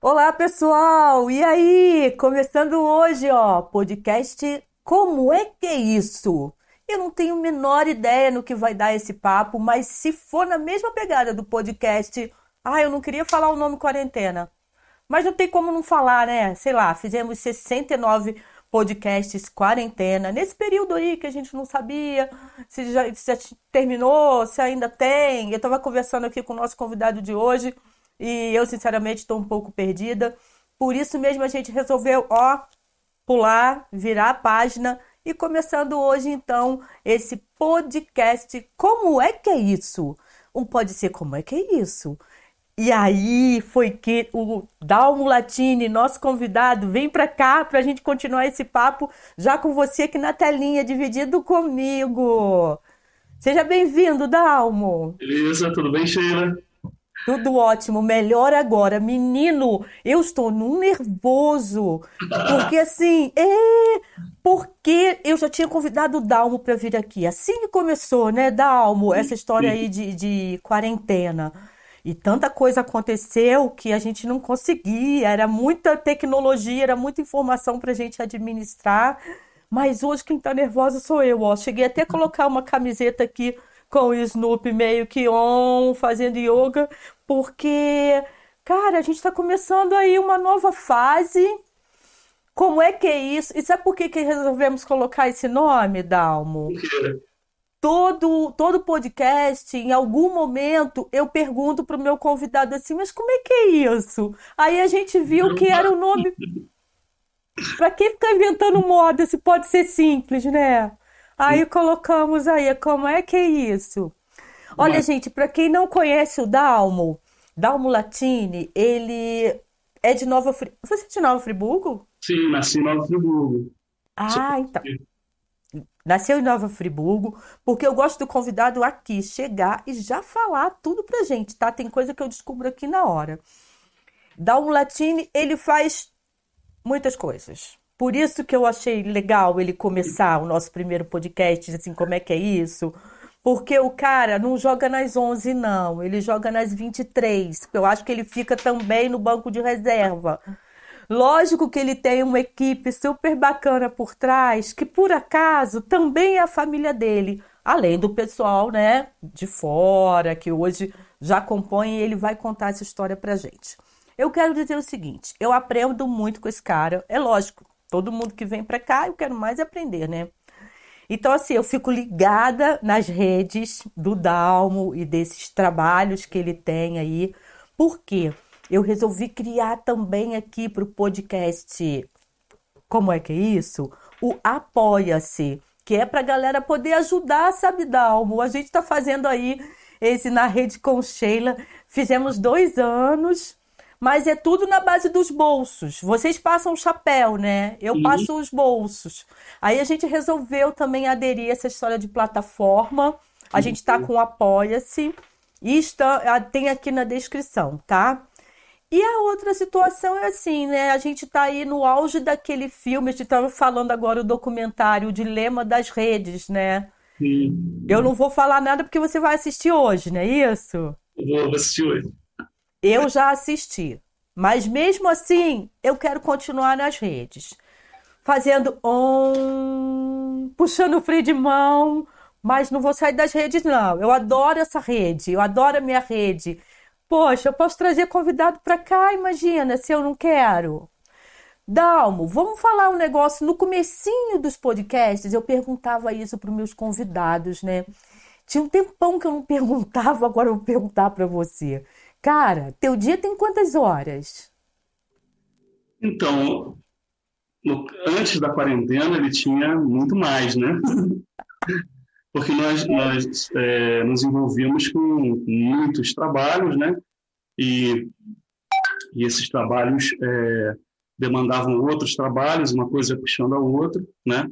Olá, pessoal! E aí? Começando hoje, ó, podcast Como é que é isso? Eu não tenho a menor ideia no que vai dar esse papo, mas se for na mesma pegada do podcast, ah, eu não queria falar o nome quarentena. Mas não tem como não falar, né? Sei lá, fizemos 69 podcasts quarentena, nesse período aí que a gente não sabia se já, se já terminou, se ainda tem. Eu estava conversando aqui com o nosso convidado de hoje e eu, sinceramente, estou um pouco perdida. Por isso mesmo a gente resolveu, ó, pular, virar a página e começando hoje, então, esse podcast. Como é que é isso? Um pode ser como é que é isso? E aí foi que o Dalmo Latini, nosso convidado, vem para cá para a gente continuar esse papo já com você aqui na telinha, dividido comigo. Seja bem-vindo, Dalmo. Beleza, tudo bem, Sheila? Tudo ótimo, melhor agora. Menino, eu estou num nervoso. Porque assim, é. Porque eu já tinha convidado o Dalmo para vir aqui. Assim que começou, né, Dalmo, essa história aí de, de quarentena. E tanta coisa aconteceu que a gente não conseguia, era muita tecnologia, era muita informação para a gente administrar. Mas hoje quem está nervosa sou eu, ó. Cheguei até a colocar uma camiseta aqui com o Snoopy meio que on, fazendo yoga, porque, cara, a gente está começando aí uma nova fase. Como é que é isso? E sabe por que, que resolvemos colocar esse nome, Dalmo? todo todo podcast, em algum momento, eu pergunto para o meu convidado assim, mas como é que é isso? Aí a gente viu que era o nome. Para que ficar inventando moda se pode ser simples, né? Aí colocamos aí, como é que é isso? Olha, gente, para quem não conhece o Dalmo, Dalmo Latini, ele é de Nova Friburgo. Você é de Nova Friburgo? Sim, nasci em Nova Friburgo. Ah, então. Nasceu em Nova Friburgo, porque eu gosto do convidado aqui chegar e já falar tudo pra gente, tá? Tem coisa que eu descubro aqui na hora. Dalmo Latini, ele faz muitas coisas. Por isso que eu achei legal ele começar o nosso primeiro podcast, assim, como é que é isso? Porque o cara não joga nas 11, não. Ele joga nas 23. Eu acho que ele fica também no banco de reserva. Lógico que ele tem uma equipe super bacana por trás, que por acaso também é a família dele, além do pessoal, né, de fora, que hoje já compõe e ele vai contar essa história pra gente. Eu quero dizer o seguinte, eu aprendo muito com esse cara, é lógico, todo mundo que vem para cá, eu quero mais aprender, né? Então, assim, eu fico ligada nas redes do Dalmo e desses trabalhos que ele tem aí. Por quê? eu resolvi criar também aqui para o podcast. Como é que é isso? O Apoia-se, que é para a galera poder ajudar, sabe, Dalmo? A gente está fazendo aí esse na rede com Sheila. Fizemos dois anos, mas é tudo na base dos bolsos. Vocês passam o chapéu, né? Eu Sim. passo os bolsos. Aí a gente resolveu também aderir a essa história de plataforma. A gente está com o Apoia-se. E está, tem aqui na descrição, tá? E a outra situação é assim, né? A gente está aí no auge daquele filme, a gente estava falando agora o documentário, o Dilema das Redes, né? Sim. Eu não vou falar nada porque você vai assistir hoje, não é isso? Eu vou assistir hoje. Eu já assisti. Mas mesmo assim, eu quero continuar nas redes. Fazendo um, puxando o freio de mão, mas não vou sair das redes, não. Eu adoro essa rede, eu adoro a minha rede. Poxa, eu posso trazer convidado para cá, imagina, se eu não quero. Dalmo, vamos falar um negócio. No comecinho dos podcasts, eu perguntava isso para meus convidados, né? Tinha um tempão que eu não perguntava, agora eu vou perguntar para você. Cara, teu dia tem quantas horas? Então, no, antes da quarentena ele tinha muito mais, né? porque nós, nós é, nos envolvíamos com muitos trabalhos, né? E, e esses trabalhos é, demandavam outros trabalhos, uma coisa puxando a outra, né?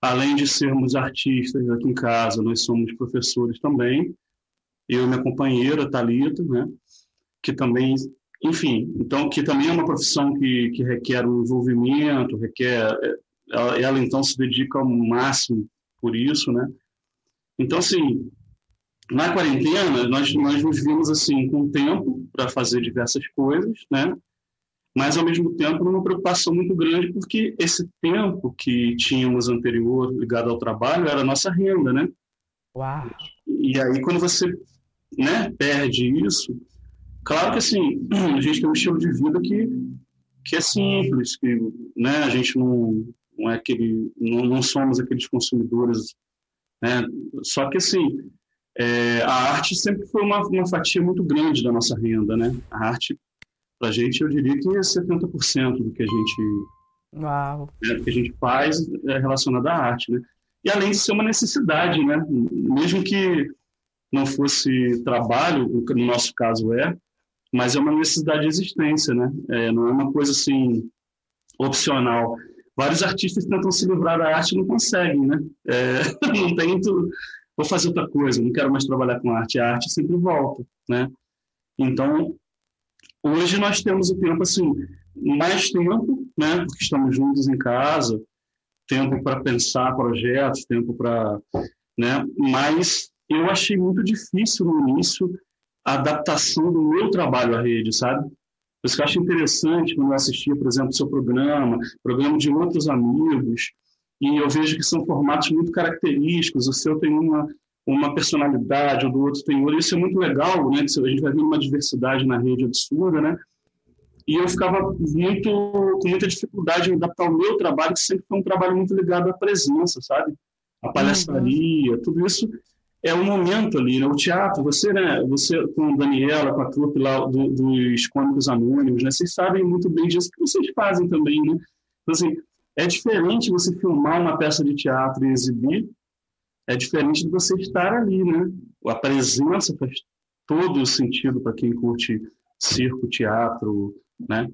Além de sermos artistas aqui em casa, nós somos professores também. Eu e minha companheira, Talita, né? Que também, enfim, então que também é uma profissão que, que requer um envolvimento, requer ela, ela então se dedica ao máximo por isso, né? Então, assim, na quarentena, nós, nós nos vimos assim com tempo para fazer diversas coisas, né? mas ao mesmo tempo uma preocupação muito grande porque esse tempo que tínhamos anterior ligado ao trabalho era a nossa renda, né? Uau. E aí quando você, né, perde isso, claro que assim a gente tem um estilo de vida que que é simples, que, né, a gente não não é aquele, não, não somos aqueles consumidores, né? Só que assim é, a arte sempre foi uma, uma fatia muito grande da nossa renda, né? A arte, para a gente, eu diria que é 70% do que a gente, Uau. Né, do que a gente faz é relacionado à arte, né? E além de ser uma necessidade, né? Mesmo que não fosse trabalho, no nosso caso é, mas é uma necessidade de existência, né? É, não é uma coisa assim opcional. Vários artistas tentam se livrar da arte e não conseguem, né? É, não tem tudo vou fazer outra coisa, não quero mais trabalhar com arte. A arte sempre volta, né? Então, hoje nós temos o tempo assim, mais tempo, né? Porque estamos juntos em casa, tempo para pensar projetos, tempo para, né? Mas eu achei muito difícil no início a adaptação do meu trabalho à rede, sabe? Por isso que eu acho interessante quando eu assistia, por exemplo, seu programa, programa de outros amigos, e eu vejo que são formatos muito característicos. O seu tem uma, uma personalidade, o do outro tem outra. Isso é muito legal, né? A gente vai vendo uma diversidade na rede absurda, né? E eu ficava muito com muita dificuldade em adaptar o meu trabalho, que sempre foi um trabalho muito ligado à presença, sabe? A palhaçaria, uhum. tudo isso é um momento ali, né? O teatro, você, né? Você com a Daniela, com a trupe lá do, dos cômicos anônimos, né? Vocês sabem muito bem disso que vocês fazem também, né? Então, assim, é diferente você filmar uma peça de teatro e exibir, é diferente de você estar ali, né? A presença faz todo o sentido para quem curte circo, teatro, né?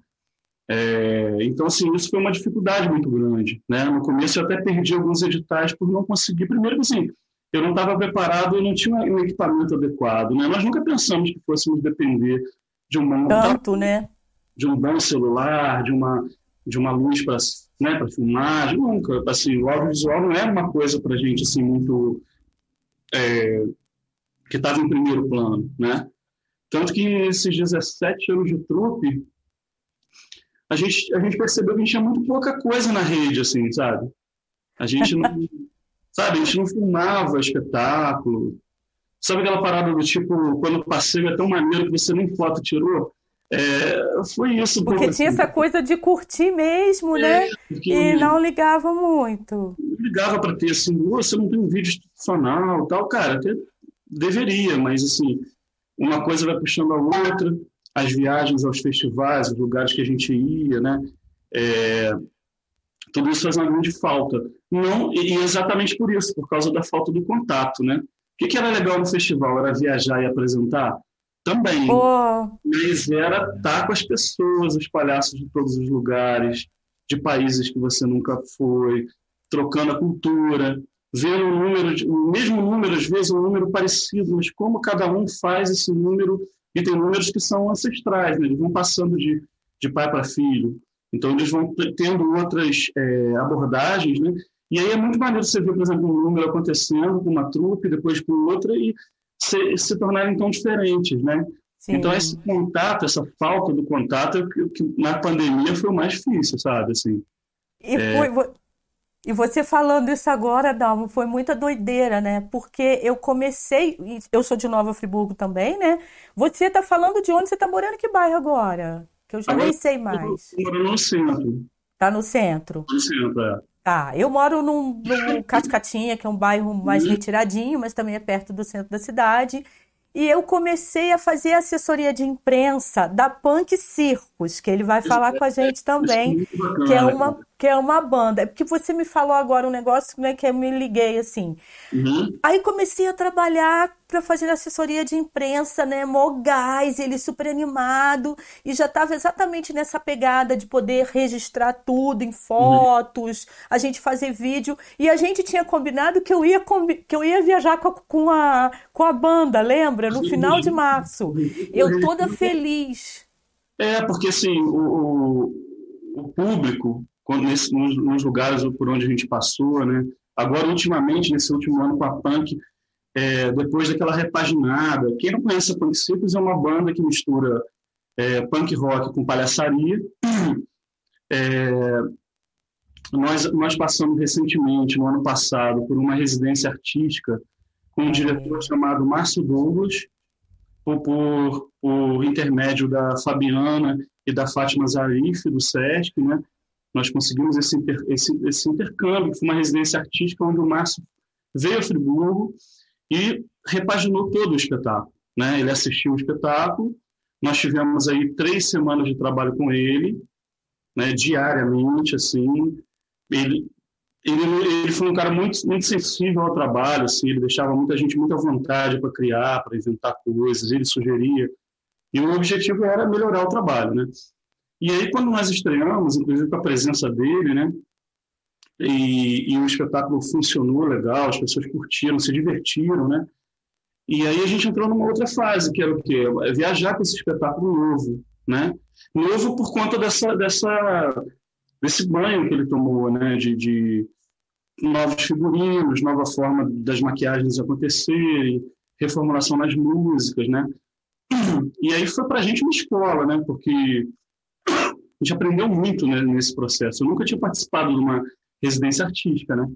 É, então, assim, isso foi uma dificuldade muito grande, né? No começo eu até perdi alguns editais por não conseguir. Primeiro, assim, eu não estava preparado, eu não tinha um equipamento adequado, né? Nós nunca pensamos que fôssemos depender de um bom tanto, né? De um bom celular, de uma de uma luz para né, para filmagem, nunca. Assim, o audiovisual não era uma coisa para a gente assim, muito. É, que estava em primeiro plano. Né? Tanto que esses 17 anos de trupe, a gente, a gente percebeu que a gente tinha muito pouca coisa na rede, assim, sabe? A gente não. Sabe, a gente não filmava espetáculo. Sabe aquela parada do tipo, quando o passeio é tão maneiro que você nem foto tirou? É, foi isso. Porque tinha assim. essa coisa de curtir mesmo, é, né? E não ligava muito. Ligava para ter assim, você não tem um vídeo institucional tal, cara, até deveria, mas assim, uma coisa vai puxando a outra, as viagens aos festivais, os lugares que a gente ia, né? É, tudo isso faz uma grande falta. Não, e exatamente por isso, por causa da falta do contato, né? O que, que era legal no festival? Era viajar e apresentar? Também. Oh. Mas era estar com as pessoas, os palhaços de todos os lugares, de países que você nunca foi, trocando a cultura, vendo um número, o mesmo número, às vezes um número parecido, mas como cada um faz esse número, e tem números que são ancestrais, né? eles vão passando de, de pai para filho. Então, eles vão tendo outras é, abordagens, né? E aí é muito maneiro você ver, por exemplo, um número acontecendo com uma trupe, depois com outra, e se, se tornarem tão diferentes, né? Sim. Então, esse contato, essa falta do contato, é que, que na pandemia foi o mais difícil, sabe? Assim, e, é... foi, e você falando isso agora, Dalmo, foi muita doideira, né? Porque eu comecei, eu sou de Nova Friburgo também, né? Você tá falando de onde você tá morando, que bairro agora? Que eu já agora, nem sei mais. Eu moro no centro. Tá no centro? No centro, é. Tá, eu moro num, num Cascatinha, que é um bairro mais retiradinho, mas também é perto do centro da cidade. E eu comecei a fazer assessoria de imprensa da Punk Circus, que ele vai falar com a gente também, que é uma que é uma banda. É porque você me falou agora um negócio né, que eu me liguei assim. Uhum. Aí comecei a trabalhar para fazer assessoria de imprensa, né? Mogás, ele super animado e já estava exatamente nessa pegada de poder registrar tudo em fotos, uhum. a gente fazer vídeo e a gente tinha combinado que eu ia que eu ia viajar com a, com a, com a banda, lembra? No final de março. Eu toda feliz. É, porque assim, o, o público nesse, nos, nos, lugares por onde a gente passou, né? Agora, ultimamente, nesse último ano com a Punk, é, depois daquela repaginada, quem não conhece a Punk Circus é uma banda que mistura é, punk rock com palhaçaria. É, nós, nós passamos recentemente, no ano passado, por uma residência artística com um diretor chamado Márcio Douglas, por, por, por intermédio da Fabiana e da Fátima Zarif, do SESC, né? Nós conseguimos esse, inter, esse, esse intercâmbio, foi uma residência artística onde o Márcio veio a Friburgo e repaginou todo o espetáculo. Né? Ele assistiu o espetáculo, nós tivemos aí três semanas de trabalho com ele, né, diariamente, assim. Ele, ele, ele foi um cara muito, muito sensível ao trabalho, assim, ele deixava muita gente muito à vontade para criar, para inventar coisas, ele sugeria. E o objetivo era melhorar o trabalho, né? E aí, quando nós estreamos, inclusive com a presença dele, né? E, e o espetáculo funcionou legal, as pessoas curtiram, se divertiram, né? E aí a gente entrou numa outra fase, que era o quê? É viajar com esse espetáculo novo, né? Novo por conta dessa, dessa, desse banho que ele tomou, né? De, de novos figurinos, nova forma das maquiagens acontecerem, reformulação nas músicas, né? E aí foi para a gente uma escola, né? Porque a gente aprendeu muito né, nesse processo. Eu nunca tinha participado de uma residência artística, né?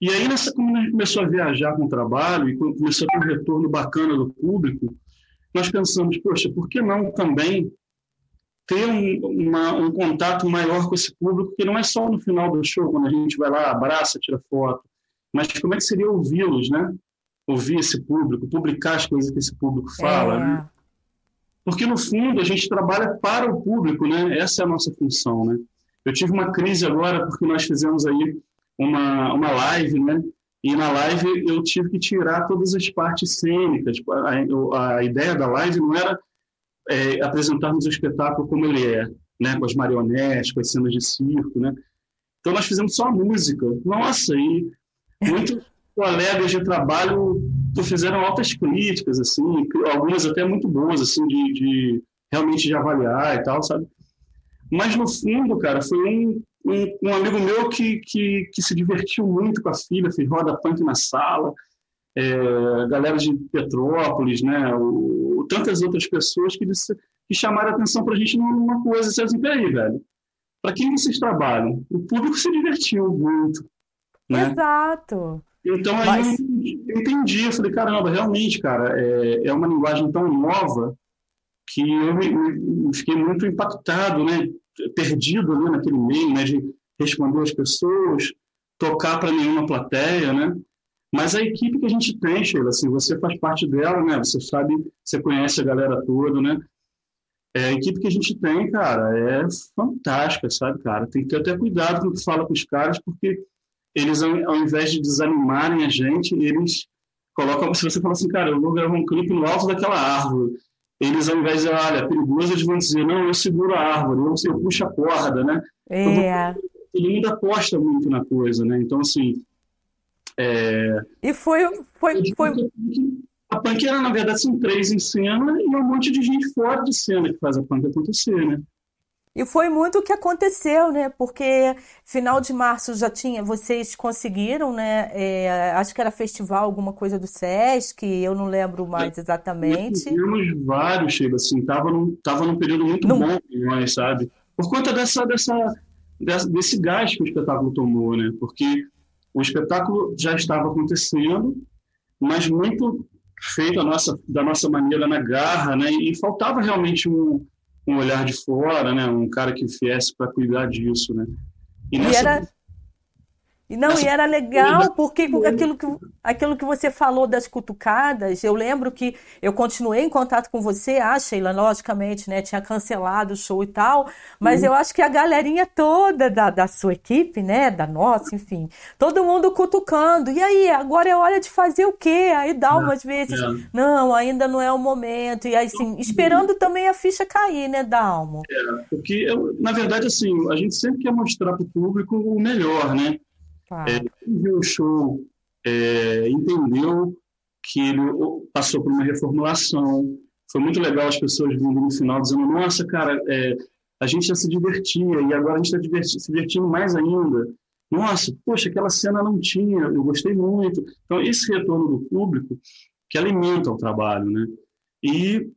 E aí, nessa, a gente começou a viajar com o trabalho e começou a ter um retorno bacana do público, nós pensamos, poxa, por que não também ter um, uma, um contato maior com esse público, que não é só no final do show, quando a gente vai lá, abraça, tira foto, mas como é que seria ouvi-los, né? Ouvir esse público, publicar as coisas que esse público fala, é. né? Porque, no fundo, a gente trabalha para o público, né? Essa é a nossa função, né? Eu tive uma crise agora porque nós fizemos aí uma, uma live, né? E na live eu tive que tirar todas as partes cênicas. A, a ideia da live não era é, apresentarmos o espetáculo como ele é, né? Com as marionetes, com as cenas de circo, né? Então nós fizemos só a música. Nossa, e muitos colegas de trabalho fizeram altas críticas, assim, algumas até muito boas, assim, de, de realmente de avaliar e tal, sabe? Mas no fundo, cara, foi um, um, um, amigo meu que, que, que, se divertiu muito com a filha, fez roda punk na sala, é, galera de Petrópolis, né, o, tantas outras pessoas que, que chamaram atenção para a gente numa coisa, assim, assim peraí, velho, para quem vocês trabalham? O público se divertiu muito. Né? Exato. Então aí Mas... entendi, eu falei, caramba, realmente, cara, é, é uma linguagem tão nova que eu me, me, fiquei muito impactado, né? perdido ali naquele meio, né? de responder às pessoas, tocar para nenhuma plateia, né? Mas a equipe que a gente tem, Sheila, assim, você faz parte dela, né? Você sabe, você conhece a galera toda, né? É, a equipe que a gente tem, cara, é fantástica, sabe, cara? Tem que ter até cuidado quando fala com os caras, porque eles, ao invés de desanimarem a gente, eles colocam. Se você fala assim, cara, eu vou gravar um clipe no alto daquela árvore, eles, ao invés de, olha, é perigoso, eles vão dizer, não, eu seguro a árvore, eu, eu puxo a corda, né? É. Então, todo mundo aposta muito na coisa, né? Então, assim... É... E foi... foi, foi... A punk era, na verdade, são três em cena e um monte de gente fora de cena que faz a punk acontecer, né? E foi muito o que aconteceu, né? Porque final de março já tinha, vocês conseguiram, né? É, acho que era festival, alguma coisa do Sesc, eu não lembro mais exatamente. Tivemos vários, Sheila, assim, tava num, tava num período muito não... bom nós, sabe? Por conta dessa, dessa, dessa, desse gás que o espetáculo tomou, né? Porque o espetáculo já estava acontecendo, mas muito feito a nossa, da nossa maneira na garra, né? E faltava realmente um um olhar de fora, né? Um cara que viesse para cuidar disso, né? E, nessa... e era e não, e era legal, porque aquilo que, aquilo que você falou das cutucadas, eu lembro que eu continuei em contato com você, a Sheila, logicamente, né? Tinha cancelado o show e tal, mas uhum. eu acho que a galerinha toda da, da sua equipe, né? Da nossa, enfim, todo mundo cutucando. E aí, agora é hora de fazer o quê? Aí dá umas vezes, é. não, ainda não é o momento. E aí, assim, esperando também a ficha cair, né, Dalmo? É, porque, eu, na verdade, assim, a gente sempre quer mostrar para o público o melhor, né? Claro. É, viu o show é, entendeu que ele passou por uma reformulação. Foi muito legal as pessoas vindo no final dizendo: Nossa, cara, é, a gente já se divertia e agora a gente está se divertindo mais ainda. Nossa, poxa, aquela cena não tinha, eu gostei muito. Então, esse retorno do público que alimenta o trabalho, né? E,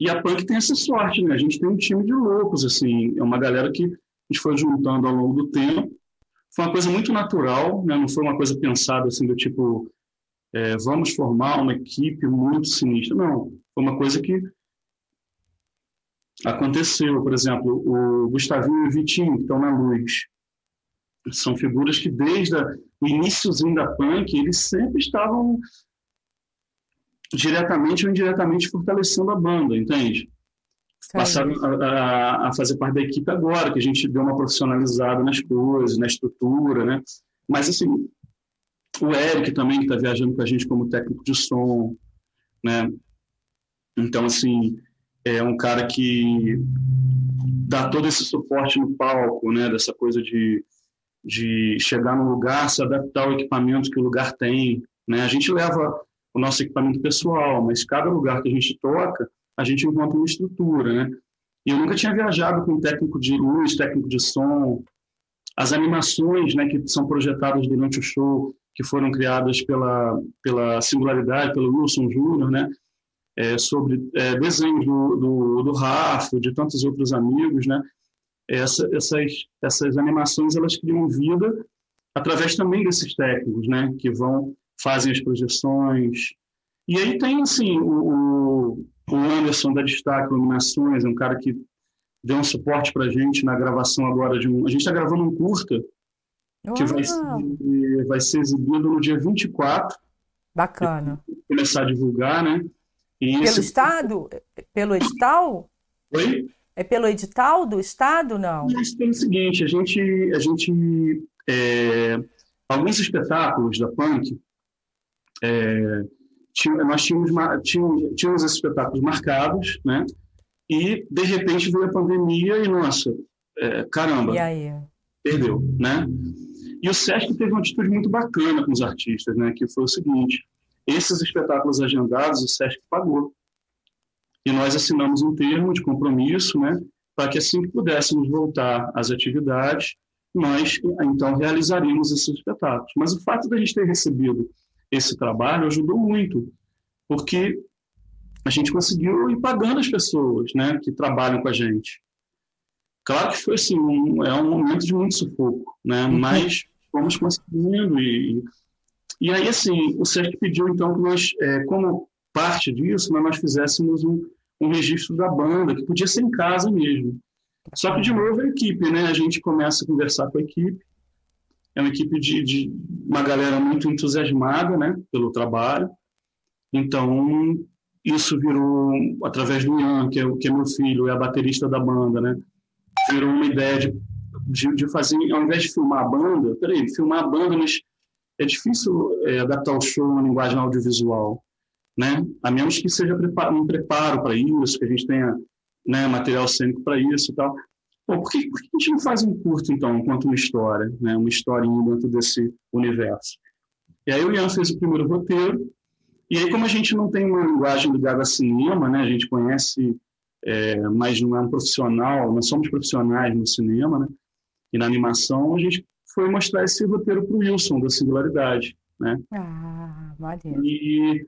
E a Punk tem essa sorte, né? A gente tem um time de loucos, assim, é uma galera que a gente foi juntando ao longo do tempo. Foi uma coisa muito natural, né? Não foi uma coisa pensada assim do tipo é, vamos formar uma equipe muito sinistra. Não, foi uma coisa que aconteceu. Por exemplo, o Gustavinho e o Vitinho, que estão na luz, são figuras que desde o iníciozinho da punk, eles sempre estavam diretamente ou indiretamente fortalecendo a banda, entende? Passaram a, a, fazer parte da equipe agora, que a gente deu uma profissionalizada nas coisas, na estrutura, né? Mas, assim, o Eric também, que está viajando com a gente como técnico de som, né? Então, assim, é um cara que dá todo esse suporte no palco, né? Dessa coisa de, de chegar no lugar, se adaptar ao equipamento que o lugar tem, né? A gente leva o nosso equipamento pessoal, mas cada lugar que a gente toca, a gente encontra uma estrutura, né? E eu nunca tinha viajado com técnico de luz, técnico de som, as animações, né, que são projetadas durante o show, que foram criadas pela, pela Singularidade, pelo Wilson Júnior, né? É, sobre é, desenhos do, do, do Rafa, de tantos outros amigos, né? Essa, essas, essas animações elas criam vida através também desses técnicos, né? Que vão fazem as projeções e aí tem assim o, o Anderson da Destaque Iluminações, é um cara que deu um suporte para a gente na gravação agora de um. A gente está gravando um curta que vai ser, vai ser exibido no dia 24. Bacana. Começar a divulgar, né? E pelo esse... Estado? Pelo edital? Oi? É pelo edital do Estado, não? Isso pelo seguinte, a gente, a gente é, alguns espetáculos da Punk, é, nós tínhamos, tínhamos, tínhamos esses espetáculos marcados, né? E, de repente, veio a pandemia e, nossa, é, caramba, perdeu, né? E o SESC teve uma atitude muito bacana com os artistas, né? Que foi o seguinte: esses espetáculos agendados, o SESC pagou. E nós assinamos um termo de compromisso, né? Para que assim que pudéssemos voltar às atividades, nós então realizaríamos esses espetáculos. Mas o fato de a gente ter recebido esse trabalho ajudou muito, porque a gente conseguiu ir pagando as pessoas, né, que trabalham com a gente. Claro que foi assim, um, é um momento de muito sufoco, né, uhum. mas fomos conseguindo e, e aí assim, o Sesc pediu então que nós, é, como parte disso, né, nós fizéssemos um, um registro da banda, que podia ser em casa mesmo. Só que, de novo, a equipe, né? A gente começa a conversar com a equipe. É uma equipe de, de uma galera muito entusiasmada, né? Pelo trabalho. Então, isso virou, através do Ian, que é, que é meu filho, é a baterista da banda, né? Virou uma ideia de de, de, fazer, ao invés de filmar a banda, peraí, filmar a banda, mas é difícil é, adaptar o show uma linguagem audiovisual, né? A menos que seja um preparo para isso, que a gente tenha né, material cênico para isso e tal. Pô, por, que, por que a gente não faz um curto, então, enquanto uma história, né? Uma historinha dentro desse universo? E aí o Ian fez o primeiro roteiro, e aí como a gente não tem uma linguagem ligada a cinema, né? A gente conhece, é, mas não é um profissional, não somos profissionais no cinema, né? E na animação, a gente foi mostrar esse roteiro para o Wilson, da Singularidade, né? Ah, maneiro. E,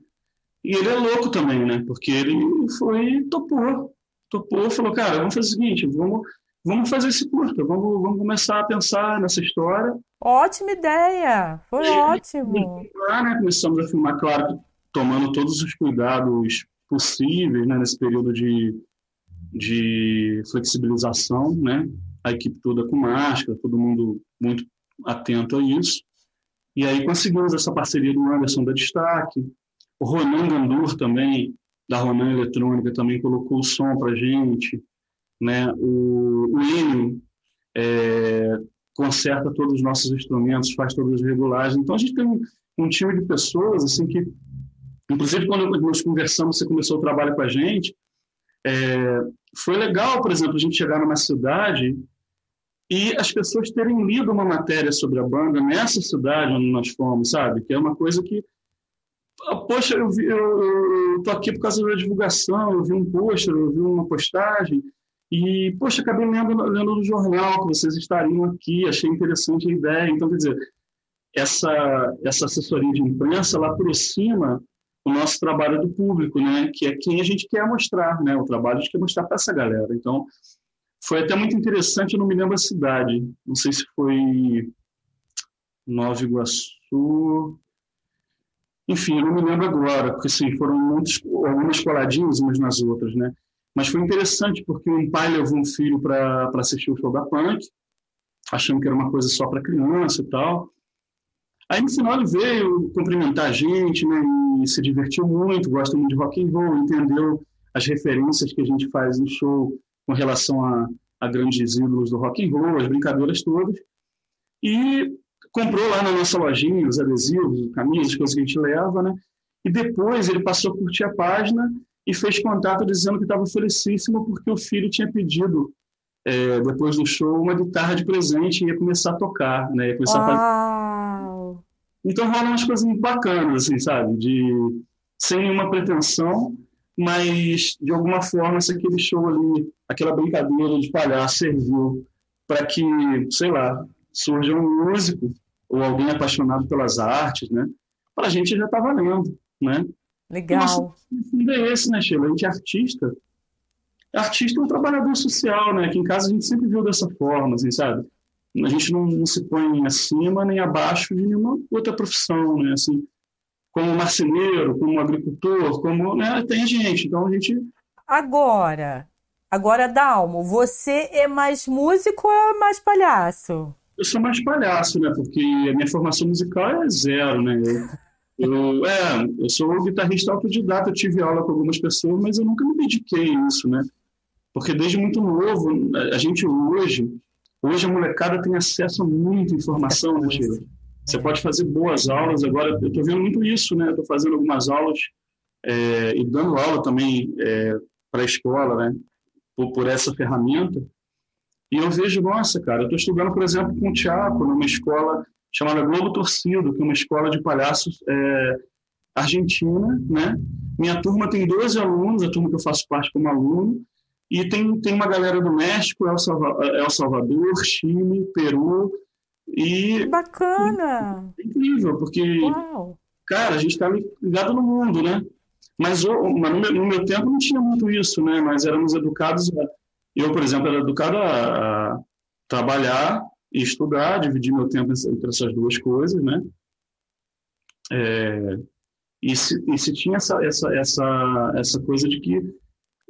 e ele é louco também, né? Porque ele foi, topou, topou, falou, cara, vamos fazer o seguinte, vamos, vamos fazer esse curta, vamos, vamos começar a pensar nessa história. Ótima ideia, foi e, ótimo. E, lá, né, começamos a filmar, claro, tomando todos os cuidados possíveis, né, nesse período de, de flexibilização, né? a equipe toda com máscara, todo mundo muito atento a isso. E aí conseguimos essa parceria do Anderson da Destaque. O Ronan Gandur também, da Ronan Eletrônica, também colocou o som para gente. Né? O, o Enio é, conserta todos os nossos instrumentos, faz todas as regulagens. Então a gente tem um, um time de pessoas assim que, inclusive quando nós conversamos, você começou o trabalho com a gente, é, foi legal, por exemplo, a gente chegar numa cidade e as pessoas terem lido uma matéria sobre a banda nessa cidade onde nós fomos, sabe? Que é uma coisa que, ah, poxa, eu, vi, eu, eu tô aqui por causa da divulgação, eu vi um pôster, eu vi uma postagem, e, poxa, acabei lendo, lendo no jornal que vocês estariam aqui, achei interessante a ideia. Então, quer dizer, essa, essa assessoria de imprensa, ela aproxima o nosso trabalho do público, né? Que é quem a gente quer mostrar, né? O trabalho a gente quer mostrar para essa galera. Então, foi até muito interessante, eu não me lembro a cidade. Não sei se foi Nova Iguaçu. Enfim, eu não me lembro agora, porque assim, foram muitos, algumas coladinhas umas nas outras, né? Mas foi interessante porque um pai levou um filho para assistir o show da Punk, achando que era uma coisa só para criança e tal. Aí no final ele veio cumprimentar a gente, né? E se divertiu muito, gosta muito de rock and roll, entendeu as referências que a gente faz no show com relação a, a grandes ídolos do rock and roll, as brincadeiras todas. E comprou lá na nossa lojinha os adesivos, camisas, coisas que a gente leva, né? E depois ele passou a curtir a página e fez contato dizendo que estava felicíssimo porque o filho tinha pedido é, depois do show uma guitarra de presente e ia começar a tocar, né? Ia começar a fazer... Então rolam umas coisas bacanas, assim, sabe? De sem nenhuma pretensão, mas de alguma forma se aquele show ali, aquela brincadeira de palhaço serviu para que, sei lá, surja um músico ou alguém apaixonado pelas artes, né? Para a gente já está valendo, né? Legal. Nosso fundo é esse, né, Sheila? A gente é artista. Artista é um trabalhador social, né? Aqui em casa a gente sempre viu dessa forma, assim, sabe? A gente não, não se põe acima nem abaixo de nenhuma outra profissão, né? Assim, como marceneiro, como agricultor, como né, tem gente. Então a gente. Agora, agora Dalmo, você é mais músico ou é mais palhaço? Eu sou mais palhaço, né? Porque a minha formação musical é zero, né? Eu, é, eu sou guitarrista autodidata, eu tive aula com algumas pessoas, mas eu nunca me dediquei a isso, né? Porque desde muito novo, a gente hoje, hoje a molecada tem acesso a muita informação, né, Sheila? Você pode fazer boas aulas. Agora, eu estou vendo muito isso, né? Estou fazendo algumas aulas é, e dando aula também é, para a escola, né? Por, por, essa ferramenta. E eu vejo, nossa, cara, eu estou estudando, por exemplo, com o Tiago, numa escola chamada Globo Torcido, que é uma escola de palhaços é, argentina, né? Minha turma tem 12 alunos, a turma que eu faço parte como aluno, e tem, tem uma galera do México, El Salvador, El Salvador Chile, Peru, e que bacana! É incrível, porque, Uau. cara, a gente está ligado no mundo, né? Mas, mas no, meu, no, meu, tempo não tinha muito isso, né? Mas éramos educados. Eu, por exemplo, era educado a, a trabalhar estudar, dividir meu tempo entre essas duas coisas, né? É, e, se, e se tinha essa, essa, essa, essa coisa de que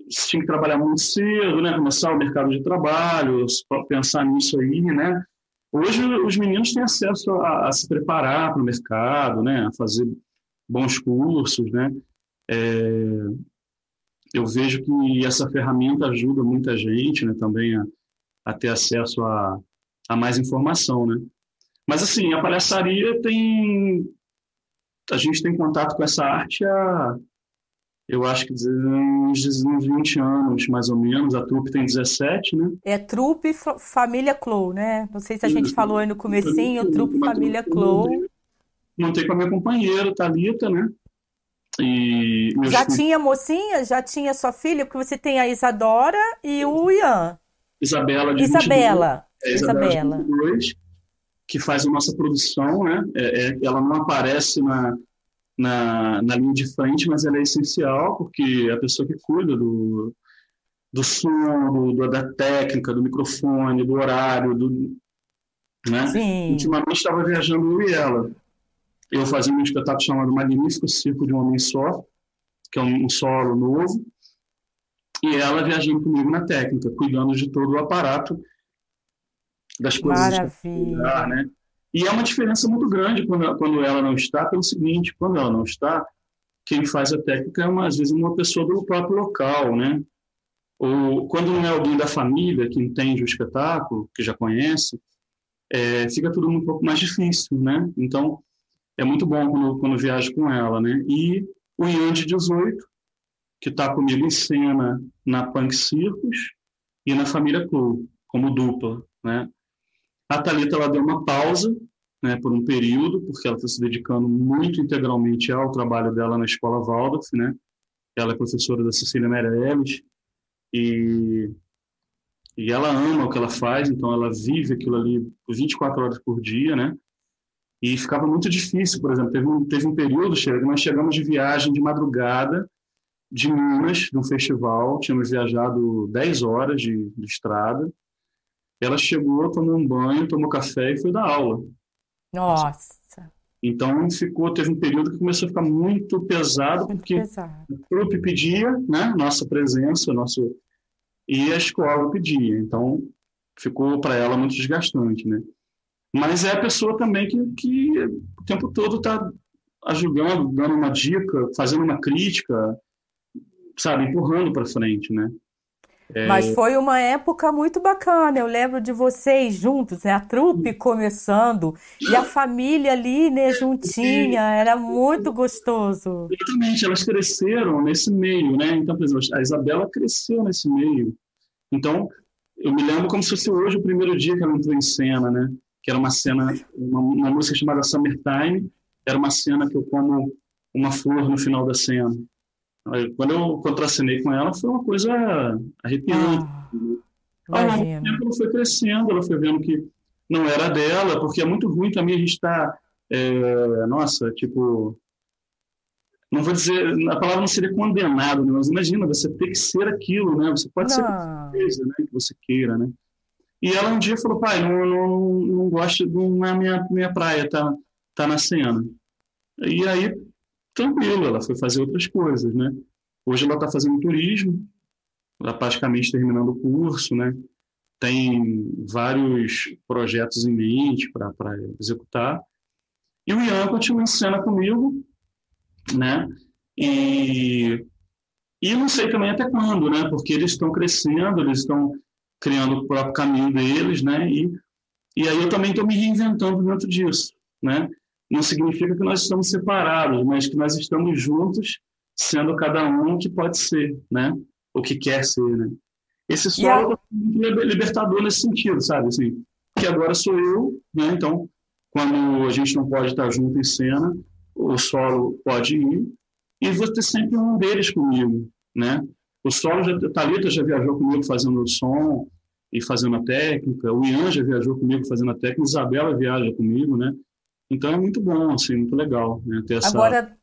se tinha que trabalhar muito cedo, né? Começar o mercado de trabalho, pensar nisso aí, né? Hoje os meninos têm acesso a, a se preparar para o mercado, né, a fazer bons cursos, né. É, eu vejo que essa ferramenta ajuda muita gente, né, também a, a ter acesso a, a mais informação, né. Mas assim, a palhaçaria tem a gente tem contato com essa arte há eu acho que uns, uns 20 anos, mais ou menos. A trupe tem 17, né? É trupe Família Clow, né? Não sei se a gente Isso. falou aí no comecinho, trupe Família Clow. Montei com a minha companheira, Thalita, né? E já filhos... tinha mocinha? Já tinha sua filha? Porque você tem a Isadora e o Ian. Isabela de Isabela. 22, é, Isabela. Isabela. 22, que faz a nossa produção, né? É, é, ela não aparece na, na, na linha de frente, mas ela é essencial porque é a pessoa que cuida do, do som, do, da técnica, do microfone, do horário, do, né? Sim. Ultimamente estava viajando eu e ela. Eu fazia um espetáculo chamado Magnífico Circo de um Homem Só, que é um, um solo novo, e ela viajando comigo na técnica, cuidando de todo o aparato das coisas. Maravilha. né? E é uma diferença muito grande quando, quando ela não está, pelo seguinte, quando ela não está, quem faz a técnica é, uma, às vezes, uma pessoa do próprio local, né? Ou quando não é alguém da família que entende o espetáculo, que já conhece, é, fica tudo um pouco mais difícil, né? Então, é muito bom quando, quando viajo com ela, né? E o Ian de 18, que está comigo em cena na Punk Circus e na Família Club, como dupla, né? A Thalita ela deu uma pausa né, por um período, porque ela está se dedicando muito integralmente ao trabalho dela na Escola Waldorf. Né? Ela é professora da Cecília Meirelles e, e ela ama o que ela faz, então ela vive aquilo ali 24 horas por dia, né? E ficava muito difícil, por exemplo, teve um, teve um período, nós chegamos de viagem de madrugada de Minas, de um festival, tínhamos viajado 10 horas de, de estrada. Ela chegou, tomou um banho, tomou café e foi dar aula. Nossa! Então ficou, teve um período que começou a ficar muito pesado, muito porque pesado. o clube pedia, né, nossa presença, nosso e a escola pedia. Então ficou para ela muito desgastante, né? Mas é a pessoa também que, que o tempo todo está ajudando, dando uma dica, fazendo uma crítica, sabe, empurrando para frente, né? É... Mas foi uma época muito bacana. Eu lembro de vocês juntos, né? A trupe começando e a família ali, né, juntinha. Era muito gostoso. Exatamente, elas cresceram nesse meio, né? Então, por exemplo, a Isabela cresceu nesse meio. Então, eu me lembro como se fosse hoje o primeiro dia que ela entrou em cena, né? Que era uma cena, uma, uma música chamada Summertime. Era uma cena que eu como uma flor no final da cena. Quando eu contracenei com ela, foi uma coisa arrepiante. Ah, Ao longo tempo, ela foi crescendo, ela foi vendo que não era dela, porque é muito ruim também a gente estar, tá, é, nossa, tipo, não vou dizer, a palavra não seria condenado, né? mas imagina, você ter que ser aquilo, né? Você pode não. ser qualquer coisa, né? Que você queira, né? E ela um dia falou, pai, não, não, não gosto, não é a minha, minha praia, tá, tá na cena. E aí tranquilo, ela foi fazer outras coisas, né? Hoje ela está fazendo turismo, ela praticamente terminando o curso, né? Tem vários projetos em mente para executar. E o Ian continua em cena comigo, né? E, e não sei também até quando, né? Porque eles estão crescendo, eles estão criando o próprio caminho deles, né? E, e aí eu também estou me reinventando dentro disso, né? Não significa que nós estamos separados, mas que nós estamos juntos, sendo cada um o que pode ser, né? O que quer ser, né? Esse solo é muito libertador nesse sentido, sabe? Assim, que agora sou eu, né? Então, quando a gente não pode estar junto em cena, o solo pode ir e vou ter sempre um deles comigo, né? O solo, já, Thalita já viajou comigo fazendo o som e fazendo a técnica, o Ian já viajou comigo fazendo a técnica, Isabela viaja comigo, né? Então é muito bom, assim, muito legal né, ter essa. Agora,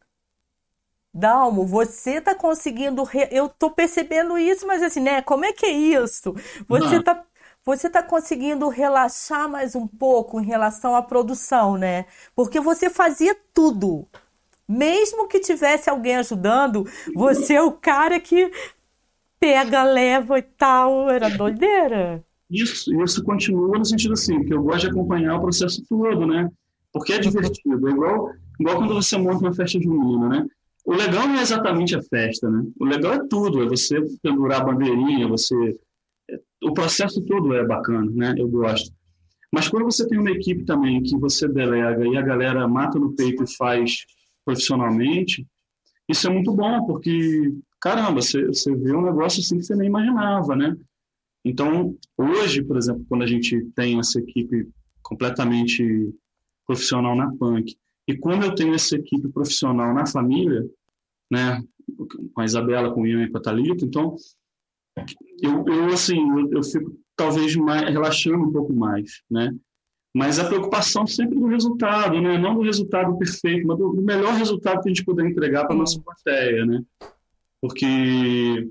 Dalmo, você está conseguindo. Re... Eu estou percebendo isso, mas assim, né? Como é que é isso? Você está você está conseguindo relaxar mais um pouco em relação à produção, né? Porque você fazia tudo. Mesmo que tivesse alguém ajudando, você é o cara que pega, leva e tal. Era doideira. Isso, isso continua no sentido assim, que eu gosto de acompanhar o processo todo, né? Porque é divertido. É igual, igual quando você monta uma festa junina, né? O legal não é exatamente a festa, né? O legal é tudo, é você pendurar a bandeirinha, você... É, o processo todo é bacana, né? Eu gosto. Mas quando você tem uma equipe também que você delega e a galera mata no peito e faz profissionalmente, isso é muito bom, porque, caramba, você, você vê um negócio assim que você nem imaginava, né? Então, hoje, por exemplo, quando a gente tem essa equipe completamente profissional na punk. E como eu tenho essa equipe profissional na família, né, com a Isabela, com o Ian e com a Thalita, então eu, eu assim, eu, eu fico talvez mais, relaxando um pouco mais, né? Mas a preocupação sempre do resultado, né? Não do resultado perfeito, mas do, do melhor resultado que a gente puder entregar para nossa plateia, né? Porque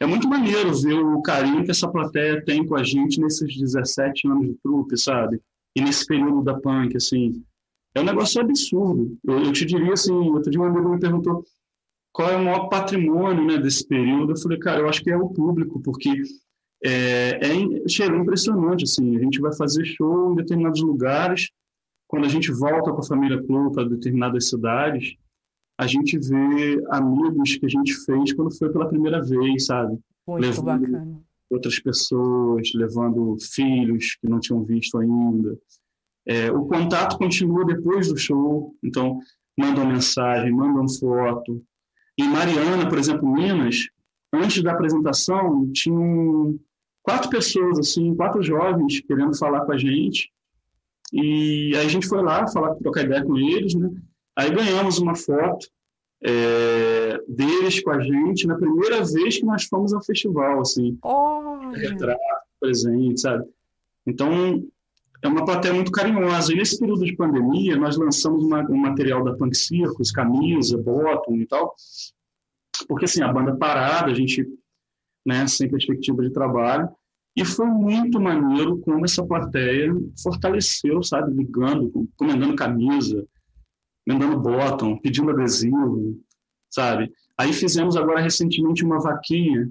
é muito maneiro ver o carinho que essa plateia tem com a gente nesses 17 anos de trupe, sabe? E nesse período da punk, assim, é um negócio absurdo. Eu, eu te diria assim, outro dia um amigo me perguntou qual é o maior patrimônio né, desse período. Eu falei, cara, eu acho que é o público, porque é, é, é impressionante, assim, a gente vai fazer show em determinados lugares, quando a gente volta com a família Clube para determinadas cidades, a gente vê amigos que a gente fez quando foi pela primeira vez, sabe? Muito Levando, bacana outras pessoas, levando filhos que não tinham visto ainda. É, o contato continua depois do show, então mandam mensagem, mandam foto. Em Mariana, por exemplo, Minas, antes da apresentação, tinham quatro pessoas, assim, quatro jovens querendo falar com a gente. E aí a gente foi lá falar, trocar ideia com eles, né? Aí ganhamos uma foto é, deles com a gente na primeira vez que nós fomos ao festival, assim. Oh. Retrato, presente, sabe? Então, é uma plateia muito carinhosa. E nesse período de pandemia, nós lançamos uma, um material da Punk Circus, camisa, bottom e tal, porque assim, a banda parada, a gente, né, sem perspectiva de trabalho, e foi muito maneiro como essa plateia fortaleceu, sabe, ligando, comendando camisa, mandando bottom, pedindo adesivo, sabe? Aí fizemos agora recentemente uma vaquinha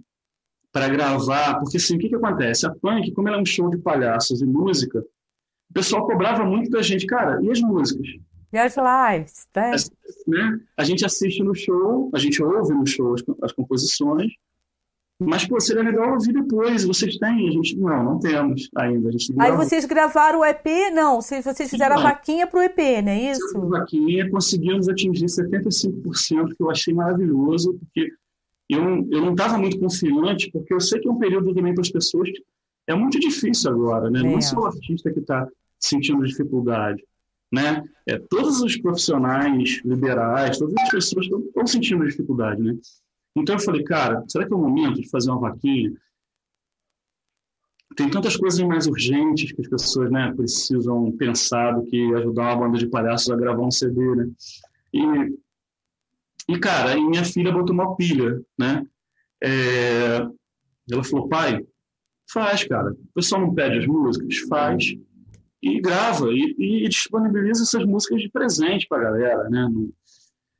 para gravar, porque assim, o que, que acontece? A punk, como ela é um show de palhaços e música, o pessoal cobrava muito da gente, cara, e as músicas? E as lives, né? né? A gente assiste no show, a gente ouve no show as, as composições, mas, pô, seria legal ouvir depois. Vocês têm? A gente, não, não temos ainda. A gente Aí vocês gravaram o EP? Não, vocês fizeram Sim, a vaquinha para o EP, não é isso? A vaquinha, conseguimos atingir 75%, que eu achei maravilhoso, porque eu, eu não estava muito confiante, porque eu sei que é um período também para as pessoas é muito difícil agora, né? É. Não é só o artista que está sentindo dificuldade, né? É, todos os profissionais liberais, todas as pessoas estão sentindo dificuldade, né? Então eu falei, cara, será que é o momento de fazer uma vaquinha? Tem tantas coisas mais urgentes que as pessoas né, precisam pensar do que ajudar uma banda de palhaços a gravar um CD, né? E, e cara, aí minha filha botou uma pilha, né? É, ela falou, pai, faz, cara. O pessoal não pede as músicas, faz e grava e, e disponibiliza essas músicas de presente para a galera, né?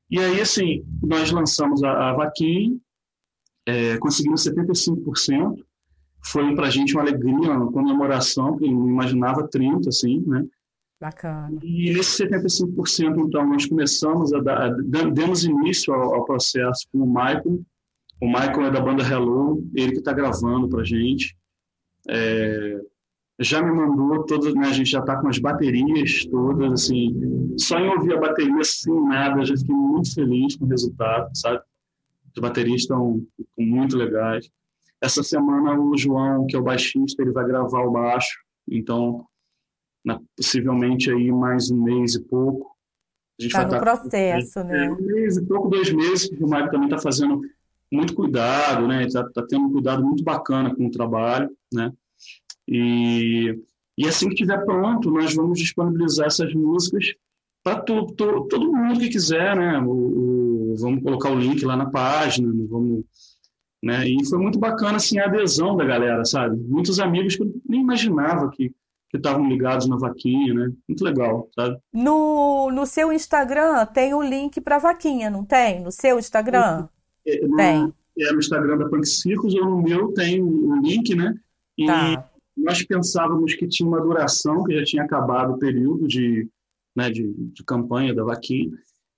E aí, assim, nós lançamos a, a vaquinha, é, conseguimos 75%. Foi para a gente uma alegria, uma comemoração, porque não imaginava 30%, assim, né? Bacana. E nesse 75%, então, nós começamos a dar, demos início ao, ao processo com o Michael. O Michael é da banda Hello, ele que está gravando para a gente. É, já me mandou todas, né, a gente já está com as baterias todas, assim, só em ouvir a bateria sem nada, já fiquei muito feliz com o resultado, sabe? As baterias estão muito legais. Essa semana o João, que é o baixista, ele vai gravar o baixo, então na, possivelmente aí mais um mês e pouco. A gente tá vai no estar, processo, é, né? É, um mês e pouco, dois meses, porque o Mário também está fazendo muito cuidado, né? Está tá tendo um cuidado muito bacana com o trabalho, né? E, e assim que estiver pronto, nós vamos disponibilizar essas músicas para todo mundo que quiser, né? O, o, vamos colocar o link lá na página, vamos, né? E foi muito bacana assim a adesão da galera, sabe? Muitos amigos que eu nem imaginava que que estavam ligados na vaquinha, né? Muito legal, sabe? No, no seu Instagram tem o link para vaquinha, não tem? No seu Instagram? É, no, tem. É no Instagram da Punk Circus ou no meu tem o link, né? E tá nós pensávamos que tinha uma duração, que já tinha acabado o período de, né, de, de campanha da vaquinha,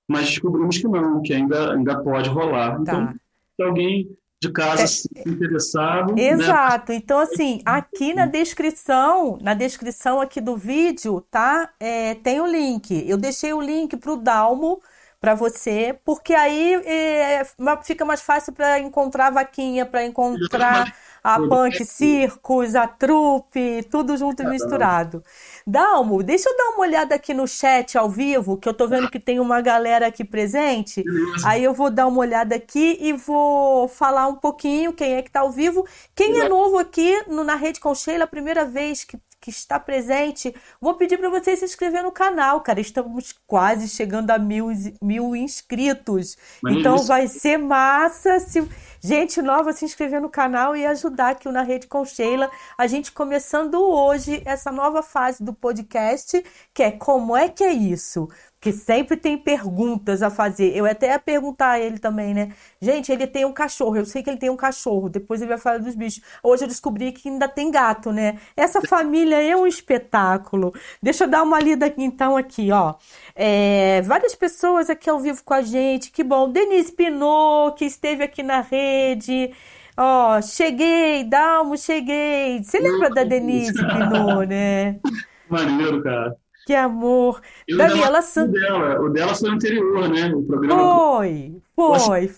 mas descobrimos que não, que ainda, ainda pode rolar. Tá. Então, se alguém de casa é, se interessado. Né? Exato. Né? Então, assim, aqui na descrição, na descrição aqui do vídeo, tá? É, tem o link. Eu deixei o link para o Dalmo para você, porque aí é, fica mais fácil para encontrar a vaquinha, para encontrar a punk circus, a trupe, tudo junto e misturado. Dalmo, deixa eu dar uma olhada aqui no chat ao vivo, que eu tô vendo que tem uma galera aqui presente. Aí eu vou dar uma olhada aqui e vou falar um pouquinho quem é que tá ao vivo. Quem é novo aqui no, na Rede com Sheila, a primeira vez que que está presente, vou pedir para você se inscrever no canal, cara. Estamos quase chegando a mil, mil inscritos. Mas então vai ser massa se gente nova se inscrever no canal e ajudar aqui na Rede com Sheila. A gente começando hoje essa nova fase do podcast, que é como é que é isso? Que sempre tem perguntas a fazer. Eu até ia perguntar a ele também, né? Gente, ele tem um cachorro. Eu sei que ele tem um cachorro. Depois ele vai falar dos bichos. Hoje eu descobri que ainda tem gato, né? Essa família é um espetáculo. Deixa eu dar uma lida aqui, então, aqui, ó. É, várias pessoas aqui ao vivo com a gente. Que bom. Denise Pinot, que esteve aqui na rede. Ó, cheguei, Dalmo, cheguei. Você lembra da Denise Pinot, né? Maneiro, cara. Que amor. E Daniela Santos. O dela, o dela foi anterior, né? O programa. Foi, foi.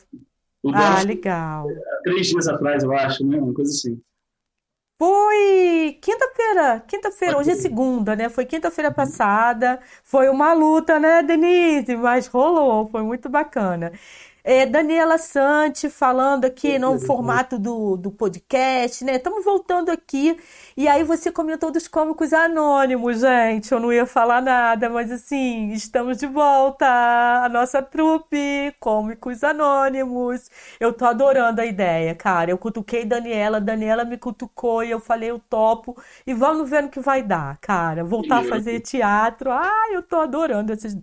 O dela ah, legal. Três dias atrás, eu acho, né? Uma coisa assim. Foi quinta-feira, quinta-feira, hoje é segunda, né? Foi quinta-feira passada. Foi uma luta, né, Denise? Mas rolou, foi muito bacana. É, Daniela Sante falando aqui no formato do, do podcast, né? Estamos voltando aqui E aí você comentou dos cômicos anônimos, gente. Eu não ia falar nada, mas assim, estamos de volta. A nossa trupe, cômicos anônimos. Eu tô adorando a ideia, cara. Eu cutuquei Daniela, Daniela me cutucou e eu falei, eu topo. E vamos ver no que vai dar, cara. Voltar a fazer teatro. Ah, eu tô adorando esses,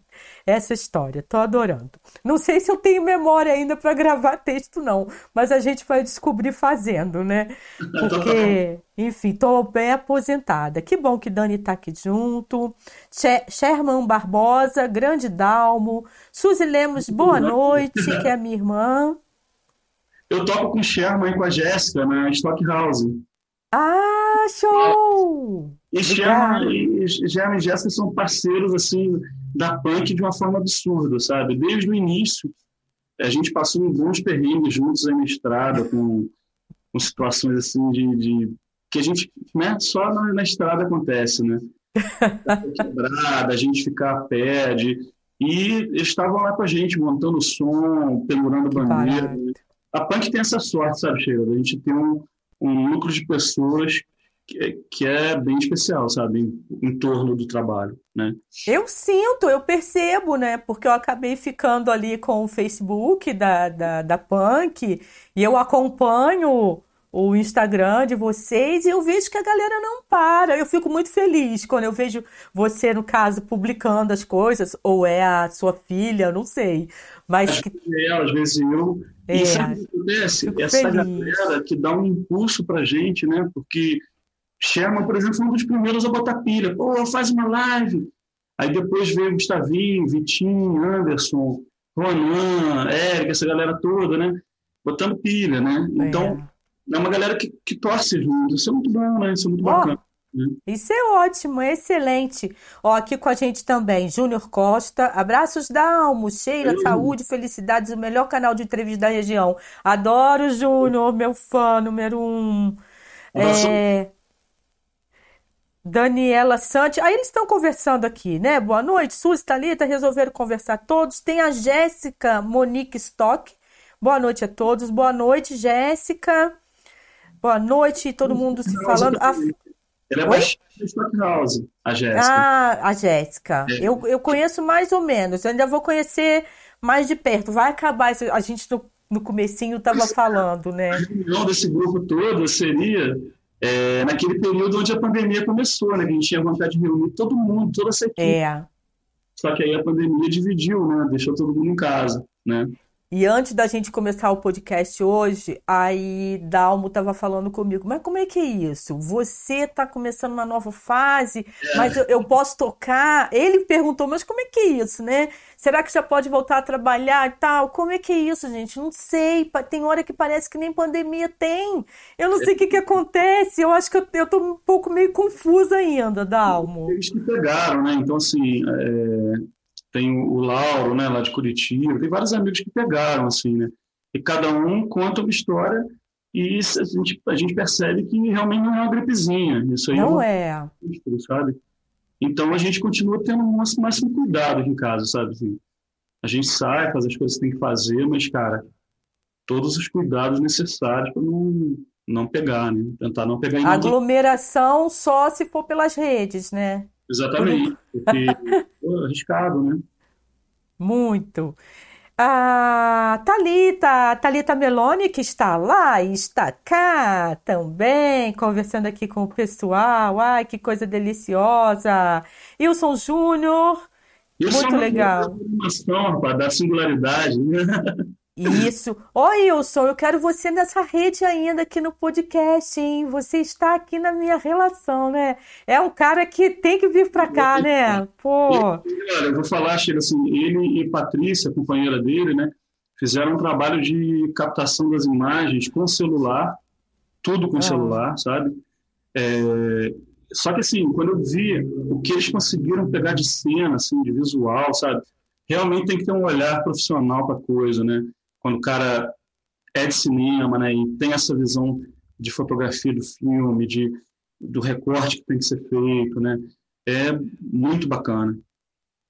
essa história. Tô adorando. Não sei se eu tenho memória ainda para gravar texto, não. Mas a gente vai descobrir fazendo, né? Porque, enfim, tô bem aposentada. Que bom que Dani tá aqui junto. Sherman Barbosa, grande Dalmo. Suzy Lemos, boa noite, que é minha irmã. Eu toco com Sherman e com a Jéssica na Stockhouse. Ah, show! E Sherman e, Sherman e Jéssica são parceiros, assim, da punk de uma forma absurda, sabe? Desde o início, a gente passou em bons perrengues juntos aí na estrada, com, com situações assim de, de, que a gente, né, só na, na estrada acontece, né? Quebrada, a gente ficar a pé, de, e eles estavam lá com a gente, montando som, pendurando bandeira. A punk tem essa sorte, sabe, Sheila? A gente tem um, um núcleo de pessoas que, que é bem especial, sabe, em, em, torno do trabalho, né? Eu sinto, eu percebo, né? Porque eu acabei ficando ali com o Facebook da, da, da Punk e eu acompanho o Instagram de vocês e eu vejo que a galera não para. Eu fico muito feliz quando eu vejo você, no caso, publicando as coisas, ou é a sua filha, não sei. Mas que... é, às vezes eu. É, e sabe o que acontece? Essa feliz. galera que dá um impulso pra gente, né? Porque Sherman, por exemplo, foi um dos primeiros a botar pilha. Pô, faz uma live. Aí depois veio Gustavinho, Vitinho, Anderson, Ronan, Eric, essa galera toda, né? Botando pilha, né? Então, é, uma galera que, que torce junto. Isso é muito bom, né? Isso é muito oh, bacana. Né? Isso é ótimo, é excelente. Ó, aqui com a gente também, Júnior Costa. Abraços da Almo, Sheila, Eu. saúde, felicidades, o melhor canal de entrevista da região. Adoro, Júnior, meu fã número um. É... Daniela Santos. Aí eles estão conversando aqui, né? Boa noite, Suzy, Thalita, resolveram conversar todos. Tem a Jéssica Monique Stock. Boa noite a todos. Boa noite, Jéssica. Boa noite, todo mundo se falando. A... Ela é baixinha Stockhouse, a Jéssica. Ah, a Jéssica. É. Eu, eu conheço mais ou menos. Eu ainda vou conhecer mais de perto. Vai acabar. A gente no, no comecinho estava falando, né? A reunião desse grupo todo seria é, naquele período onde a pandemia começou, né? Que a gente tinha vontade de reunir todo mundo, toda essa equipe. É. Só que aí a pandemia dividiu, né? Deixou todo mundo em casa, né? E antes da gente começar o podcast hoje, aí Dalmo estava falando comigo, mas como é que é isso? Você está começando uma nova fase, mas eu, eu, posso tocar? Ele perguntou, mas como é que é isso, né? Será que já pode voltar a trabalhar e tal? Como é que é isso, gente? Não sei. Tem hora que parece que nem pandemia tem. Eu não sei o que, que acontece. Eu acho que eu, tô um pouco meio confusa ainda, Dalmo. Eles que pegaram, né? Então, assim, é tem o Lauro, né, lá de Curitiba, tem vários amigos que pegaram, assim, né? E cada um conta uma história e a gente, a gente percebe que realmente não é uma gripezinha. Isso aí não é. é. Sabe? Então a gente continua tendo o máximo cuidado aqui em casa, sabe? Assim, a gente sai, faz as coisas que tem que fazer, mas, cara, todos os cuidados necessários para não, não pegar, né? Tentar não pegar em Aglomeração só se for pelas redes, né? Exatamente, porque é arriscado, né? Muito. A Talita, Talita Meloni, que está lá e está cá também, conversando aqui com o pessoal. Ai, que coisa deliciosa. Wilson Júnior, muito legal. Informação, rapaz, da singularidade. Né? Isso. Oi, Wilson, eu quero você nessa rede ainda aqui no podcast, hein? Você está aqui na minha relação, né? É um cara que tem que vir para cá, né? Pô. Olha, eu vou falar, chega assim, ele e Patrícia, companheira dele, né? Fizeram um trabalho de captação das imagens com celular, tudo com ah. celular, sabe? É, só que assim, quando eu vi o que eles conseguiram pegar de cena, assim, de visual, sabe? Realmente tem que ter um olhar profissional para a coisa, né? Quando o cara é de cinema, né, e tem essa visão de fotografia do filme, de do recorte que tem que ser feito, né, é muito bacana.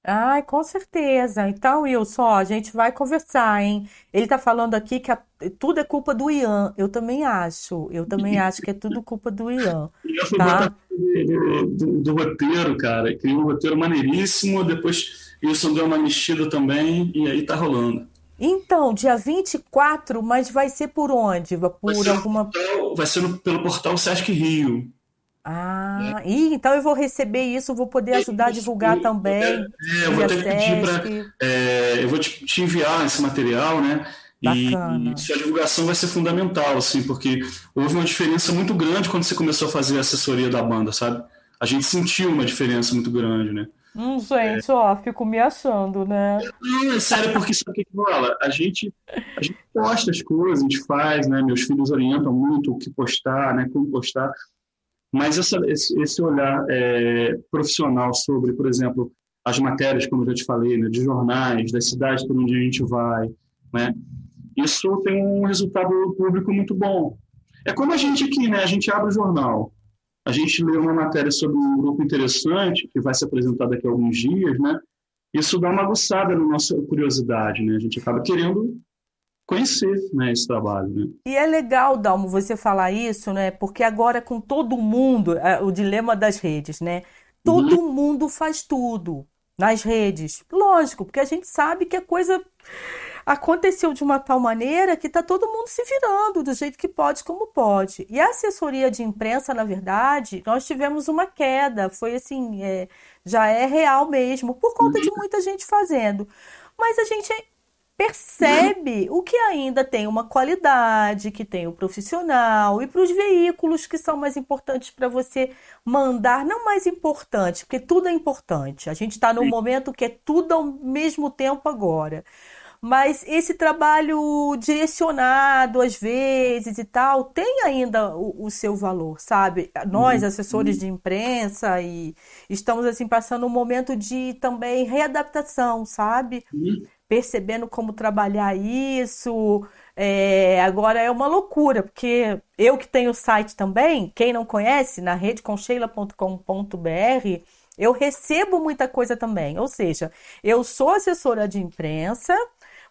Ai, com certeza. Então, Wilson, ó, a gente vai conversar, hein? Ele tá falando aqui que a- tudo é culpa do Ian. Eu também acho. Eu também acho que é tudo culpa do Ian, tá? do, do- do roteiro, cara. Criou um roteiro maneiríssimo, depois Wilson deu uma mexida também, e aí tá rolando. Então, dia 24, mas vai ser por onde? Vai Vai Por no alguma. portal, vai ser no- pelo portal Sesc Rio. Ah, ih, então eu vou receber isso, vou poder ajudar a divulgar também É, eu vou que pedir para. Sesc. eu vou te, te enviar esse material, né? E, Bacana. e sua divulgação vai ser fundamental, assim, porque houve uma diferença muito grande quando você começou a fazer a assessoria da banda, sabe? A gente sentiu uma diferença muito grande, né? Hum, gente, ó, fico me achando, né? Não, é sério, porque sabe o que rola? A gente, a gente posta as coisas, a gente faz, né? Meus filhos orientam muito o que postar, né? Como postar. Mas essa, esse olhar é, profissional sobre, por exemplo, as matérias, como eu já te falei, né? De jornais, das cidades por onde a gente vai, né? Isso tem um resultado público muito bom. É como a gente aqui, né? A gente abre o jornal, a gente lê uma matéria sobre um grupo interessante que vai ser apresentado daqui a alguns dias, né? Isso dá uma aguçada na nossa curiosidade, né? A gente acaba querendo conhecer, né, esse trabalho, né? E é legal, Dalmo, você falar isso, né? Porque agora com todo mundo, é, o dilema das redes, né? Todo mundo faz tudo nas redes. Lógico, porque a gente sabe que a coisa aconteceu de uma tal maneira que está todo mundo se virando do jeito que pode, como pode. E a assessoria de imprensa, na verdade, nós tivemos uma queda, foi assim, é, já é real mesmo, por conta de muita gente fazendo. Mas a gente percebe o que ainda tem uma qualidade, que tem o profissional, e para os veículos que são mais importantes para você mandar, não mais importante, porque tudo é importante. A gente está num momento que é tudo ao mesmo tempo agora. Mas esse trabalho direcionado, às vezes e tal, tem ainda o, o seu valor, sabe? Nós, assessores de imprensa, e estamos assim passando um momento de também readaptação, sabe? Percebendo como trabalhar isso. É, agora é uma loucura, porque eu que tenho o site também, quem não conhece, na redeconcheila.com.br, eu recebo muita coisa também. Ou seja, eu sou assessora de imprensa,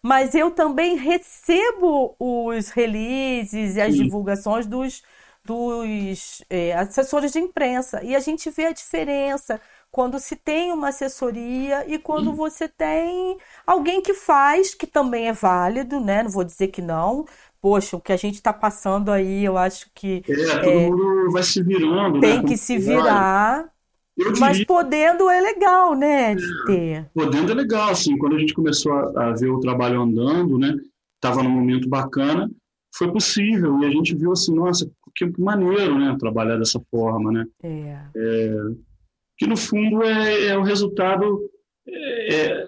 mas eu também recebo os releases e as Sim. divulgações dos, dos é, assessores de imprensa. E a gente vê a diferença quando se tem uma assessoria e quando você tem alguém que faz, que também é válido, né? Não vou dizer que não. Poxa, o que a gente está passando aí, eu acho que É, todo mundo vai se virando, né? tem Como que se virar, Eu mas diria, podendo é legal, né? De ter. podendo é legal, assim, quando a gente começou a, a ver o trabalho andando, né? Tava num momento bacana, foi possível, e a gente viu assim, nossa, que maneiro, né? Trabalhar dessa forma, né? É. que no fundo é, é o resultado é,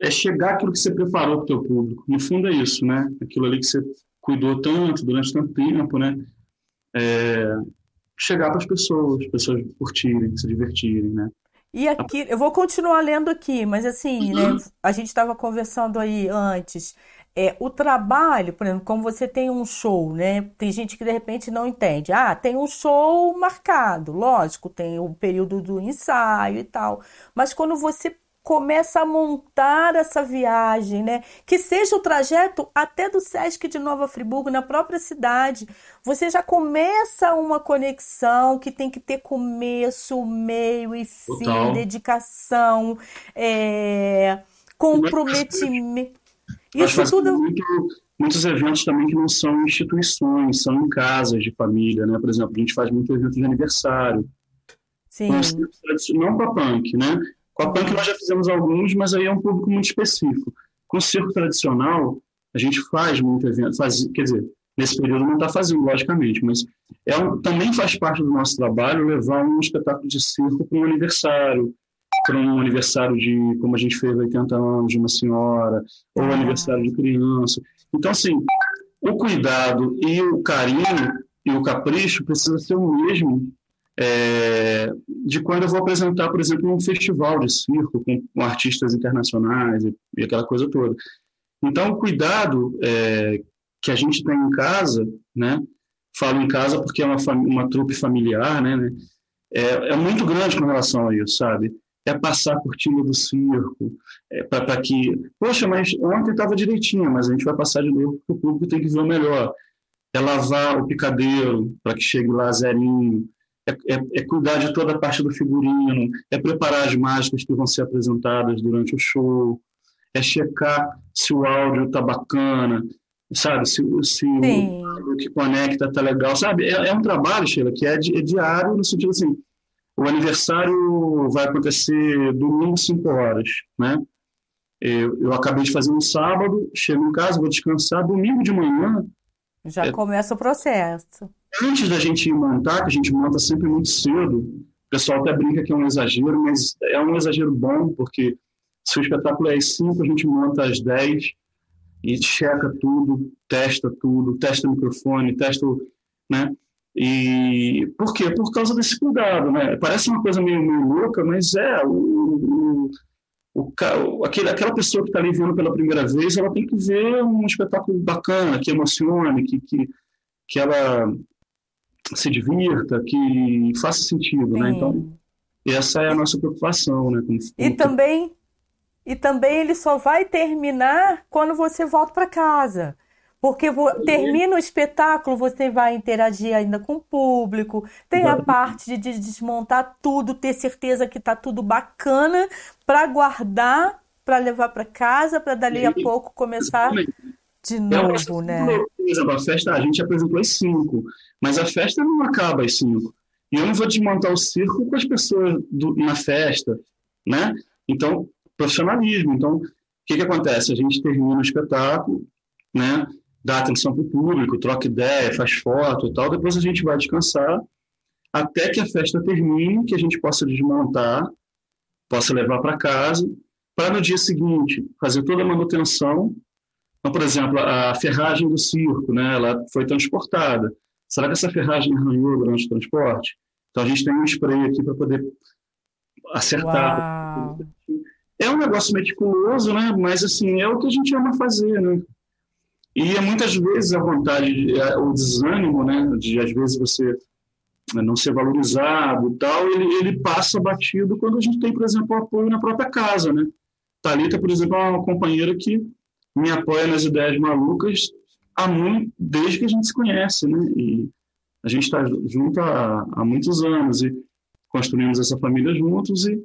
é chegar aquilo que você preparou para o teu público. No fundo é isso, né? Aquilo ali que você cuidou tanto durante tanto tempo, né? É, chegar para as pessoas, as pessoas curtirem, se divertirem, né? E aqui, eu vou continuar lendo aqui, mas assim, né? A gente estava conversando aí antes. É, o trabalho, por exemplo, como você tem um show, né? Tem gente que de repente não entende. Ah, tem um show marcado, lógico, tem o período do ensaio e tal. Mas quando você começa a montar essa viagem, né? Que seja o trajeto até do Sesc de Nova Friburgo, na própria cidade, você já começa uma conexão que tem que ter começo, meio e fim, Total. dedicação, é, comprometimento. Isso tudo. muito, muitos eventos também que não são instituições, são em casas de família, né? Por exemplo, a gente faz muito evento de aniversário, Sim, circo tradicional, não com a punk, né? Com a punk nós já fizemos alguns, mas aí é um público muito específico. Com o circo tradicional, a gente faz muito evento, faz, quer dizer, nesse período não está fazendo, logicamente, mas é um, também faz parte do nosso trabalho levar um espetáculo de circo para um aniversário, para um aniversário de, como a gente fez, 80 anos de uma senhora, ou Ah. aniversário de criança. Então, assim, o cuidado e o carinho e o capricho precisa ser o mesmo é, de quando eu vou apresentar, por exemplo, um festival de circo com, com artistas internacionais e, e, aquela coisa toda. Então, o cuidado é, que a gente tem em casa, né? Falo em casa porque é uma, uma trupe familiar, né? né é, é muito grande com relação a isso, sabe? É passar a cortina do circo, é para que, poxa, mas ontem estava direitinho, mas a gente vai passar de novo porque o público tem que ver o melhor. É lavar o picadeiro para que chegue lá zerinho, é, é, é, cuidar de toda a parte do figurino, é preparar as mágicas que vão ser apresentadas durante o show, é checar se o áudio está bacana, sabe? Se, se o que conecta está legal, sabe? É, é, um trabalho, Sheila, que é, di, é diário no sentido assim, o aniversário vai acontecer domingo, 5 horas, né? Eu, eu, acabei de fazer um sábado, chego em casa, vou descansar, domingo de manhã... Já é, começa o processo. Antes da gente montar, que a gente monta sempre muito cedo, o pessoal até brinca que é um exagero, mas é um exagero bom, porque se o espetáculo é às 5, a gente monta às 10 e checa tudo, testa tudo, testa o microfone, testa o... Né? E por quê? Por causa desse cuidado, né? Parece uma coisa meio, meio louca, mas é o, o, o aquele, aquela pessoa que está ali vendo pela primeira vez, ela tem que ver um espetáculo bacana, que emocione, que, que, que ela se divirta, que faça sentido, né? Sim. né? Então, essa é a nossa preocupação, né? e também e também ele só vai terminar quando você volta para casa. Porque termina o espetáculo, você vai interagir ainda com o público, tem a parte de desmontar tudo, ter certeza que está tudo bacana para guardar, para levar para casa, para dali a pouco começar de é novo, né? Por exemplo, a festa, a gente apresentou às cinco, mas a festa não acaba às cinco. E eu não vou desmontar o circo com as pessoas do, na festa, né? Então, profissionalismo. Então, o que, que acontece? A gente termina o espetáculo, né? Dá atenção para o público, troca ideia, faz foto e tal. Depois a gente vai descansar até que a festa termine, que a gente possa desmontar, possa levar para casa, para no dia seguinte fazer toda a manutenção. Então, por exemplo, a ferragem do circo, né, ela foi transportada. Será que essa ferragem arranhou durante o transporte? Então a gente tem um spray aqui para poder acertar. Uau. É um negócio meticuloso, né? Mas assim, é o que a gente ama fazer, né? E é muitas vezes a vontade, é, o desânimo, né, de às vezes você não ser valorizado tal, ele, ele passa batido quando a gente tem, por exemplo, apoio na própria casa, né? Thalita, por exemplo, é uma companheira que me apoia nas ideias malucas há muito, desde que a gente se conhece, né? E a gente está junto há, há muitos anos e construímos essa família juntos e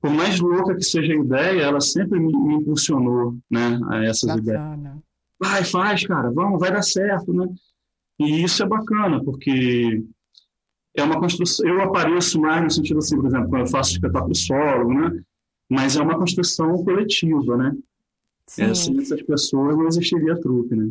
por mais louca que seja a ideia, ela sempre me, me impulsionou, né, a essas Bacana. ideias vai, faz, cara, vamos, vai dar certo, né? E isso é bacana, porque é uma construção. Eu apareço mais no sentido assim, por exemplo, quando eu faço espetáculo solo, né? Mas é uma construção coletiva, né? Sim. É, sem essas pessoas não existiria truque, né?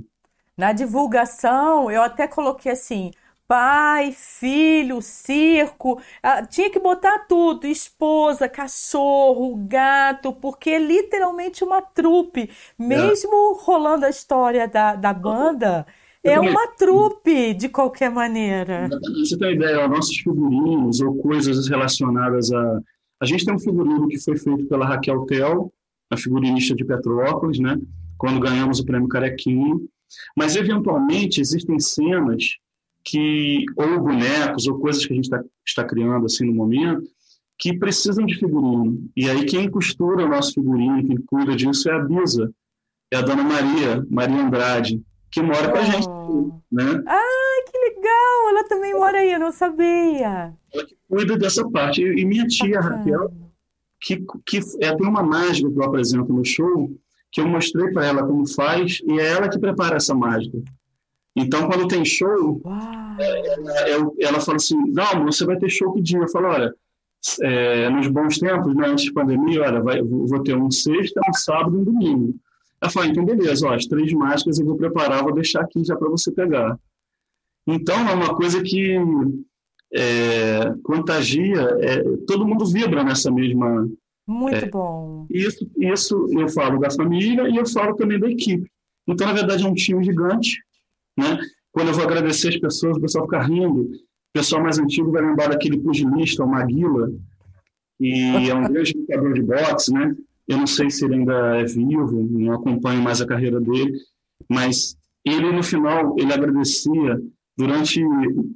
Na divulgação, eu até coloquei assim: pai, filho, circo, ah, tinha que botar tudo, esposa, cachorro, gato, porque é literalmente uma trupe. Mesmo é. rolando a história da, da banda, é uma trupe de qualquer maneira. Você tem ideia, nossos figurinos ou coisas relacionadas a. A gente tem um figurino que foi feito pela Raquel Tel, a figurinista de Petrópolis, né? Quando ganhamos o prêmio Carequinho. Mas, eventualmente, existem cenas que ou bonecos ou coisas que a gente tá, está criando assim no momento que precisam de figurino. E aí quem costura o nosso figurino, quem cuida disso é a Bisa, é a dona Maria, Maria Andrade, que mora com a gente, oh. né? Ah, que legal! Ela também mora aí, eu não sabia. Ela que cuida dessa parte. E minha tia, Raquel, que, que é, tem uma mágica que eu apresento no show, que eu mostrei para ela como faz, e é ela que prepara essa mágica. Então, quando tem show, é, é, ela fala assim: não, você vai ter show que dia? Eu falo: olha, é, nos bons tempos, né, antes da pandemia, olha, vai, vou ter um sexta, um sábado e um domingo. Ela fala: então, beleza, ó, as três máscaras eu vou preparar, vou deixar aqui já para você pegar. Então, é uma coisa que é, contagia, é, todo mundo vibra nessa mesma. Muito é, bom. Isso, isso eu falo da família e eu falo também da equipe. Então, na verdade, é um time gigante né? Quando eu vou agradecer as pessoas, o pessoal fica rindo. O pessoal mais antigo vai lembrar daquele pugilista, o Maguila, e é um grande lutador de boxe, né? Eu não sei se ele ainda é vivo, não acompanho mais a carreira dele, mas ele no final ele agradecia durante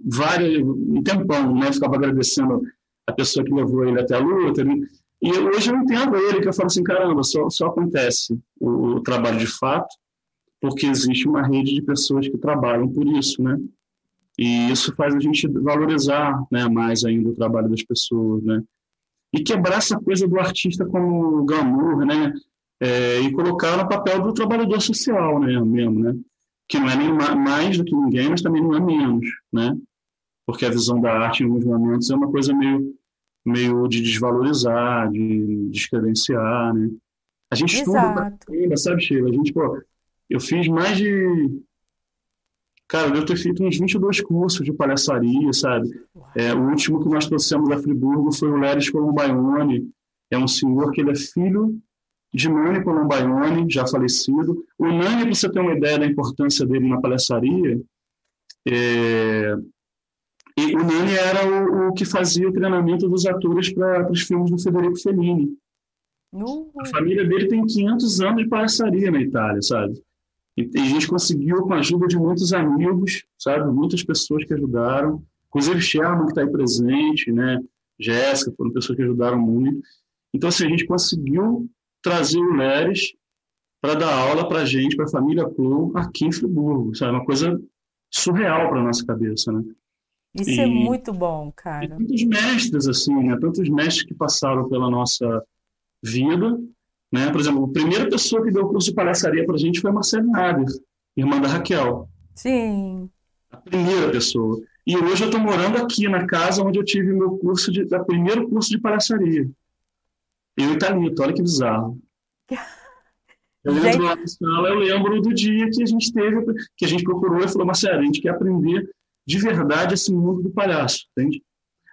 vários um tempão, né? Ficava agradecendo a pessoa que levou ele até a luta. Ele, E hoje eu entendo ele, que eu falo assim, caramba, só, só acontece o, o trabalho de fato porque existe uma rede de pessoas que trabalham por isso, né? E isso faz a gente valorizar né, mais ainda o trabalho das pessoas, né? E quebrar essa coisa do artista como glamour, né? É, e colocar no papel do trabalhador social, né? Mesmo, né? Que não é nem mais do que ninguém, mas também não é menos, né? Porque a visão da arte em alguns momentos é uma coisa meio, meio de desvalorizar, de descredenciar, né? A gente Exato. estuda sabe, Sheila? A gente, pô, eu fiz mais de. Cara, eu devo ter feito uns 22 cursos de palhaçaria, sabe? É, o último que nós trouxemos a Friburgo foi o Leris Colombaione. É um senhor que ele é filho de Nani Colombaione, já falecido. O Nani, para você ter uma ideia da importância dele na palhaçaria, é... e o Nani era o, o, que fazia o treinamento dos atores para os filmes do Federico Fellini. Uhum. A família dele tem 500 anos de palhaçaria na Itália, sabe? E, a gente conseguiu, com a ajuda de muitos amigos, sabe? Muitas pessoas que ajudaram. Inclusive Sherman, que está aí presente, né? Jéssica, foram pessoas que ajudaram muito. Então, assim, a gente conseguiu trazer o Leres para dar aula para a gente, para a família Plum, aqui em Friburgo, sabe? Uma coisa surreal para nossa cabeça, né? Isso e, é muito bom, cara. E tantos mestres, assim, né? Tantos mestres que passaram pela nossa vida né? Por exemplo, a primeira pessoa que deu o curso de palhaçaria para a gente foi a Marcela Nader, irmã da Raquel. Sim. A primeira pessoa. E hoje eu estou morando aqui na casa onde eu tive meu curso de, da primeiro curso de palhaçaria. Eu e Thalita, olha que bizarro. Eu lembro lá na sala, eu lembro do dia que a gente teve, que a gente procurou e falou, Marcelo, a gente quer aprender de verdade esse mundo do palhaço, entende?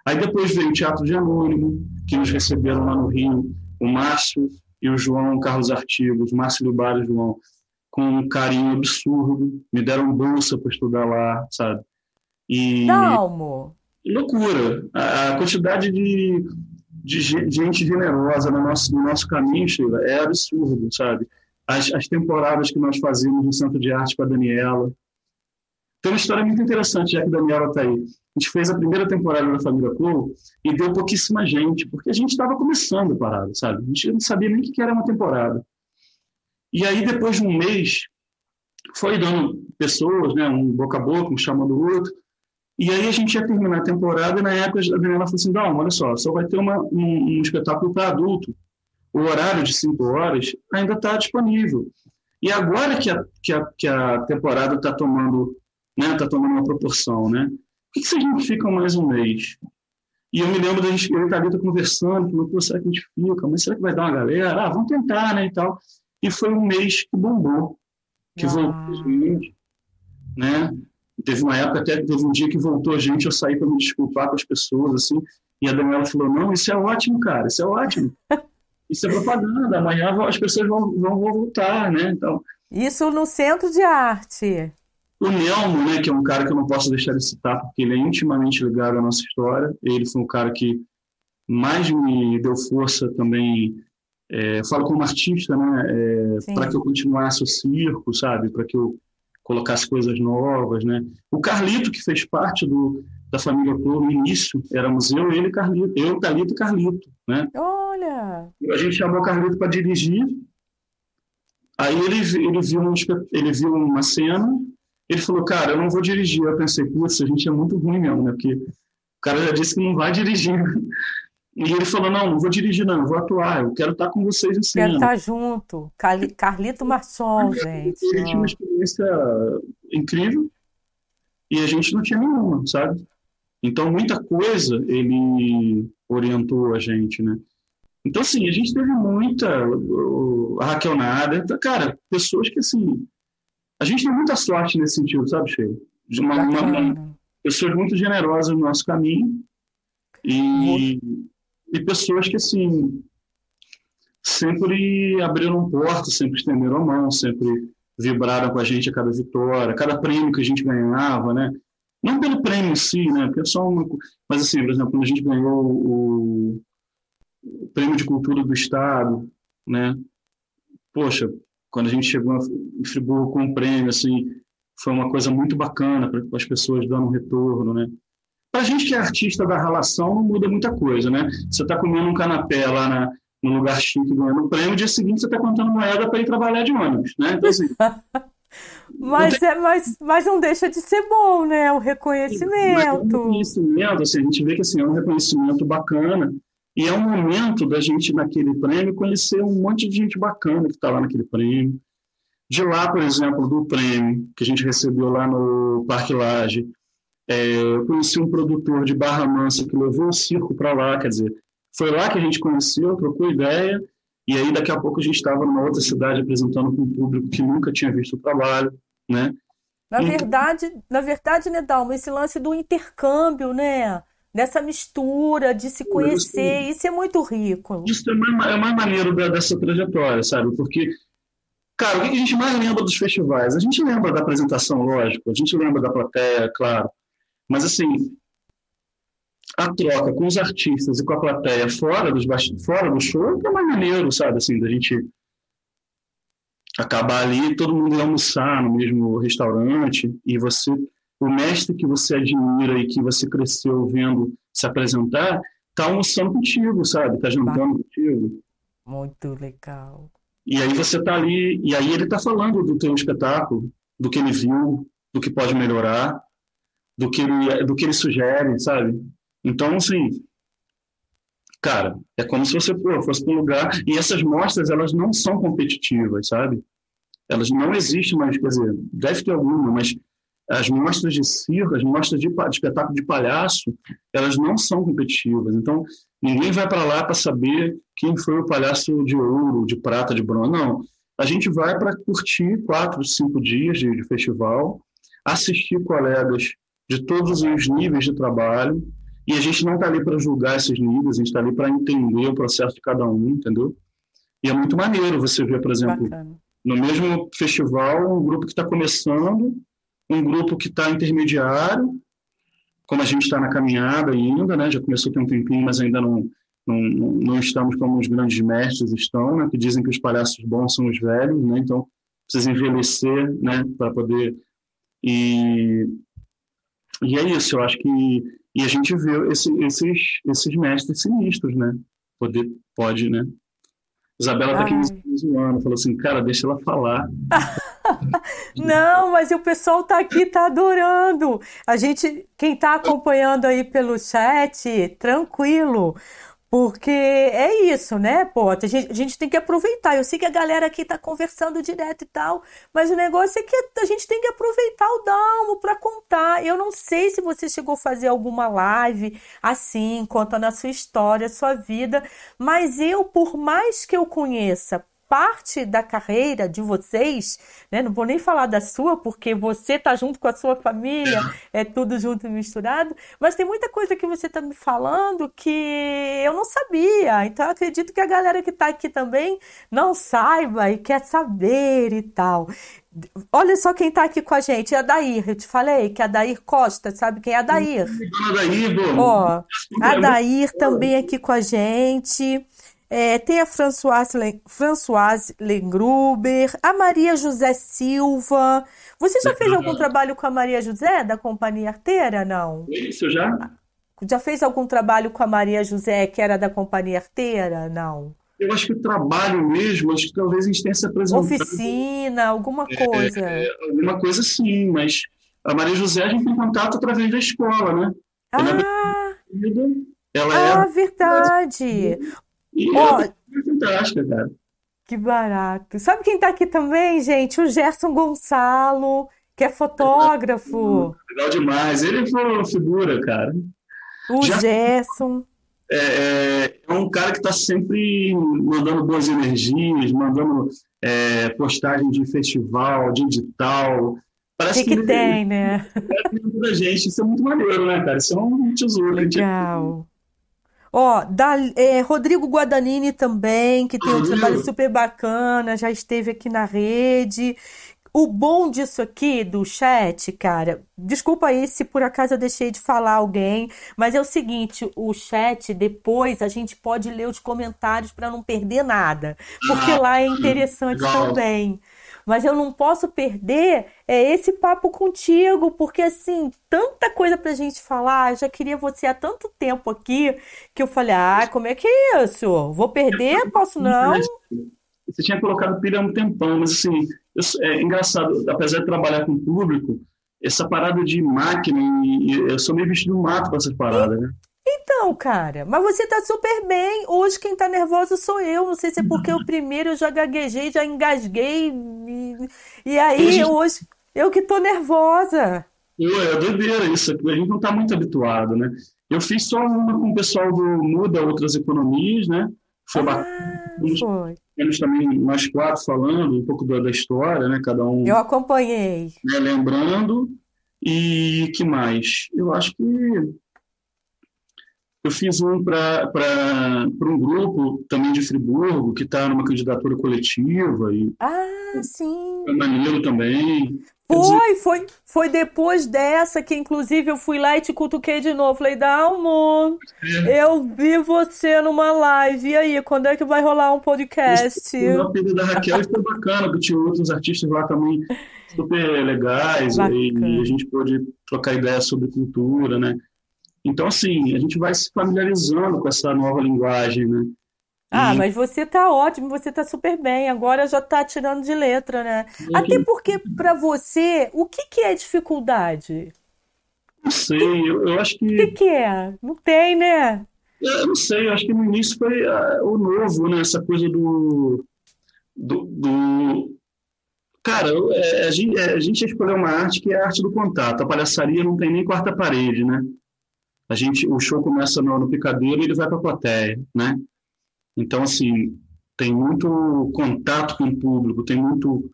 Aí depois veio o Teatro de Anônimo, que nos receberam lá no Rio, o Márcio, e o João Carlos Artigos, Márcio Libar e João, com um carinho absurdo, me deram bolsa para estudar lá, sabe? E Dalmo. loucura, a, quantidade de, de gente generosa no nosso, no nosso caminho, Sheila, é absurdo, sabe? As, as temporadas que nós fazíamos no Centro de Arte com a Daniela. Tem uma história muito interessante, já que a Daniela está aí. A gente fez a primeira temporada da Família Clow e deu pouquíssima gente, porque a gente estava começando a parada, sabe? A gente não sabia nem o que era uma temporada. E aí, depois de um mês, foi dando pessoas, né, um boca a boca, um chamando o outro, e aí a gente ia terminar a temporada e na época a Daniela falou assim, não, olha só, só vai ter uma, um, um espetáculo para adulto. O horário de cinco horas ainda está disponível. E agora que a, que a, que a temporada está tomando, né, tá tomando uma proporção, né? Que, que vocês não ficam mais um mês? E eu me lembro da gente, eu e a Thalita conversando, falando, pô, será que a gente fica? Mas será que vai dar uma galera? Ah, vamos tentar, né, e tal. E foi um mês que bombou, que ah. voltou gente, né? Teve uma época até que teve um dia que voltou gente, eu saí para me desculpar com as pessoas, assim, e a Daniela falou, não, isso é ótimo, cara, isso é ótimo. Isso é propaganda, amanhã as pessoas vão, vão voltar, né? Então, isso no centro de arte. O Nelmo, né, que é um cara que eu não posso deixar de citar, porque ele é intimamente ligado à nossa história. Ele foi um cara que mais me deu força também. É, falo como artista, né, é, para que eu continuasse o circo, sabe, para que eu colocasse coisas novas, né. O Carlito que fez parte do da família Clô no início, éramos eu, ele, Carlito, eu, Carlito e Carlito, né. Olha. A gente chamou o Carlito para dirigir. Aí ele ele viu um, ele viu uma cena ele falou, cara, eu não vou dirigir. Eu pensei, putz, a gente é muito ruim mesmo, né? Porque o cara já disse que não vai dirigir. E ele falou, não, não vou dirigir não, eu vou atuar, eu quero estar com vocês em cena. Quero estar junto. Carlito Marçom, gente. Ele tinha uma experiência incrível e a gente não tinha nenhuma, sabe? Então, muita coisa ele orientou a gente, né? Então, assim, a gente teve muita... A Raquel Nada, cara, pessoas que, assim, a gente tem muita sorte nesse sentido, sabe, Sheila? De uma, uma, pessoas muito generosas no nosso caminho e, e pessoas que, assim, sempre abriram portas, sempre estenderam a mão, sempre vibraram com a gente a cada vitória, a cada prêmio que a gente ganhava, né? Não pelo prêmio em si, né? Porque é só uma... Mas, assim, por exemplo, quando a gente ganhou o, o prêmio de cultura do Estado, né? Poxa, quando a gente chegou em Friburgo com um prêmio, assim, foi uma coisa muito bacana para as pessoas dando um retorno, né? Para gente que é artista da relação, não muda muita coisa, né? Você está comendo um canapé lá na, no lugar chique ganhando prêmio, dia seguinte você está contando moeda para ir trabalhar de ônibus, né? Então, assim. mas, tem... é, mas, mas não deixa de ser bom, né? O reconhecimento. o reconhecimento, assim, a gente vê que assim, é um reconhecimento bacana. E é um momento da gente, naquele prêmio, conhecer um monte de gente bacana que está lá naquele prêmio. De lá, por exemplo, do prêmio que a gente recebeu lá no Parque Laje, é, eu conheci um produtor de Barra Mansa que levou o circo para lá, quer dizer, foi lá que a gente conheceu, trocou ideia, e aí daqui a pouco a gente estava numa outra cidade apresentando para um público que nunca tinha visto o trabalho, né? Na verdade, na verdade, né, Dalma, esse lance do intercâmbio, né? Dessa mistura, de se conhecer, isso, isso é muito rico. Isso é mais, é mais maneiro dessa trajetória, sabe? Porque, cara, o que a gente mais lembra dos festivais? A gente lembra da apresentação, lógico, a gente lembra da plateia, claro. Mas, assim, a troca com os artistas e com a plateia fora, dos fora do show é mais maneiro, sabe? Assim, da gente acabar ali, todo mundo ir almoçar no mesmo restaurante e você, o mestre que você admira e que você cresceu vendo se apresentar, tá almoçando contigo, sabe? Tá jantando contigo. Muito legal. E aí você tá ali, e aí ele tá falando do teu espetáculo, do que ele viu, do que pode melhorar, do que ele, do que ele sugere, sabe? Então, assim, cara, é como se você pô, fosse para um lugar e essas mostras elas não são competitivas, sabe? Elas não existem mais, quer dizer, deve ter alguma, mas as mostras de circo, as mostras de, de espetáculo de palhaço, elas não são competitivas. Então, ninguém vai para lá para saber quem foi o palhaço de ouro, de prata, de bronze. Não. A gente vai para curtir quatro, cinco dias de, de festival, assistir colegas de todos os níveis de trabalho, e a gente não está ali para julgar esses níveis, a gente está ali para entender o processo de cada um, entendeu? E é muito maneiro você ver, por exemplo, Bacana. no mesmo festival, um grupo que está começando, um grupo que está intermediário, como a gente está na caminhada ainda, né? Já começou tem um tempinho, mas ainda não, não, não estamos como os grandes mestres estão, né? Que dizem que os palhaços bons são os velhos, né? Então precisa envelhecer, né? Para poder e e é isso. Eu acho que e a gente vê esse, esses, esses mestres sinistros, né? Poder, pode, né? Isabela tá aqui me zoando, falou assim, cara, deixa ela falar. Não, mas o pessoal tá aqui, tá adorando. A gente, quem tá acompanhando aí pelo chat, tranquilo. Porque é isso, né, pô? A gente, a gente, tem que aproveitar. Eu sei que a galera aqui tá conversando direto e tal, mas o negócio é que a gente tem que aproveitar o Dalmo para contar. Eu não sei se você chegou a fazer alguma live assim, contando a sua história, a sua vida, mas eu, por mais que eu conheça parte da carreira de vocês, né? Não vou nem falar da sua, porque você tá junto com a sua família, é tudo junto e misturado, mas tem muita coisa que você tá me falando que eu não sabia. Então eu acredito que a galera que tá aqui também não saiba e quer saber e tal. Olha só quem tá aqui com a gente, é a Dair. Eu te falei que é a Dair Costa, sabe quem é a Dair? Ó, a Dair também aqui com a gente. É, tem a Françoise, Françoise Lengruber, a Maria José Silva. Você já fez algum trabalho com a Maria José, da Companhia Arteira, não? Isso, já. Já fez algum trabalho com a Maria José, que era da Companhia Arteira, não? Eu acho que trabalho mesmo, acho que talvez a gente tenha se apresentado. Oficina, alguma coisa. É, alguma coisa sim, mas a Maria José a gente tem contato através da escola, né? Ah! Ela é ah, é... verdade! E oh, é fantástica, cara. Que barato. Sabe quem tá aqui também, gente? O Gerson Gonçalo, que é fotógrafo. Legal demais. Ele foi uma figura, cara. O Já... Gerson. É, é, é, um cara que está sempre mandando boas energias, mandando é, postagem de festival, de edital. Parece que, que, que tem, né? Parece da gente. Isso é muito maneiro, né, cara? Isso é um tesouro. Legal. Ó, da, é, Rodrigo Guadagnini também, que tem um trabalho super bacana, já esteve aqui na rede. O bom disso aqui, do chat, cara, desculpa aí se por acaso eu deixei de falar alguém, mas é o seguinte, o chat, depois a gente pode ler os comentários para não perder nada, porque lá é interessante também. Mas eu não posso perder é, esse papo contigo, porque assim, tanta coisa pra gente falar, já queria você há tanto tempo aqui, que eu falei, ah, como é que é isso? Vou perder? Posso não? Você tinha colocado pilha há um tempão, mas assim, é engraçado, apesar de trabalhar com público, essa parada de máquina, eu sou meio bicho do mato com essas paradas, né? Então, cara, mas você tá super bem. Hoje quem tá nervosa sou eu. Não sei se é porque o primeiro eu já gaguejei, já engasguei. E, e aí, gente... hoje, eu que tô nervosa. Eu, é doideira isso. A gente não tá muito habituado, né? Eu fiz só uma com o pessoal do Muda Outras Economias, né? Foi ah, bacana. Foi. Temos também nós quatro falando um pouco da, da história, né? Cada um. Eu acompanhei. Né? Lembrando. E que mais? Eu acho que eu fiz um para um grupo também de Friburgo, que está numa candidatura coletiva. E ah, sim. É maneiro também. Foi, foi, foi depois dessa que, inclusive, eu fui lá e te cutuquei de novo. Falei, Dalmo, é. eu vi você numa live. E aí, quando é que vai rolar um podcast? O pedido da Raquel foi bacana, porque tinha outros artistas lá também super legais. E a gente pôde trocar ideias sobre cultura, né? Então, assim, a gente vai se familiarizando com essa nova linguagem, né? Ah, e... mas você tá ótimo, você tá super bem. Agora já tá tirando de letra, né? Até porque, para você, o que, que é dificuldade? Não sei, eu, eu acho que. O que, que é? Não tem, né? Eu não sei, eu acho que no início foi uh, o novo, né? Essa coisa do. do, do... Cara, é, a, gente, é, a gente escolheu uma arte que é a arte do contato. A palhaçaria não tem nem quarta parede, né? A gente, o show começa no, no picadeiro e ele vai para a plateia, né? Então, assim, tem muito contato com o público, tem muito...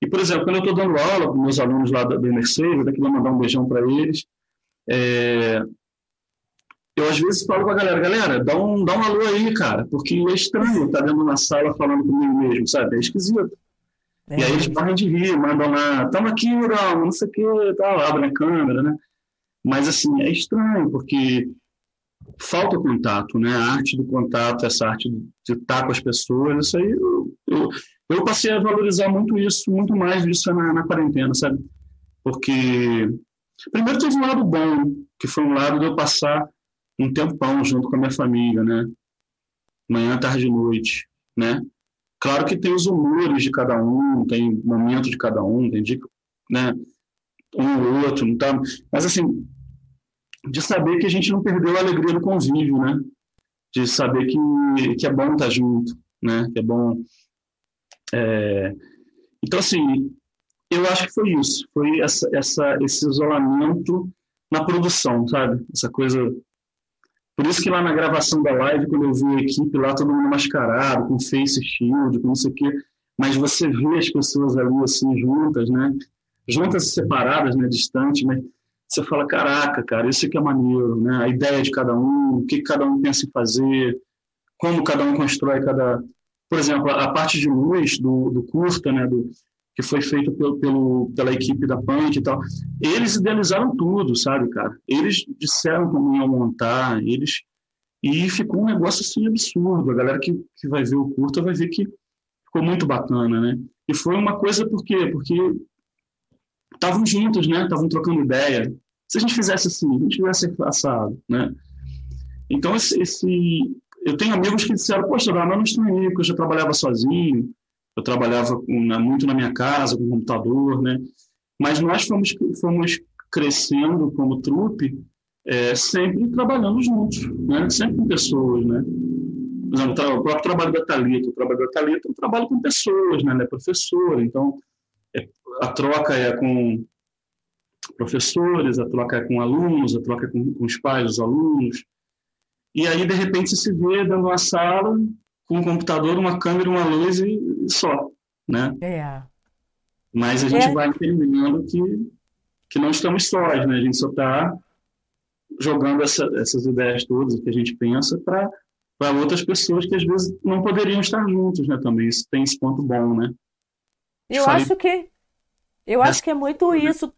E, por exemplo, quando eu estou dando aula para meus alunos lá da, da Mercedes, daqui vou mandar um beijão para eles, é... eu às vezes falo para a galera, galera, dá um, dá um alô aí, cara, porque é estranho estar tá dentro de uma sala falando comigo mesmo, sabe? É esquisito. É. E aí eles param de rir, mandam lá, tamo aqui, Urão, não sei o que, tal, abrem a câmera, né? Mas, assim, é estranho, porque falta contato, né? A arte do contato, essa arte de estar com as pessoas, isso aí eu, eu, eu passei a valorizar muito isso, muito mais isso na, na quarentena, sabe? Porque, primeiro, teve um lado bom, que foi um lado de eu passar um tempão junto com a minha família, né? Manhã, tarde e noite, né? Claro que tem os humores de cada um, tem momentos de cada um, tem dia, né? Um ou outro, não tá? Mas assim, de saber que a gente não perdeu a alegria do convívio, né? De saber que, que é bom estar junto, né? Que é bom. É... Então assim, eu acho que foi isso, foi essa, essa, esse isolamento na produção, sabe? Essa coisa. Por isso que lá na gravação da live, quando eu vi a equipe lá, todo mundo mascarado, com face shield, com não sei o quê, mas você vê as pessoas ali assim juntas, né? Juntas separadas, né, distantes, mas você fala, caraca, cara, isso aqui é maneiro, né? A ideia de cada um, o que cada um pensa em fazer, como cada um constrói cada... Por exemplo, a parte de luz do, do curta, né, do, que foi feito pelo, pelo, pela equipe da Punk e tal, eles idealizaram tudo, sabe, cara? Eles disseram como iam montar, eles... E ficou um negócio assim absurdo. A galera que, que vai ver o curta vai ver que ficou muito bacana, né? E foi uma coisa, por quê? Porque estavam juntos, né? Estavam trocando ideia. Se a gente fizesse assim, a gente tivesse passado, né? Então, esse, esse, eu tenho amigos que disseram, poxa, não, eu não estranhei, porque eu já trabalhava sozinho, eu trabalhava com, né, muito na minha casa, com computador, né? Mas nós fomos, fomos crescendo como trupe, é, sempre trabalhando juntos, né? Sempre com pessoas, né? Por exemplo, o próprio trabalho da Thalita, o trabalho da Thalita é um trabalho com pessoas, né? Ela é professora, então a troca é com professores, a troca é com alunos, a troca é com, com os pais dos alunos. E aí, de repente, você se vê dando uma sala com um computador, uma câmera, uma luz e, só, né? É. Mas a gente é. vai entendendo que, que não estamos sós, né? A gente só está jogando essa, essas ideias todas que a gente pensa para para outras pessoas que às vezes não poderiam estar juntos, né? Também isso tem esse ponto bom, né? Eu Falei... acho que eu acho que é muito isso.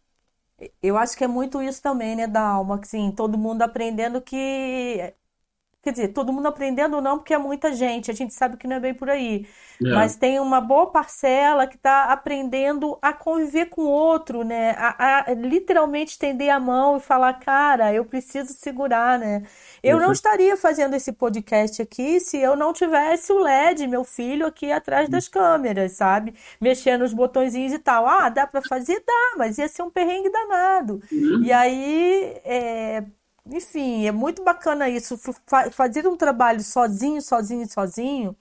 Eu acho que é muito isso também, né, da alma, que sim, todo mundo aprendendo que Quer dizer, todo mundo aprendendo não, porque é muita gente, a gente sabe que não é bem por aí. É. Mas tem uma boa parcela que está aprendendo a conviver com o outro, né? A, a, literalmente estender a mão e falar, cara, eu preciso segurar, né? Eu não estaria fazendo esse podcast aqui se eu não tivesse o LED, meu filho, aqui atrás das câmeras, sabe? Mexendo os botõezinhos e tal. Ah, dá para fazer? Dá, mas ia ser um perrengue danado. Uhum. E aí, é, enfim, é muito bacana isso. Fazer um trabalho sozinho, sozinho, sozinho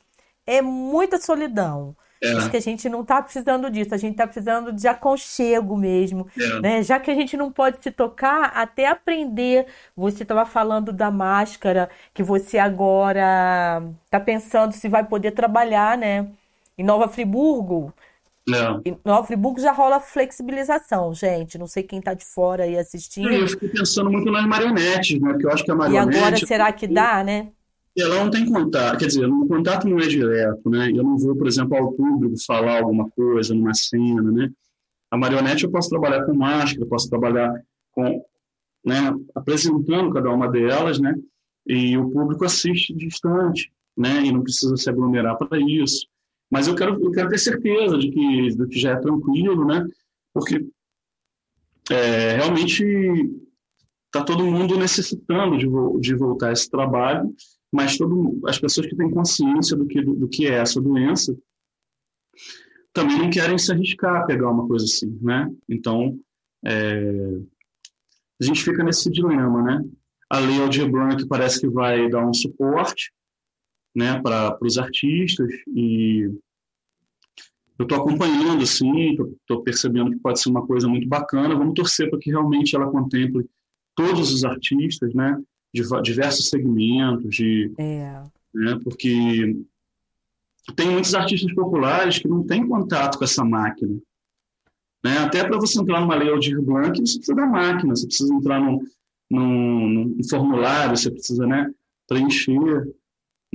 é muita solidão. É. Acho que a gente não está precisando disso, a gente está precisando de aconchego mesmo. É. Né? Já que a gente não pode se tocar, até aprender. Você estava falando da máscara, que você agora está pensando se vai poder trabalhar, né? Em Nova Friburgo. É. Em Nova Friburgo já rola flexibilização, gente. Não sei quem está de fora aí assistindo. Eu fico pensando muito nas marionetes, né? Porque eu acho que a marionete. E agora será que dá, né? ela não tem contato, quer dizer, o contato não é direto, né? Eu não vou, por exemplo, ao público falar alguma coisa numa cena, né? A marionete eu posso trabalhar com máscara, posso trabalhar com, né, apresentando cada uma delas, né? E o público assiste distante, né? E não precisa se aglomerar para isso. Mas eu quero, eu quero ter certeza de que, de que já é tranquilo, né? Porque é, realmente está todo mundo necessitando de, de voltar a esse trabalho mas todo, as pessoas que têm consciência do que, do, do que é essa doença também não querem se arriscar a pegar uma coisa assim, né? Então, é, a gente fica nesse dilema, né? A lei Blanc parece que vai dar um suporte, né, para os artistas e eu estou acompanhando, sim, estou percebendo que pode ser uma coisa muito bacana. Vamos torcer para que realmente ela contemple todos os artistas, né? de diversos segmentos, de, é. né, porque tem muitos artistas populares que não têm contato com essa máquina. Né? Até para você entrar numa lei Aldir Blanc, você precisa da máquina, você precisa entrar num, num, num formulário, você precisa né, preencher.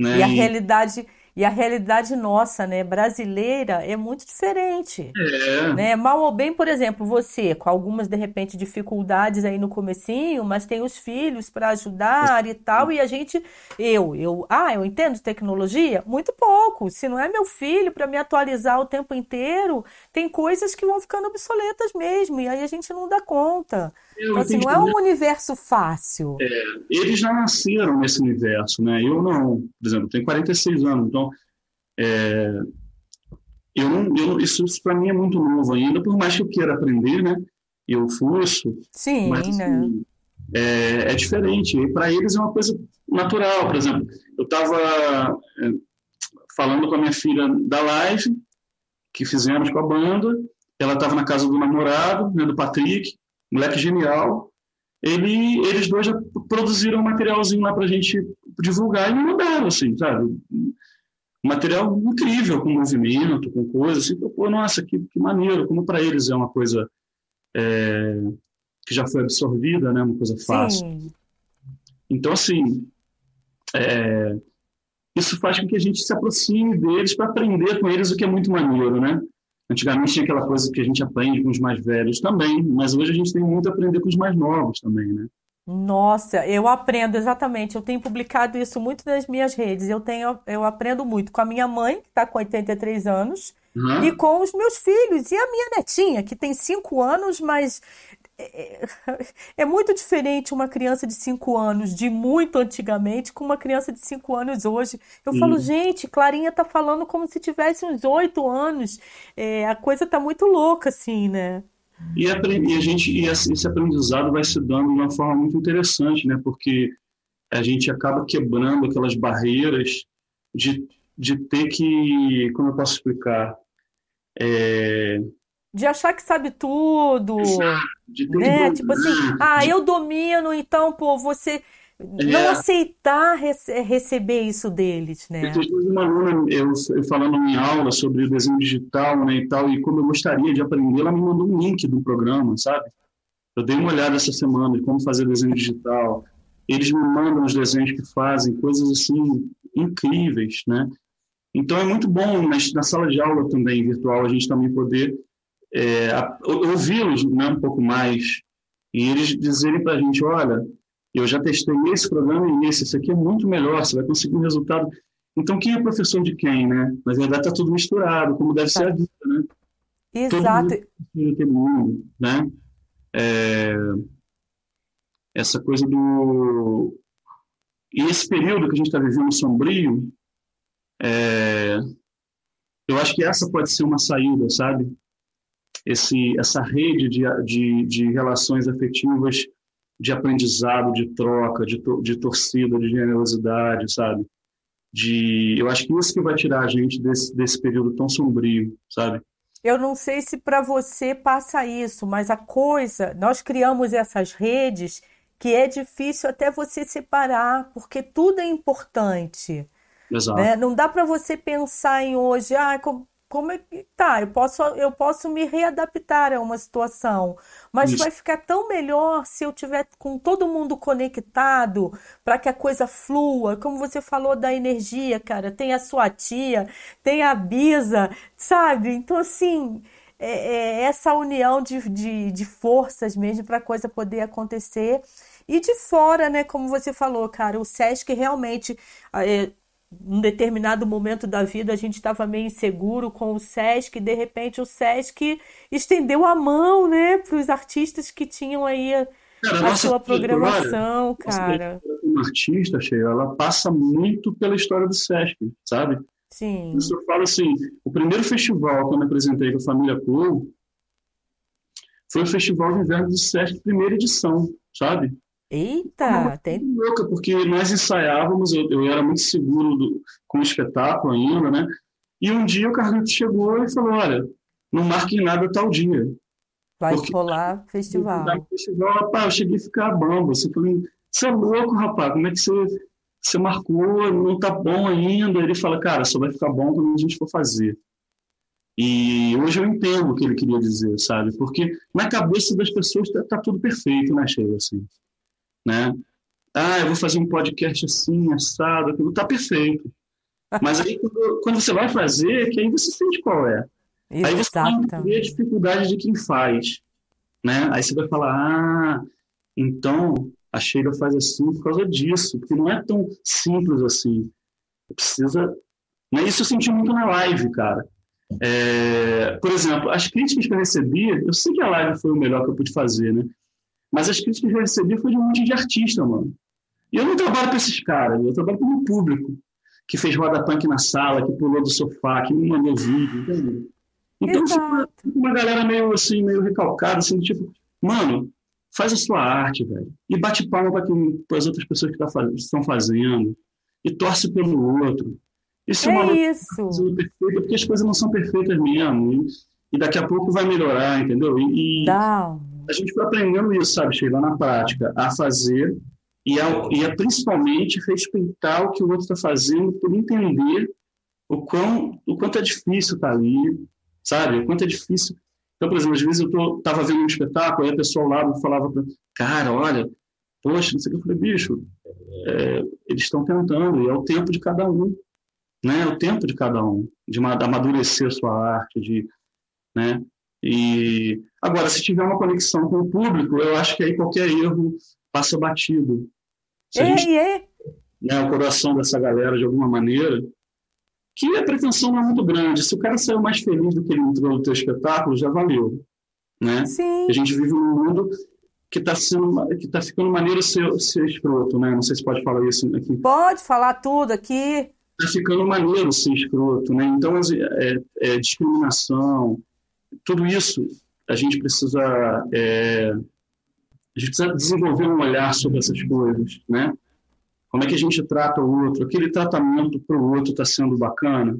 Né? E a realidade e a realidade nossa, né, brasileira, é muito diferente. É. Né? Mal ou bem, por exemplo, você, com algumas, de repente, dificuldades aí no comecinho, mas tem os filhos para ajudar e tal, e a gente, eu, eu, ah, eu entendo tecnologia? Muito pouco. Se não é meu filho para me atualizar o tempo inteiro, tem coisas que vão ficando obsoletas mesmo, e aí a gente não dá conta. Eu então, assim, não é um universo fácil. É, eles já nasceram nesse universo, né? Eu não. Por exemplo, tenho 46 anos, então é, eu não, eu, isso, isso para mim é muito novo ainda, por mais que eu queira aprender, né? Eu fuço. Sim, mas, né? Assim, é, é diferente. E para eles é uma coisa natural. Por exemplo, eu estava é, falando com a minha filha da live que fizemos com a banda. Ela estava na casa do namorado, né, do Patrick moleque genial. Ele, eles dois já produziram um materialzinho lá para a gente divulgar e mandaram, assim, sabe? Material incrível, com movimento, com coisas, assim, pô, nossa, que, que maneiro, como para eles é uma coisa é, que já foi absorvida, né, uma coisa fácil. Sim. Então, assim, é, isso faz com que a gente se aproxime deles para aprender com eles o que é muito maneiro, né? Antigamente tinha aquela coisa que a gente aprende com os mais velhos também, mas hoje a gente tem muito a aprender com os mais novos também, né? Nossa, eu aprendo exatamente. Eu tenho publicado isso muito nas minhas redes. Eu tenho, eu aprendo muito com a minha mãe, que está com 83 anos, uhum. e com os meus filhos. E a minha netinha, que tem 5 anos, mas é, é, muito diferente uma criança de 5 anos de muito antigamente com uma criança de 5 anos hoje. Eu falo, gente, Clarinha tá falando como se tivesse uns 8 anos. É, a coisa tá muito louca, assim, né? E a, e a gente e esse aprendizado vai se dando de uma forma muito interessante, né? Porque a gente acaba quebrando aquelas barreiras de, de ter que, como eu posso explicar, é, de achar que sabe tudo, de né? Tipo assim, ah, eu domino, então, pô, você é. não aceitar rece receber isso deles, né? Eu uma aluna eu, eu, falando em aula sobre o desenho digital, né, e tal, e como eu gostaria de aprender, ela me mandou um link do programa, sabe? Eu dei uma olhada essa semana de como fazer desenho digital. Eles me mandam os desenhos que fazem, coisas assim incríveis, né? Então é muito bom mas na sala de aula também virtual a gente também poder é, ouvi-los né, um pouco mais e eles dizerem para a gente, olha, Eu já testei esse programa e esse. Esse aqui é muito melhor, você vai conseguir um resultado. Então, quem é professor de quem, né? Na verdade, está tudo misturado, como deve ser a vida, né? Exato. Todo mundo, né? É... Essa coisa do... E esse período que a gente está vivendo sombrio, é... eu acho que essa pode ser uma saída, sabe? Esse, essa rede de, de, de relações afetivas de aprendizado, de troca, de, de torcida, de generosidade, sabe? De, eu acho que isso que vai tirar a gente desse, desse período tão sombrio, sabe? Eu não sei se para você passa isso, mas a coisa, nós criamos essas redes que é difícil até você separar, porque tudo é importante. Exato. Né? Não dá para você pensar em hoje, ah, como, como é que tá? Eu posso, eu posso me readaptar a uma situação, mas Isso. vai ficar tão melhor se eu tiver com todo mundo conectado para que a coisa flua. Como você falou da energia, cara, tem a sua tia, tem a Bisa, sabe? Então, assim, é, é essa união de, de, de forças mesmo para a coisa poder acontecer. E de fora, né, como você falou, cara, o SESC realmente. É, um determinado momento da vida a gente estava meio inseguro com o SESC, e de repente o SESC estendeu a mão, né, para os artistas que tinham aí a, cara, a sua programação, cara. Uma artista, Sheila, ela passa muito pela história do SESC, sabe? Sim. Isso eu falo assim, o primeiro festival que eu me apresentei com a família Clow foi o Festival de Inverno do SESC, primeira edição, sabe? Eita, tem. louca, porque nós ensaiávamos, eu, eu era muito seguro do, com o espetáculo ainda, né? E um dia o Carlito chegou e falou: Olha, não marque nada tal dia. Vai porque, rolar festival. Vai festival, rapaz, eu cheguei a ficar bamba. Você falou: Você é louco, rapaz, como é que você, você marcou? Não tá bom ainda. Ele fala: Cara, só vai ficar bom quando a gente for fazer. E hoje eu entendo o que ele queria dizer, sabe? Porque na cabeça das pessoas tá, tá tudo perfeito, né, Sheila? Assim né? Ah, eu vou fazer um podcast assim, assado, aquilo tá perfeito. Mas aí quando, quando, você vai fazer, que aí você sente qual é. Aí você vai ver a dificuldade de quem faz, né? Aí você vai falar, ah, então a Sheila faz assim por causa disso, porque não é tão simples assim. Precisa. Né? Isso eu senti muito na live, cara. É, por exemplo, as críticas que eu recebi, eu sei que a live foi o melhor que eu pude fazer, né? Mas as críticas que eu recebi foi de um monte de artista, mano. E eu não trabalho com esses caras, eu trabalho com o público, que fez roda punk na sala, que pulou do sofá, que me mandou vídeo, entendeu? Então, uma galera meio assim, meio recalcada, assim, tipo, mano, faz a sua arte, velho. E bate palma para as outras pessoas que tá, estão fazendo. E torce pelo outro. Isso é, é uma isso. perfeita, porque as coisas não são perfeitas mesmo. E, e daqui a pouco vai melhorar, entendeu? E, Não a gente foi aprendendo isso, sabe, Sheila, na prática, a fazer e a, e a principalmente respeitar o que o outro está fazendo por entender o, quão, o quanto é difícil estar tá ali, sabe? O quanto é difícil. Então, por exemplo, às vezes eu estava vendo um espetáculo, aí a pessoa ao lado falava para cara, olha, poxa, não sei o que. Eu falei, bicho, é, eles estão tentando, e é o tempo de cada um, né? É o tempo de cada um, de amadurecer sua arte, de, né? E agora, se tiver uma conexão com o público, eu acho que aí qualquer erro passa batido. Se a gente, é. Né, o coração dessa galera de alguma maneira, que a pretensão não é muito grande. Se o cara saiu mais feliz do que ele entrou no teu espetáculo, já valeu, né? Sim. A gente vive num mundo que está sendo que tá ficando maneiro ser, ser escroto, né? Não sei se pode falar isso aqui. Pode falar tudo aqui. Está ficando maneiro ser escroto, né? Então é, é discriminação, tudo isso a gente precisa é, a gente precisa desenvolver um olhar sobre essas coisas, né? Como é que a gente trata o outro? Aquele tratamento para o outro está sendo bacana?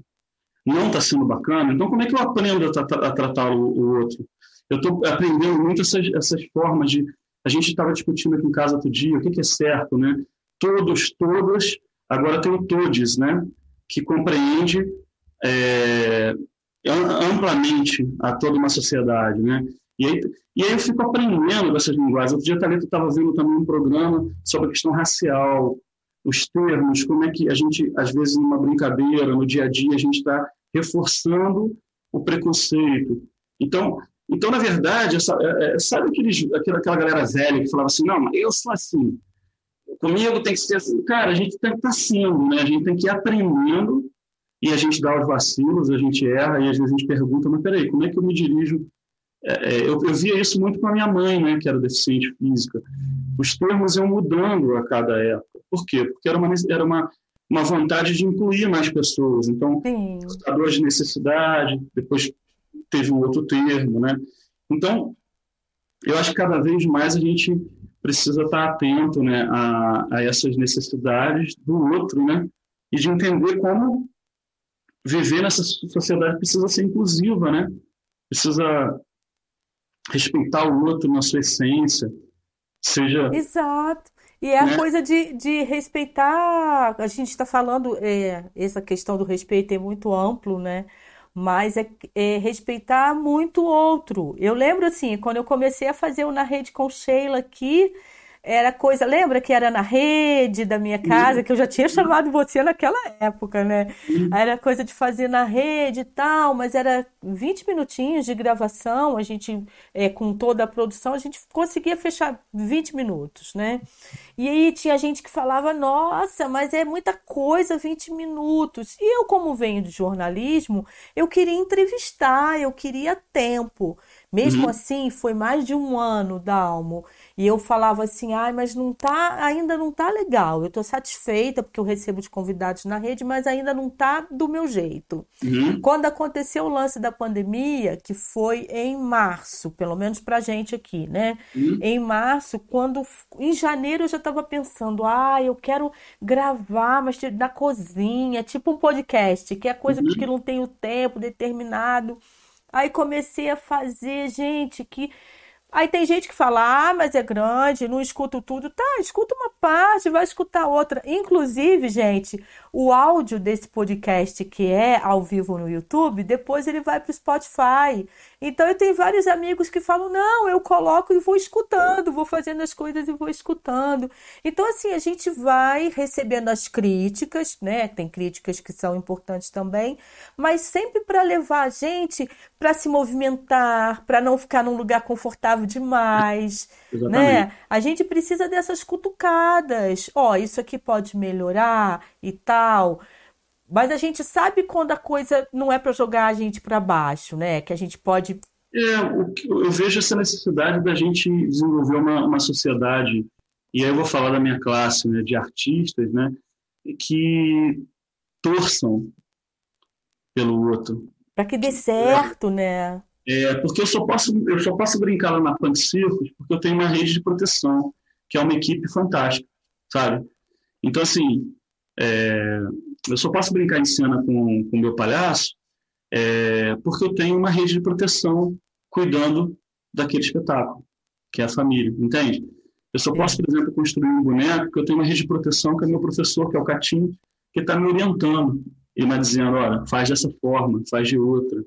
Não está sendo bacana? Então, como é que eu aprendo a, tra a tratar o, o, outro? Eu estou aprendendo muito essas, essas formas de. A gente estava discutindo aqui em casa outro dia o que, que é certo, né? Todos, todas. Agora tem o todes, né? Que compreende é, amplamente a toda uma sociedade, né? E aí, e aí eu fico aprendendo dessas linguagens. Outro dia, Talento estava vendo também um programa sobre a questão racial, os termos, como é que a gente, às vezes, numa brincadeira, no dia a dia, a gente está reforçando o preconceito. Então, então na verdade, essa, é, é, sabe aqueles, aquela, aquela galera velha que falava assim, não, eu sou assim. comigo tem que ser assim. Cara, a gente tem que estar tá sendo, né? A gente tem que ir aprendendo e a gente dá os vacilos, a gente erra e às vezes a gente pergunta, mas peraí, como é que eu me dirijo? É, é, eu, eu via isso muito com a minha mãe, né, que era deficiente física. Os termos iam mudando a cada época. Por quê? Porque era uma, era uma, uma vontade de incluir mais pessoas. Então, portadores de necessidade, depois teve um outro termo, né? Então, eu acho que cada vez mais a gente precisa estar atento né, a, a essas necessidades do outro, né? E de entender como viver nessa sociedade precisa ser inclusiva, né? Precisa respeitar o outro na sua essência, seja... Exato. E é né? a coisa de, de respeitar, a gente está falando, é, essa questão do respeito é muito amplo, né? Mas é, é, respeitar muito o outro. Eu lembro assim, quando eu comecei a fazer o Na Rede com Sheila aqui, era coisa, lembra que era na rede da minha casa, que eu já tinha chamado você naquela época, né? Era coisa de fazer na rede e tal, mas era 20 minutinhos de gravação, a gente, é, com toda a produção, a gente conseguia fechar 20 minutos, né? E aí tinha gente que falava, nossa, mas é muita coisa, 20 minutos. E eu, como venho de jornalismo, eu queria entrevistar, eu queria tempo. Mesmo uhum. assim, foi mais de um ano, Dalmo. E eu falava assim, ai, mas não tá, ainda não tá legal. Eu tô satisfeita porque eu recebo de convidados na rede, mas ainda não tá do meu jeito. Uhum. Quando aconteceu o lance da pandemia, que foi em março, pelo menos pra gente aqui, né? Uhum. Em março, quando em janeiro eu já tava pensando, ah, eu quero gravar, mas na cozinha, tipo um podcast, que é coisa uhum. que não tem o tempo determinado. Aí comecei a fazer, gente, que Aí tem gente que fala, ah, mas é grande, não escuto tudo. Tá, escuta uma parte, vai escutar outra. Inclusive, gente, o áudio desse podcast que é ao vivo no YouTube, depois ele vai para o Spotify. Então eu tenho vários amigos que falam: não, eu coloco e vou escutando, vou fazendo as coisas e vou escutando. Então, assim, a gente vai recebendo as críticas, né? Tem críticas que são importantes também, mas sempre para levar a gente para se movimentar, para não ficar num lugar confortável demais. Né? A gente precisa dessas cutucadas. Ó, oh, isso aqui pode melhorar e tal. Mas a gente sabe quando a coisa não é para jogar a gente para baixo, né? Que a gente pode. É, eu vejo essa necessidade da gente desenvolver uma, uma sociedade, e aí eu vou falar da minha classe, né, de artistas, né, que torçam pelo outro. Para que dê certo, é, né? É, porque eu só posso eu só posso brincar lá na Punk Circus porque eu tenho uma rede de proteção, que é uma equipe fantástica, sabe? Então, assim, é, eu só posso brincar em cena com o meu palhaço é, porque eu tenho uma rede de proteção cuidando daquele espetáculo, que é a família, entende? Eu só posso, por exemplo, construir um boneco porque eu tenho uma rede de proteção que é meu professor, que é o Catinho, que está me orientando e me dizendo, olha, faz dessa forma, faz de outra,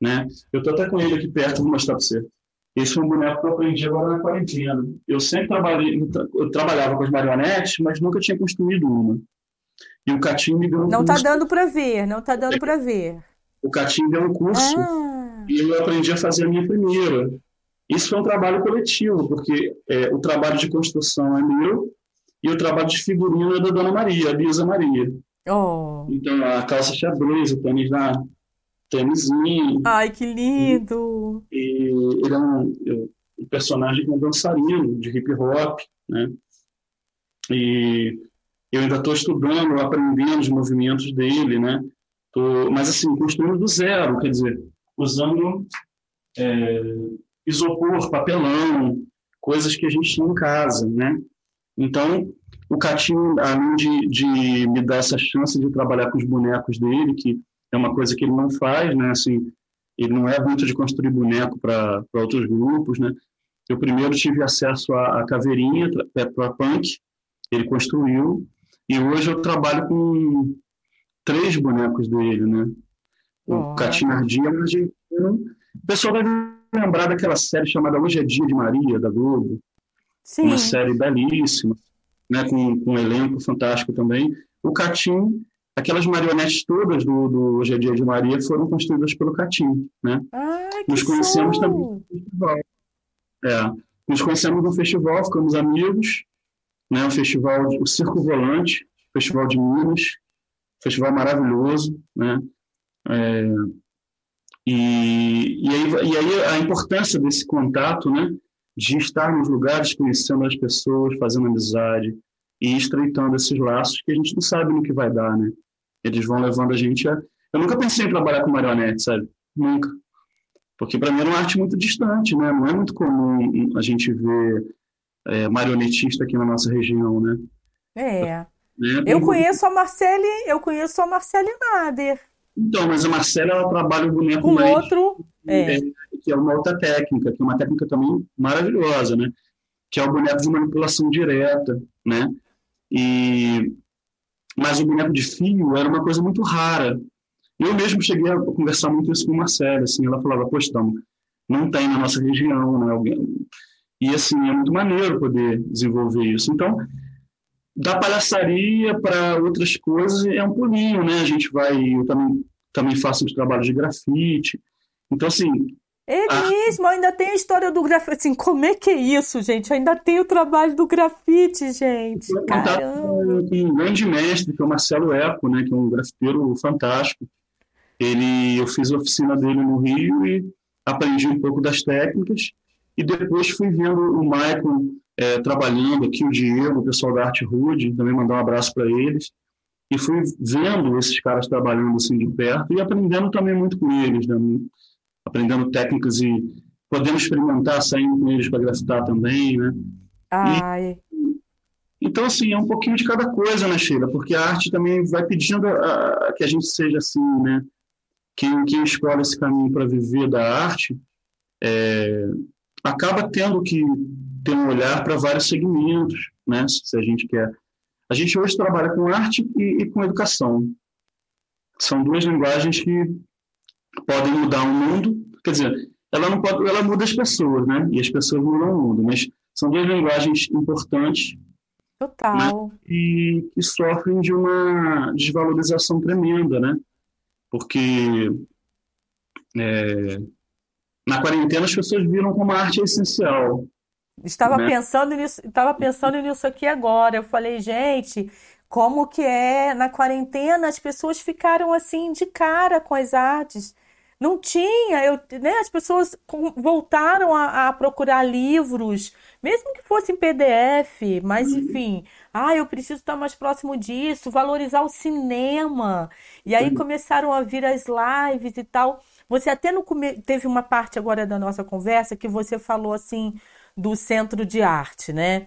né? Eu estou até com ele aqui perto, vou mostrar para você. Esse foi um boneco que eu aprendi agora na quarentena. Eu sempre trabalhei, eu trabalhava com as marionetes, mas nunca tinha construído uma. E o Catinho me deu um Não está dando para ver, não está dando para ver. O Catinho deu um curso ah. e eu aprendi a fazer a minha primeira. Isso foi um trabalho coletivo, porque é, o trabalho de construção é meu e o trabalho de figurino é da Dona Maria, a Lisa Maria. Oh. Então, a calça xadrez, o tênis da tênisinho. Ai, que lindo! E ele é um, um personagem que é um dançarino de hip hop, né? E eu ainda estou estudando, aprendendo os movimentos dele, né? Tô, mas assim, construindo do zero, quer dizer, usando é, isopor, papelão, coisas que a gente tinha em casa, né? Então, o Catinho, além de, de me dar essa chance de trabalhar com os bonecos dele, que é uma coisa que ele não faz, né? Assim, ele não é muito de construir boneco para outros grupos, né? Eu primeiro tive acesso à, caveirinha para punk, ele construiu, e hoje eu trabalho com três bonecos dele, né? O oh. Catinardia, o pessoal deve lembrar daquela série chamada Hoje é Dia de Maria, da Globo. Sim. Uma série belíssima, né? com, com um elenco fantástico também. O Catim, aquelas marionetes todas do, do Hoje é Dia de Maria foram construídas pelo Catim, né? Ah, Nos conhecemos também no festival. É, nos conhecemos no festival, ficamos amigos, né? O festival, o Circo Volante, Festival de Minas, festival maravilhoso, né? É, e, e, aí, e aí a importância desse contato, né? De estar nos lugares, conhecendo as pessoas, fazendo amizade e estreitando esses laços que a gente não sabe no que vai dar, né? Eles vão levando a gente a... Eu nunca pensei em trabalhar com marionete, sabe? Nunca. Porque para mim era uma arte muito distante, né? Não é muito comum a gente ver é, marionetista aqui na nossa região, né? É. Né? Eu conheço a Marcele, eu conheço a Marcele Nader. Então, mas a Marcela ela trabalha o boneco com mais, outro, é. é. que é uma outra técnica, que é uma técnica também maravilhosa, né? Que é o boneco de manipulação direta, né? E mas o boneco de fio era uma coisa muito rara. Eu mesmo cheguei a conversar muito isso com a Marcela, assim, ela falava, poxa, então, não tem na nossa região, né? Alguém... E assim, é muito maneiro poder desenvolver isso. Então, da palhaçaria para outras coisas é um pulinho, né? A gente vai, eu também, também faço uns trabalhos de grafite. Então, assim. É a... mesmo, ainda tem a história do grafite. Assim, como é que é isso, gente? Ainda tem o trabalho do grafite, gente. Eu com um grande mestre, que é o Marcelo Eco, né? Que é um grafiteiro fantástico. Ele, eu fiz a oficina dele no Rio e aprendi um pouco das técnicas. E depois fui vendo o Michael é, trabalhando aqui, o Diego, o pessoal da Arte Rude, também mandar um abraço para eles. E fui vendo esses caras trabalhando assim de perto e aprendendo também muito com eles, né? aprendendo técnicas e podendo experimentar saindo com eles para grafitar também, né? Ai. E, então, assim, é um pouquinho de cada coisa, né, Sheila? Porque a arte também vai pedindo a, a, que a gente seja assim, né? Quem, quem escolhe esse caminho para viver da arte é, acaba tendo que ter um olhar para vários segmentos, né? Se a gente quer. A gente hoje trabalha com arte e, e com educação. São duas linguagens que podem mudar o mundo. Quer dizer, ela não pode, ela muda as pessoas, né? E as pessoas mudam o mundo. Mas são duas linguagens importantes. Total. Né? E que sofrem de uma desvalorização tremenda, né? Porque é, na quarentena as pessoas viram como a arte é essencial. Estava né? pensando nisso, estava pensando nisso aqui agora. Eu falei, gente, como que é na quarentena as pessoas ficaram assim de cara com as artes. Não tinha, eu, né, as pessoas voltaram a, a, procurar livros, mesmo que fossem PDF, mas uhum. enfim, ah, eu preciso estar mais próximo disso, valorizar o cinema. E aí começaram a vir as lives e tal. Você até no, teve uma parte agora da nossa conversa que você falou assim do centro de arte, né?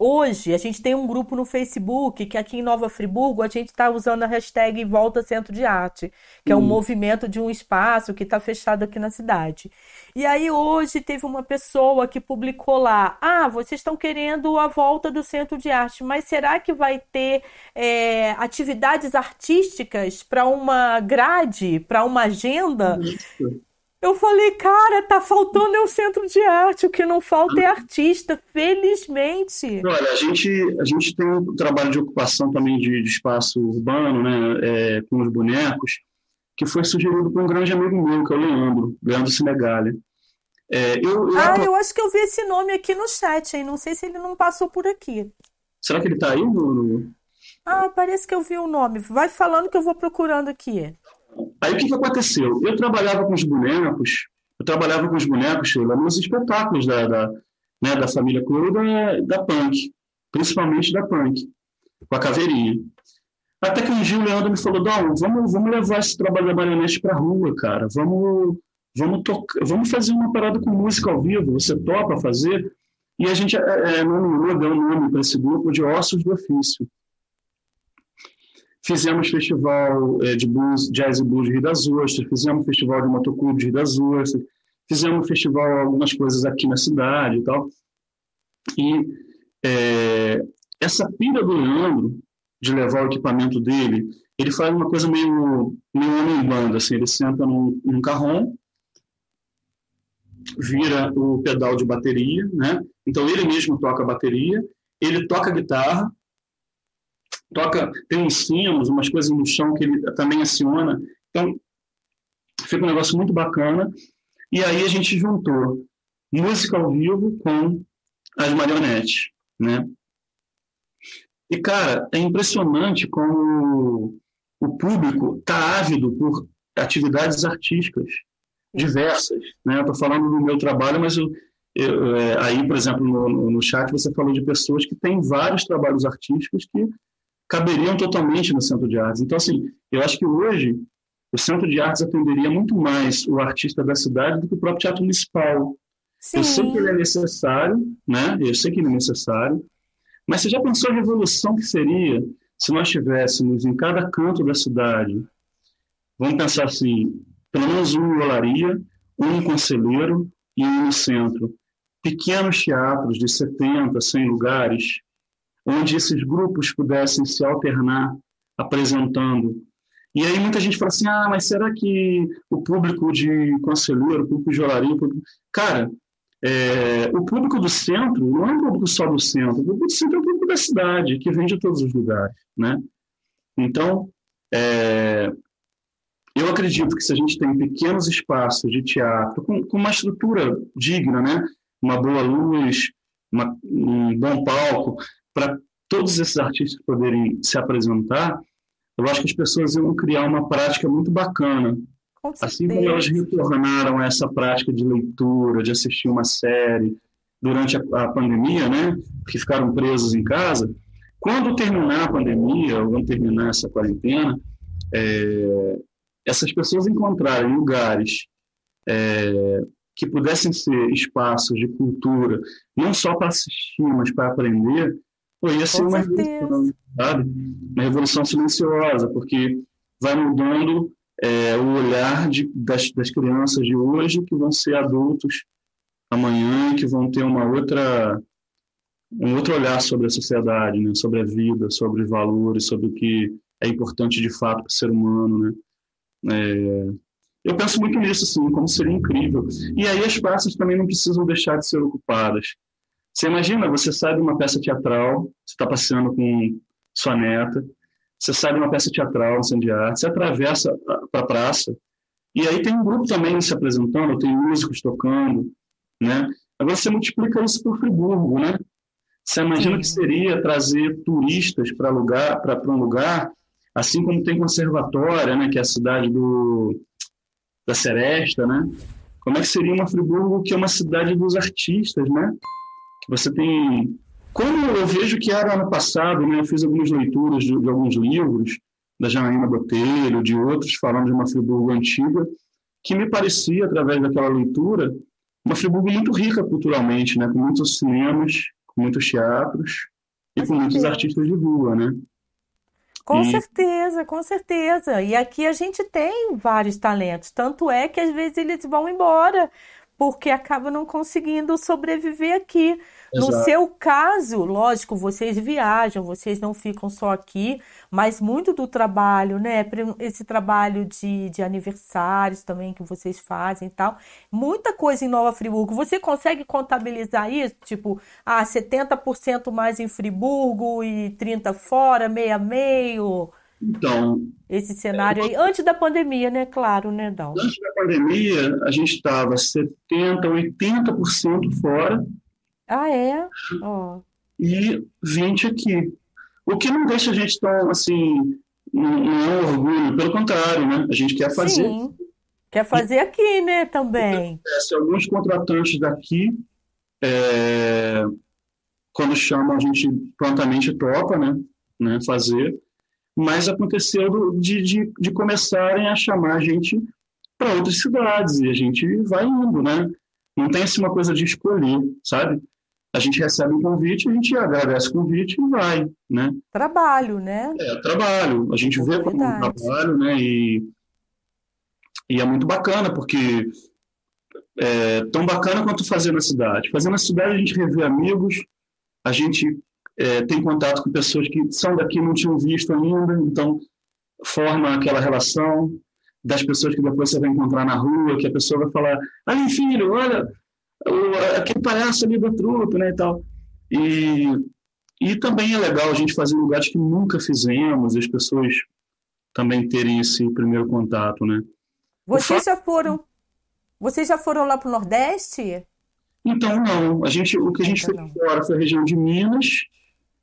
Hoje a gente tem um grupo no Facebook que aqui em Nova Friburgo a gente está usando a hashtag Volta Centro de Arte, que é um hum. movimento de um espaço que está fechado aqui na cidade. E aí hoje teve uma pessoa que publicou lá: Ah, vocês estão querendo a volta do Centro de Arte, mas será que vai ter é, atividades artísticas para uma grade, para uma agenda? Isso. Eu falei, cara, tá faltando é o centro de arte, o que não falta é artista, felizmente. Olha, a gente, a gente tem um trabalho de ocupação também de, de espaço urbano, né, é, com os bonecos, que foi sugerido por um grande amigo meu, que é o Leandro, Leandro Sinegali. É, eu, eu, ah, eu acho que eu vi esse nome aqui no chat, hein? Não sei se ele não passou por aqui. Será que ele tá aí, no... Ah, parece que eu vi o nome. Vai falando que eu vou procurando aqui. Aí o que, que aconteceu? Eu trabalhava com os bonecos, eu trabalhava com os bonecos, Sheila, nos espetáculos da, da, né, da família Coro da, da Punk, principalmente da Punk, com a caveirinha. Até que um dia o Leandro me falou, Dom, vamos, vamos levar esse trabalho da marionete para rua, cara. Vamos, vamos, vamos fazer uma parada com música ao vivo. Você topa fazer? E a gente é, é, nominou, deu um nome para esse grupo de Ossos do Ofício. Fizemos festival é, de blues, jazz e blues de Rio das Ostras, fizemos festival de motoclube de Rio das Ostras, fizemos festival, algumas coisas aqui na cidade e tal. E é, essa pira do Leandro, de levar o equipamento dele, ele faz uma coisa meio, meio homem banda, assim, ele senta num, num carrom, vira o pedal de bateria, né? Então ele mesmo toca a bateria, ele toca a guitarra, toca, tem uns sinos, umas coisas no chão que ele também aciona. Então, fica um negócio muito bacana. E aí a gente juntou música ao vivo com as marionetes, né? E, cara, é impressionante como o público está ávido por atividades artísticas diversas. Né? Estou falando do meu trabalho, mas eu, eu, é, aí, por exemplo, no, no chat você falou de pessoas que têm vários trabalhos artísticos que caberiam totalmente no Centro de Artes. Então, assim, eu acho que hoje o Centro de Artes atenderia muito mais o artista da cidade do que o próprio Teatro Municipal. Sim. Eu sei que ele é necessário, né? Eu sei que ele é necessário, mas você já pensou a revolução que seria se nós tivéssemos em cada canto da cidade, vamos pensar assim, pelo menos um em olaria, um conselheiro e um no centro, pequenos teatros de 70, 100 lugares, onde esses grupos pudessem se alternar apresentando. E aí muita gente fala assim, ah, mas será que o público de conselheiro, o público de olaria... Público... Cara, é, o público do centro não é um público só do centro, o público do centro é o público da cidade, que vem de todos os lugares, né? Então, é, eu acredito que se a gente tem pequenos espaços de teatro com, com uma estrutura digna, né? Uma boa luz, uma, um bom palco, para todos esses artistas poderem se apresentar, eu acho que as pessoas iam criar uma prática muito bacana. Com assim como elas retornaram a essa prática de leitura, de assistir uma série durante a, a pandemia, né, que ficaram presos em casa, quando terminar a pandemia, ou quando terminar essa quarentena, é, essas pessoas encontrarem lugares é, que pudessem ser espaços de cultura, não só para assistir, mas para aprender, pô, ia ser uma revolução, sabe? Uma revolução silenciosa, porque vai mudando é, o olhar de, das, das crianças de hoje que vão ser adultos amanhã, que vão ter uma outra um outro olhar sobre a sociedade, né? sobre a vida, sobre os valores, sobre o que é importante de fato para o ser humano, né? É, eu penso muito nisso, assim, como seria incrível. E aí as praças também não precisam deixar de ser ocupadas. Você imagina, você sai de uma peça teatral, você está passeando com sua neta, você sai de uma peça teatral, um de arte, você atravessa para a praça, e aí tem um grupo também se apresentando, tem músicos tocando, né? Agora você multiplica isso por Friburgo, né? Você imagina Sim. que seria trazer turistas para lugar, para um lugar, assim como tem conservatória, né? Que é a cidade do da Seresta, né? Como é que seria uma Friburgo que é uma cidade dos artistas, né? Você tem como eu vejo que era ano passado, né, eu fiz algumas leituras de, de alguns livros, da Janaína Botelho, de outros, falando de uma Friburgo antiga, que me parecia, através daquela leitura, uma Friburgo muito rica culturalmente, né, com muitos cinemas, com muitos teatros e com muitos artistas de rua, né? Com e... certeza, com certeza. E aqui a gente tem vários talentos, tanto é que às vezes eles vão embora porque acabam não conseguindo sobreviver aqui. No seu caso, lógico, vocês viajam, vocês não ficam só aqui, mas muito do trabalho, né? Esse trabalho de, de aniversários também que vocês fazem e tal, muita coisa em Nova Friburgo. Você consegue contabilizar isso? Tipo, ah, 70% mais em Friburgo e 30% fora, meia meio? Então. Esse cenário aí, antes da pandemia, né? Claro, né, Dal? Antes da pandemia, a gente estava 70%, 80% fora ah, é? Oh. E 20 aqui. O que não deixa a gente tão, assim, não é um orgulho, pelo contrário, né? A gente quer fazer. Sim. Quer fazer aqui, né, também. Se alguns contratantes daqui, é, quando chamam, a gente prontamente topa, né, né fazer. Mas aconteceu de, de, de começarem a chamar a gente para outras cidades e a gente vai indo, né? Não tem assim uma coisa de escolher, sabe? A gente recebe um convite, a gente agradece o convite e vai, né? Trabalho, né? É, trabalho. A gente é vê como um trabalho, né? E, e é muito bacana, porque é tão bacana quanto fazer na cidade. Fazer na cidade a gente revê amigos, a gente é, tem contato com pessoas que são daqui não tinham visto ainda, então forma aquela relação das pessoas que depois você vai encontrar na rua, que a pessoa vai falar, ah, filho, olha, aquele palhaço ali do truto, né, e tal. E, e também é legal a gente fazer lugares que nunca fizemos, as pessoas também terem esse primeiro contato, né? Vocês já foram, vocês já foram lá para o Nordeste? Então, não. A gente, o que a gente fez fora foi a região de Minas,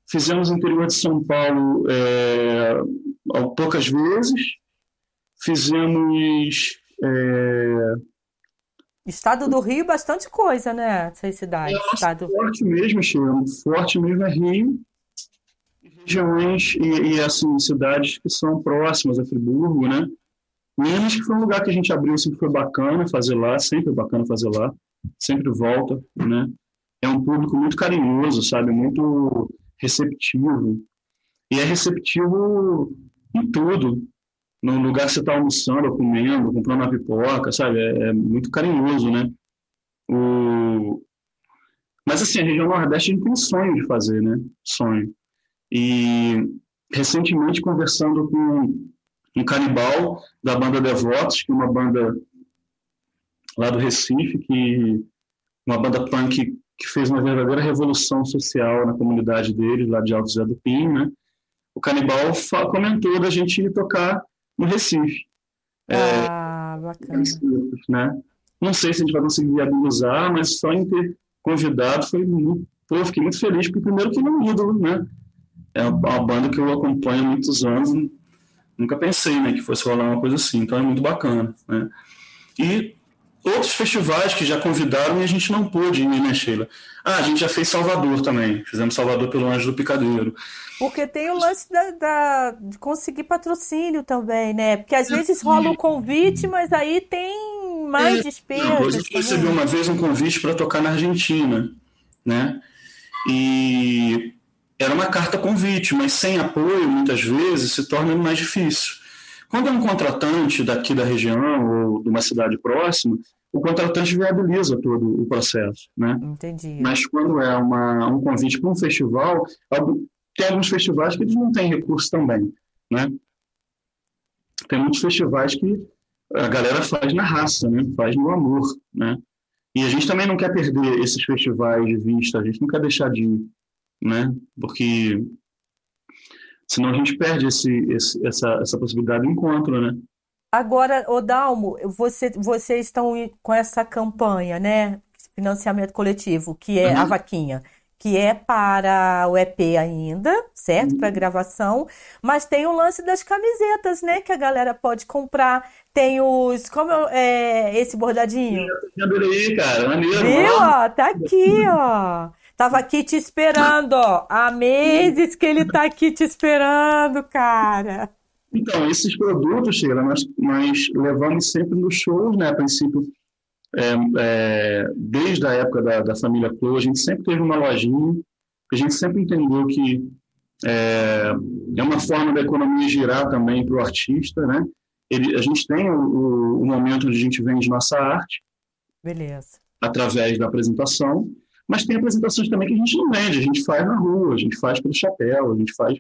Fizemos no interior de São Paulo é, poucas vezes. Fizemos. É... Estado do Rio, bastante coisa, né? Essas cidades. É, Estado... Forte mesmo, Sheila. Forte mesmo é Rio. Regiões e, e, assim, cidades que são próximas a Friburgo, né? Minas, que foi um lugar que a gente abriu, sempre foi bacana fazer lá, sempre é bacana fazer lá, sempre volta, né? É um público muito carinhoso, sabe? Muito receptivo. E é receptivo em tudo. No lugar que você está almoçando, ou comendo, comprando uma pipoca, sabe? É, é, muito carinhoso, né? O... Mas, assim, a região Nordeste a gente tem sonho de fazer, né? Sonho. E, recentemente, conversando com um canibal da banda Devotos, que é uma banda lá do Recife, que uma banda punk que fez uma verdadeira revolução social na comunidade dele, lá de Alto Zé do Pinho, né? O Canibal comentou da gente tocar no Recife. É, ah, é, bacana. Né? Não sei se a gente vai conseguir viabilizar, mas só em ter convidado foi muito, pô, fiquei muito feliz, porque primeiro que ele é um ídolo, né? É uma banda que eu acompanho há muitos anos, nunca pensei, né, que fosse rolar uma coisa assim, então é muito bacana, né? E outros festivais que já convidaram e a gente não pôde ir, né, Sheila? Ah, a gente já fez Salvador também. Fizemos Salvador pelo Anjo do Picadeiro. Porque tem o lance da, da, de conseguir patrocínio também, né? Porque às vezes rola o convite, mas aí tem mais é, despesas. gente recebeu uma vez um convite para tocar na Argentina, né? E era uma carta convite, mas sem apoio, muitas vezes, se torna mais difícil. Quando é um contratante daqui da região ou de uma cidade próxima, o contratante viabiliza todo o processo, né? Entendi. Mas quando é uma, um convite para um festival, tem alguns festivais que eles não têm recurso também, né? Tem muitos festivais que a galera faz na raça, né? Faz no amor, né? E a gente também não quer perder esses festivais de vista, a gente não quer deixar de ir, né? Porque senão a gente perde esse, esse, essa, essa possibilidade de encontro, né? Agora, Odalmo, você, vocês estão com essa campanha, né? Financiamento coletivo, que é uhum. a vaquinha, que é para o EP ainda, certo? Uhum. Para gravação, mas tem o lance das camisetas, né? Que a galera pode comprar. Tem os. Como é esse bordadinho? Adorei, cara. Maneiro. Viu? Ó, tá aqui, ó. Tava aqui te esperando, ó. Há meses que ele tá aqui te esperando, cara. Então, esses produtos, Sheila, nós, nós levamos sempre nos shows, né? A princípio, é, é, desde a época da, da família Clô, a gente sempre teve uma lojinha, a gente sempre entendeu que é, é uma forma da economia girar também para o artista, né? Ele, a gente tem o, o, momento onde a gente vende nossa arte. Beleza. Através da apresentação. Mas tem apresentações também que a gente não vende, a gente faz na rua, a gente faz pelo chapéu, a gente faz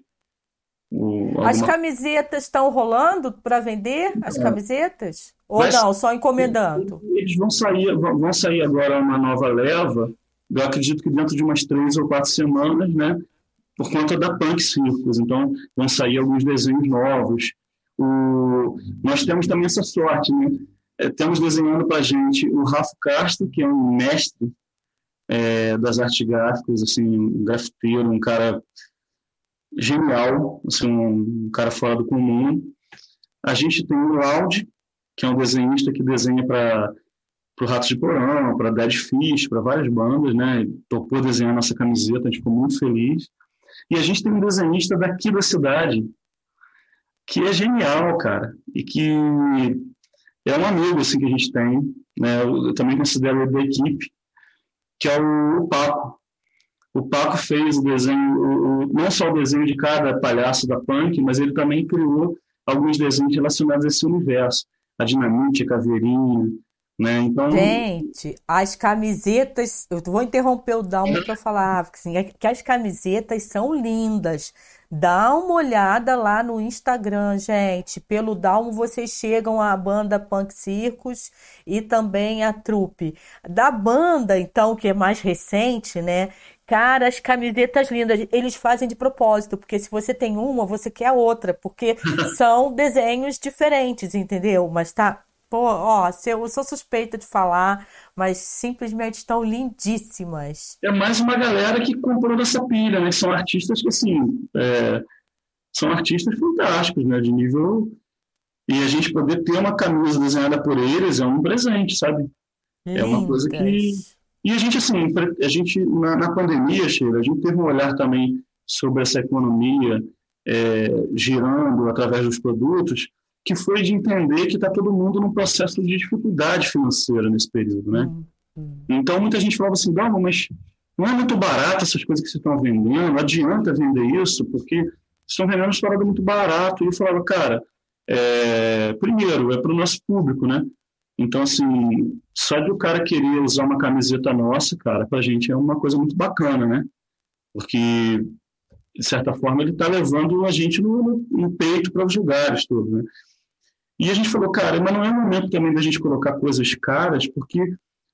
Alguma... As camisetas estão rolando para vender? As é. camisetas? Ou Mas, não, só encomendando? Eles vão sair, vão sair agora uma nova leva, eu acredito que dentro de umas três ou quatro semanas, né? Por conta da Punk Circus. Então, vão sair alguns desenhos novos. O... Nós temos também essa sorte, né? É, temos desenhando para a gente o Rafa Castro, que é um mestre é, das artes gráficas, assim, um grafiteiro, um cara genial, assim, um cara fora do comum. A gente tem o Loud, que é um desenhista que desenha para o Ratos de Porão, para Dead Fish, para várias bandas, né? Topou desenhar nossa camiseta, a gente ficou muito feliz. E a gente tem um desenhista daqui da cidade, que é genial, cara, e que é um amigo assim que a gente tem, né? Eu, também considero ele da equipe, que é o Paco. O Paco fez o desenho, o, não só o desenho de cada palhaço da punk, mas ele também criou alguns desenhos relacionados a esse universo. A Dinamite, a Caveirinha, né? Então... Gente, as camisetas, eu vou interromper o Dalmo para falar assim, é que as camisetas são lindas. Dá uma olhada lá no Instagram, gente. Pelo Dalmo vocês chegam à banda Punk Circus e também a trupe. Da banda, então, que é mais recente, né? Cara, as camisetas lindas, eles fazem de propósito, porque se você tem uma, você quer a outra, porque são desenhos diferentes, entendeu? Mas tá Pô, ó, eu sou suspeita de falar, mas simplesmente estão lindíssimas. É mais uma galera que comprou dessa pilha, né? São artistas que, assim, é, são artistas fantásticos, né? De nível. E a gente poder ter uma camisa desenhada por eles é um presente, sabe? Lindas. É uma coisa que. E a gente, assim, a gente, na, na pandemia, Sheila, a gente teve um olhar também sobre essa economia é, girando através dos produtos que foi de entender que está todo mundo num processo de dificuldade financeira nesse período, né? Uhum. Então, muita gente falava assim, não, mas não é muito barato essas coisas que vocês estão vendendo, não adianta vender isso, porque estão vendendo uma parada muito barato. E eu falava, cara, é, primeiro, é para o nosso público, né? Então, assim, só de o cara querer usar uma camiseta nossa, cara, para a gente é uma coisa muito bacana, né? Porque, de certa forma, ele está levando a gente no, no, no peito para os lugares todos, né? E a gente falou, cara, mas não é momento também da gente colocar coisas caras, porque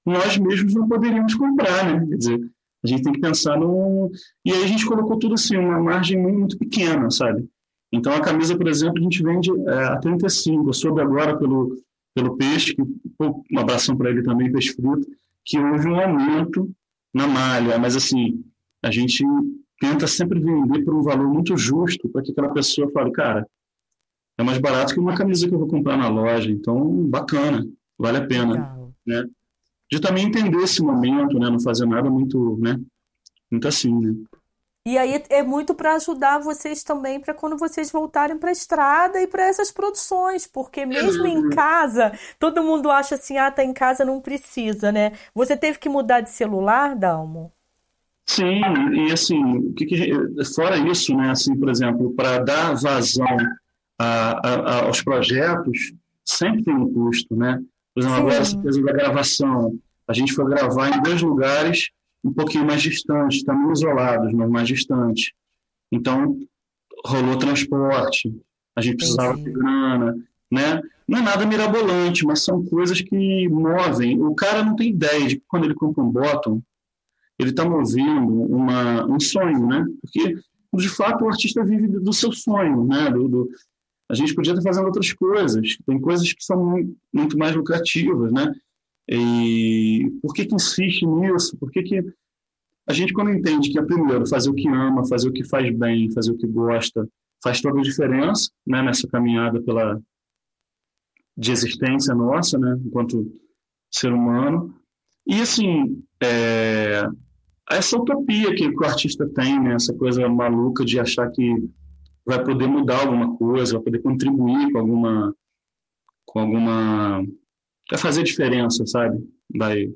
nós mesmos não poderíamos comprar, né? Quer dizer, a gente tem que pensar no. E aí a gente colocou tudo assim, uma margem muito pequena, sabe? Então a camisa, por exemplo, a gente vende é, a 35. Eu soube agora pelo, pelo peixe, que, um abração para ele também, peixe frito, que houve um aumento na malha, mas assim, a gente tenta sempre vender por um valor muito justo para que aquela pessoa fale, cara, é mais barato que uma camisa que eu vou comprar na loja. Então, bacana, vale a pena. Legal. Né? De também entender esse momento, né? Não fazer nada muito, né? Muito assim, né? E aí é muito para ajudar vocês também para quando vocês voltarem para a estrada e para essas produções, porque mesmo em casa, todo mundo acha assim, ah, tá em casa, não precisa, né? Você teve que mudar de celular, Dalmo? Sim, e assim, que que, fora isso, né, assim, por exemplo, para dar vazão a, a, aos projetos, sempre tem um custo, né? Por exemplo, Sim. agora essa coisa da gravação, a gente foi gravar em dois lugares um pouquinho mais distantes, também isolados, mas mais distantes. Então, rolou transporte, a gente precisava Entendi. de grana, né? Não é nada mirabolante, mas são coisas que movem. O cara não tem ideia de que quando ele compra um bottom, ele está movendo uma, um sonho, né? Porque, de fato, o artista vive do seu sonho, né? Do, do, a gente podia estar fazendo outras coisas. Tem coisas que são muito mais lucrativas, né? E por que que insiste nisso? Por que que a gente quando entende que é primeiro fazer o que ama, fazer o que faz bem, fazer o que gosta, faz toda a diferença, né? Nessa caminhada pela de existência nossa, né? Enquanto ser humano. E assim, é, essa utopia que, o artista tem, né? Essa coisa maluca de achar que vai poder mudar alguma coisa, vai poder contribuir com alguma com alguma vai fazer diferença, sabe? Vai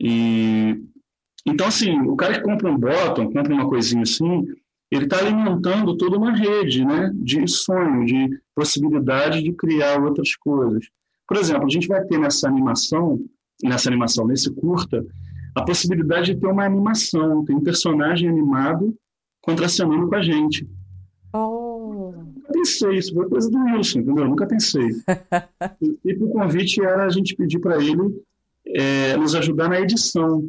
e então assim, o cara que compra um bottom, compra uma coisinha assim, ele está alimentando toda uma rede, né, de sonho, de possibilidade de criar outras coisas. Por exemplo, a gente vai ter nessa animação, nessa animação, nesse curta, a possibilidade de ter uma animação, tem um personagem animado contracenando com a gente. Nunca pensei, isso foi coisa do Wilson, entendeu? Nunca pensei. e, o convite era a gente pedir para ele é, nos ajudar na edição,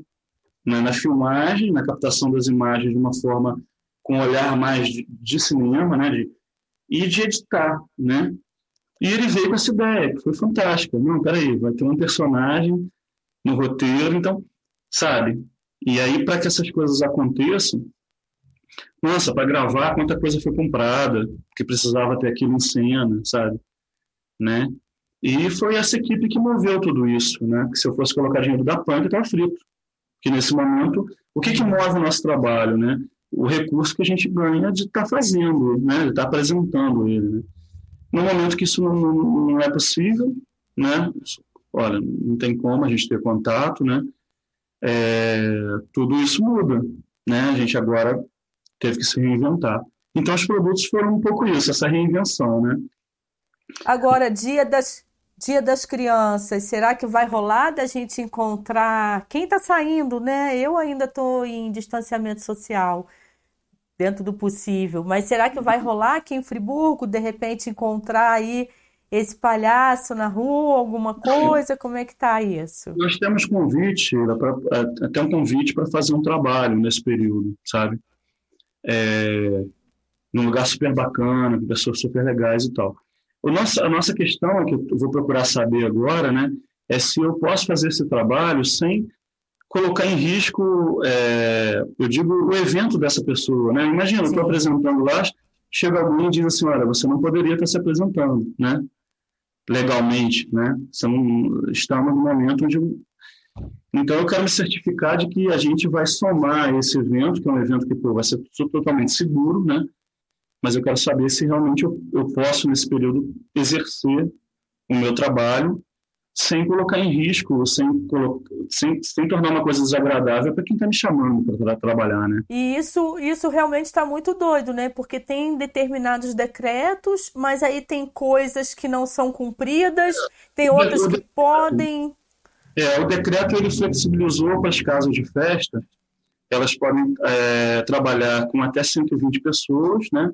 né? na filmagem, na captação das imagens de uma forma com um olhar mais de, de cinema, né? De, e de editar, né? E ele veio com essa ideia, que foi fantástica. Não, peraí, vai ter um personagem no roteiro, então, sabe? E aí, para que essas coisas aconteçam, nossa, para gravar quanta coisa foi comprada, que precisava ter aquilo em cena, sabe? Né? E foi essa equipe que moveu tudo isso, né? Que se eu fosse colocar dinheiro da Punk, estava frito. Que nesse momento, o que, que move o nosso trabalho, né? O recurso que a gente ganha de estar tá fazendo, né? De estar tá apresentando ele, né? No momento que isso não, não, não é possível, né? Olha, não tem como a gente ter contato, né? É, tudo isso muda, né? A gente agora teve que se reinventar. Então, os produtos foram um pouco isso, essa reinvenção, né? Agora, dia das, dia das crianças, será que vai rolar da gente encontrar quem está saindo, né? Eu ainda estou em distanciamento social, dentro do possível, mas será que vai rolar aqui em Friburgo, de repente, encontrar aí esse palhaço na rua, alguma coisa? Como é que está isso? Nós temos convite, até um convite para fazer um trabalho nesse período, sabe? É, num lugar super bacana, com pessoas super legais e tal. o nosso, a nossa questão, é que eu vou procurar saber agora, né, é se eu posso fazer esse trabalho sem colocar em risco, é, eu digo, o evento dessa pessoa. Né? Imagina, eu estou apresentando lá, chega alguém e diz assim, olha, você não poderia estar se apresentando, né? legalmente, né? Você não, estamos no momento onde... Então, eu quero me certificar de que a gente vai somar esse evento, que é um evento que pô, vai ser totalmente seguro, né? mas eu quero saber se realmente eu, eu posso, nesse período, exercer o meu trabalho sem colocar em risco, sem, sem, sem tornar uma coisa desagradável para quem está me chamando para trabalhar, né? E isso, isso realmente está muito doido, né? Porque tem determinados decretos, mas aí tem coisas que não são cumpridas, tem outras que podem. É, o decreto ele flexibilizou para as casas de festa, elas podem é, trabalhar com até 120 pessoas, né?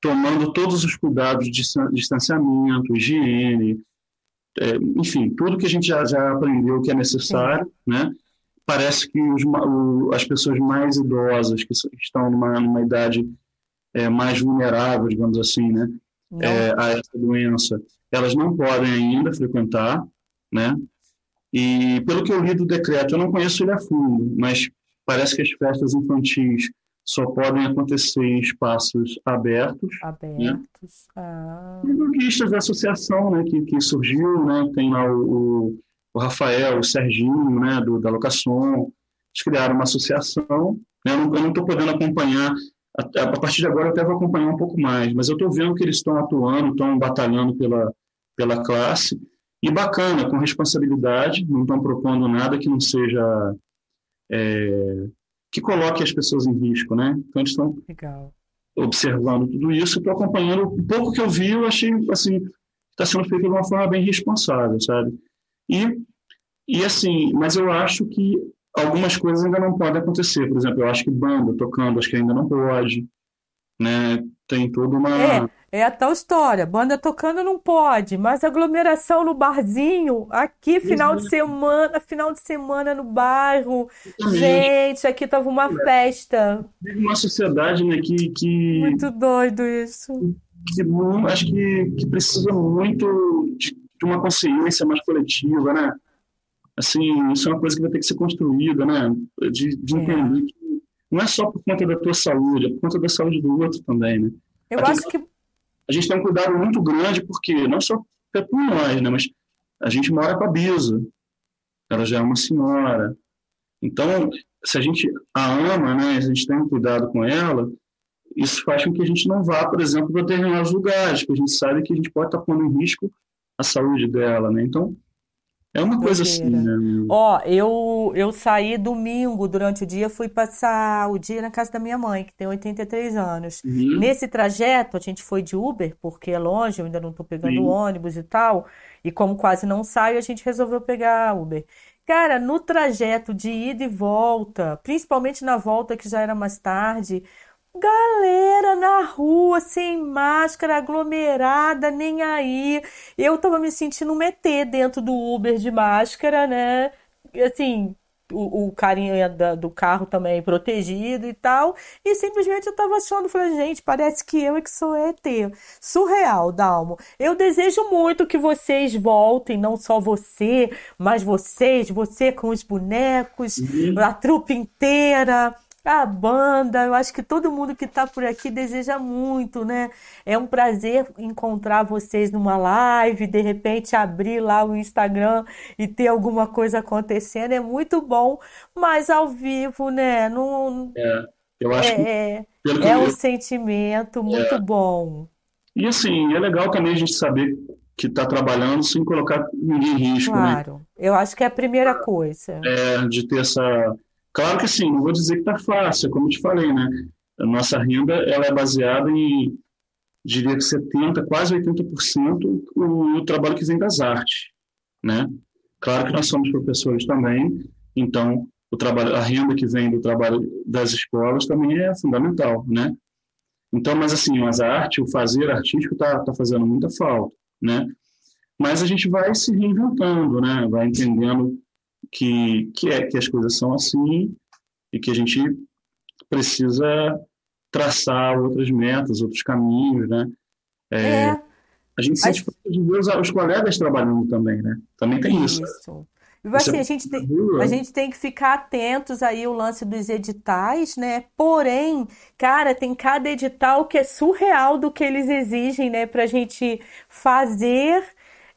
tomando todos os cuidados de distanciamento, higiene, é, enfim, tudo que a gente já, já aprendeu que é necessário, né? Parece que os, o, as pessoas mais idosas, que estão numa, numa idade é, mais vulnerável, digamos assim, né? É, a essa doença, elas não podem ainda frequentar, né? E pelo que eu li do decreto, eu não conheço ele a fundo, mas parece que as festas infantis só podem acontecer em espaços abertos. Abertos. Né? Ah. E da associação né, que, que surgiu, né, tem lá o, o Rafael, o Serginho, né, do, da Locação, eles criaram uma associação. Né, eu não estou podendo acompanhar, a, a, partir de agora eu até vou acompanhar um pouco mais, mas eu estou vendo que eles estão atuando, estão batalhando pela, pela classe, e bacana, com responsabilidade, não estão propondo nada que não seja é, que coloque as pessoas em risco, né? Então eles estão Legal. observando tudo isso, estou acompanhando. O pouco que eu vi, eu achei assim está sendo feito de uma forma bem responsável, sabe? E e assim, mas eu acho que algumas coisas ainda não podem acontecer. Por exemplo, eu acho que banda tocando, acho que ainda não pode, né? Tem toda uma é. É a tal história, banda tocando não pode, mas aglomeração no barzinho, aqui final de semana, final de semana no bairro, gente, aqui tava uma é. festa. Uma sociedade, né, que, que... Muito doido isso. Que, acho que, que precisa muito de, de uma consciência mais coletiva, né? Assim, isso é uma coisa que vai ter que ser construída, né? De, de é. entender que não é só por conta da tua saúde, é por conta da saúde do outro também, né? Eu a acho gente... que a gente tem um cuidado muito grande, porque não só por nós, né, mas a gente mora com a Bisa, ela já é uma senhora. Então, se a gente a ama, né, a gente tem um cuidado com ela, isso faz com que a gente não vá, por exemplo, para determinados lugares, porque a gente sabe que a gente pode estar pondo em risco a saúde dela, né? Então, é uma coisa assim, né? Ó, eu, eu saí domingo durante o dia, fui passar o dia na casa da minha mãe, que tem 83 anos. Uhum. Nesse trajeto, a gente foi de Uber, porque é longe, eu ainda não tô pegando Sim. ônibus e tal. E como quase não saio, a gente resolveu pegar Uber. Cara, no trajeto de ida e volta, principalmente na volta que já era mais tarde, Galera na rua, sem máscara, aglomerada, nem aí. Eu tava me sentindo um ET dentro do Uber de máscara, né? Assim, o, o carinha da, do carro também protegido e tal. E simplesmente eu tava achando, falei, gente, parece que eu é que sou ET. Surreal, Dalmo. Eu desejo muito que vocês voltem, não só você, mas vocês, você com os bonecos, uhum. a trupe inteira a banda, eu acho que todo mundo que está por aqui deseja muito, né? É um prazer encontrar vocês numa live, de repente abrir lá o Instagram e ter alguma coisa acontecendo, é muito bom, mas ao vivo, né? Não, é, eu acho é, que, é, é um sentimento muito é. bom. E assim, é legal também a gente saber que está trabalhando sem colocar ninguém em risco, né? Claro, né? eu acho que é a primeira coisa. É, de ter essa Claro que sim, não vou dizer que está fácil, como eu te falei, né? A nossa renda ela é baseada em, diria que 70%, quase 80% o, trabalho que vem das artes, né? Claro que nós somos professores também, então o trabalho, a renda que vem do trabalho das escolas também é fundamental, né? Então, mas assim, mas a arte, o fazer artístico está tá fazendo muita falta, né? Mas a gente vai se reinventando, né? Vai entendendo que, que é que as coisas são assim e que a gente precisa traçar outras metas, outros caminhos, né? É, é A gente sente falta de ver os, colegas trabalhando também, né? Também tem isso. Isso. Assim, a gente, tem, a gente tem que ficar atentos aí o lance dos editais, né? Porém, cara, tem cada edital que é surreal do que eles exigem, né? Pra gente fazer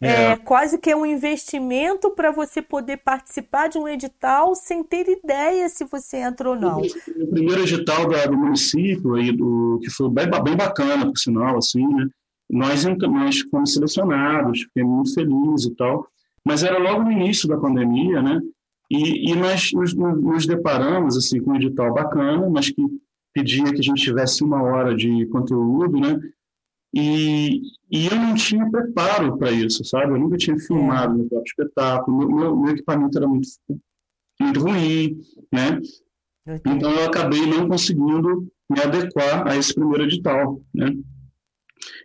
é. é. quase que é um investimento para você poder participar de um edital sem ter ideia se você entra ou não. O primeiro edital do município, aí, do, que foi bem, bem bacana, por sinal, assim, né? Nós, nós fomos selecionados, fiquei muito feliz e tal mas era logo no início da pandemia, né? E, e nós nos, nos, deparamos assim com um edital bacana, mas que pedia que a gente tivesse uma hora de conteúdo, né? E, e eu não tinha preparo para isso, sabe? Eu nunca tinha filmado meu próprio espetáculo, meu, meu, meu equipamento era muito, muito ruim, né? Então eu acabei não conseguindo me adequar a esse primeiro edital, né?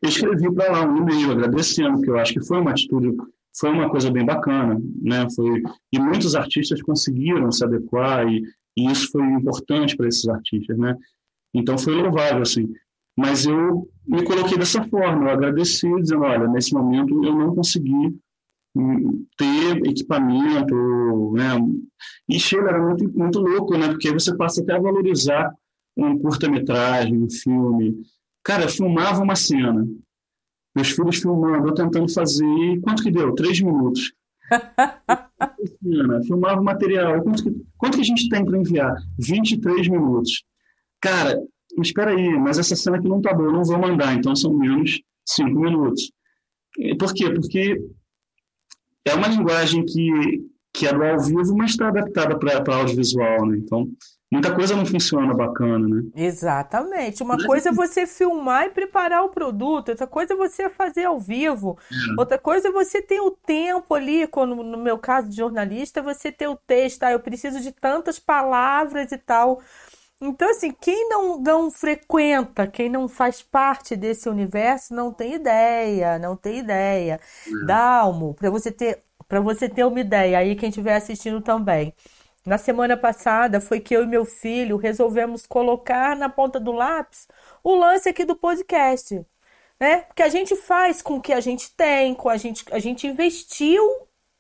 Eu escrevi para lá um e-mail agradecendo, que eu acho que foi uma atitude foi uma coisa bem bacana, né? Foi e muitos artistas conseguiram se adequar e, e isso foi importante para esses artistas, né? Então foi louvável assim. Mas eu me coloquei dessa forma, eu agradeci dizendo, olha, nesse momento eu não consegui hum, ter equipamento, né? E Sheila era muito muito louco, né? Porque você passa até a valorizar um curta-metragem, um filme. Cara, eu filmava uma cena, meus filhos filmando, eu tentando fazer. Quanto que deu? Três minutos. Filmava o material. Quanto que, quanto que a gente tem para enviar? 23 minutos. Cara, espera aí, mas essa cena aqui não tá boa, eu não vou mandar, então são menos 5 minutos. Por quê? Porque é uma linguagem que, que é do ao vivo, mas está adaptada para audiovisual, né? Então, muita coisa não funciona bacana, né? Exatamente. Uma coisa é você filmar e preparar o produto, outra coisa é você fazer ao vivo, é. outra coisa é você ter o tempo ali, como no meu caso de jornalista, você ter o texto, ah, eu preciso de tantas palavras e tal. Então, assim, quem não, não frequenta, quem não faz parte desse universo, não tem ideia, não tem ideia. É. Dalmo, para você ter para você ter uma ideia, aí quem estiver assistindo também. Na semana passada foi que eu e meu filho resolvemos colocar na ponta do lápis o lance aqui do podcast, né? Porque a gente faz com o que a gente tem, com a gente a gente investiu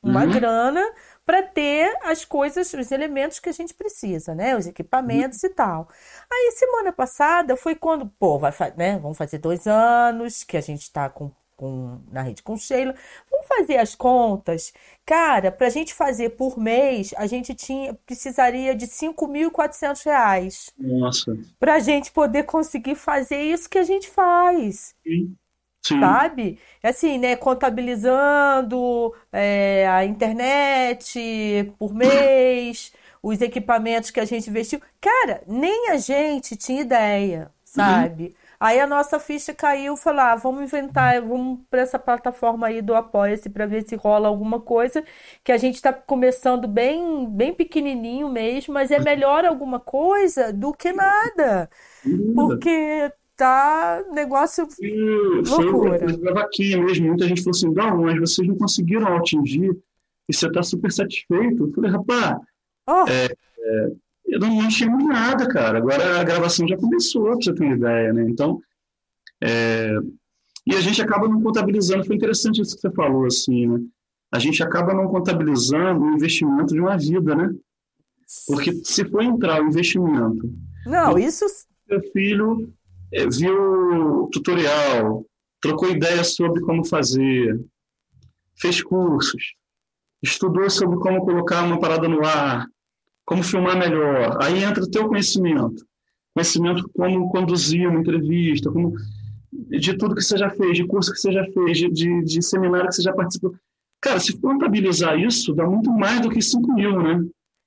uma uhum. grana para ter as coisas, os elementos que a gente precisa, né? Os equipamentos uhum. e tal. Aí semana passada foi quando, pô, vai, né? Vamos fazer dois anos que a gente está com com, na rede com Sheila. Vamos fazer as contas. Cara, para a gente fazer por mês, a gente tinha precisaria de R$ 5.400. Nossa. Para a gente poder conseguir fazer isso que a gente faz. Sim. Sim. Sabe? Assim, né? Contabilizando é, a internet por mês, os equipamentos que a gente investiu. Cara, nem a gente tinha ideia, sabe? Uhum. Aí a nossa ficha caiu, falar, ah, vamos inventar, vamos para essa plataforma aí do Apoia-se para ver se rola alguma coisa, que a gente está começando bem, bem pequenininho mesmo, mas é melhor alguma coisa do que nada, porque tá negócio loucura. Foi aqui mesmo, muita gente falou assim, não, mas vocês não conseguiram atingir e você está super satisfeito. Eu falei, rapaz, oh. é, é, eu não, não tínhamos nada, cara. Agora a gravação já começou, pra você ter uma ideia, né? Então, é... e a gente acaba não contabilizando, foi interessante isso que você falou, assim, né? A gente acaba não contabilizando o investimento de uma vida, né? Porque se for entrar o investimento... Não, isso... Seu filho viu tutorial, trocou ideias sobre como fazer, fez cursos, estudou sobre como colocar uma parada no ar, como filmar melhor. Aí entra o teu conhecimento. Conhecimento como conduzir uma entrevista, como de tudo que você já fez, de curso que você já fez, de, de, de seminário que você já participou. Cara, se contabilizar isso, dá muito mais do que 5 mil, né?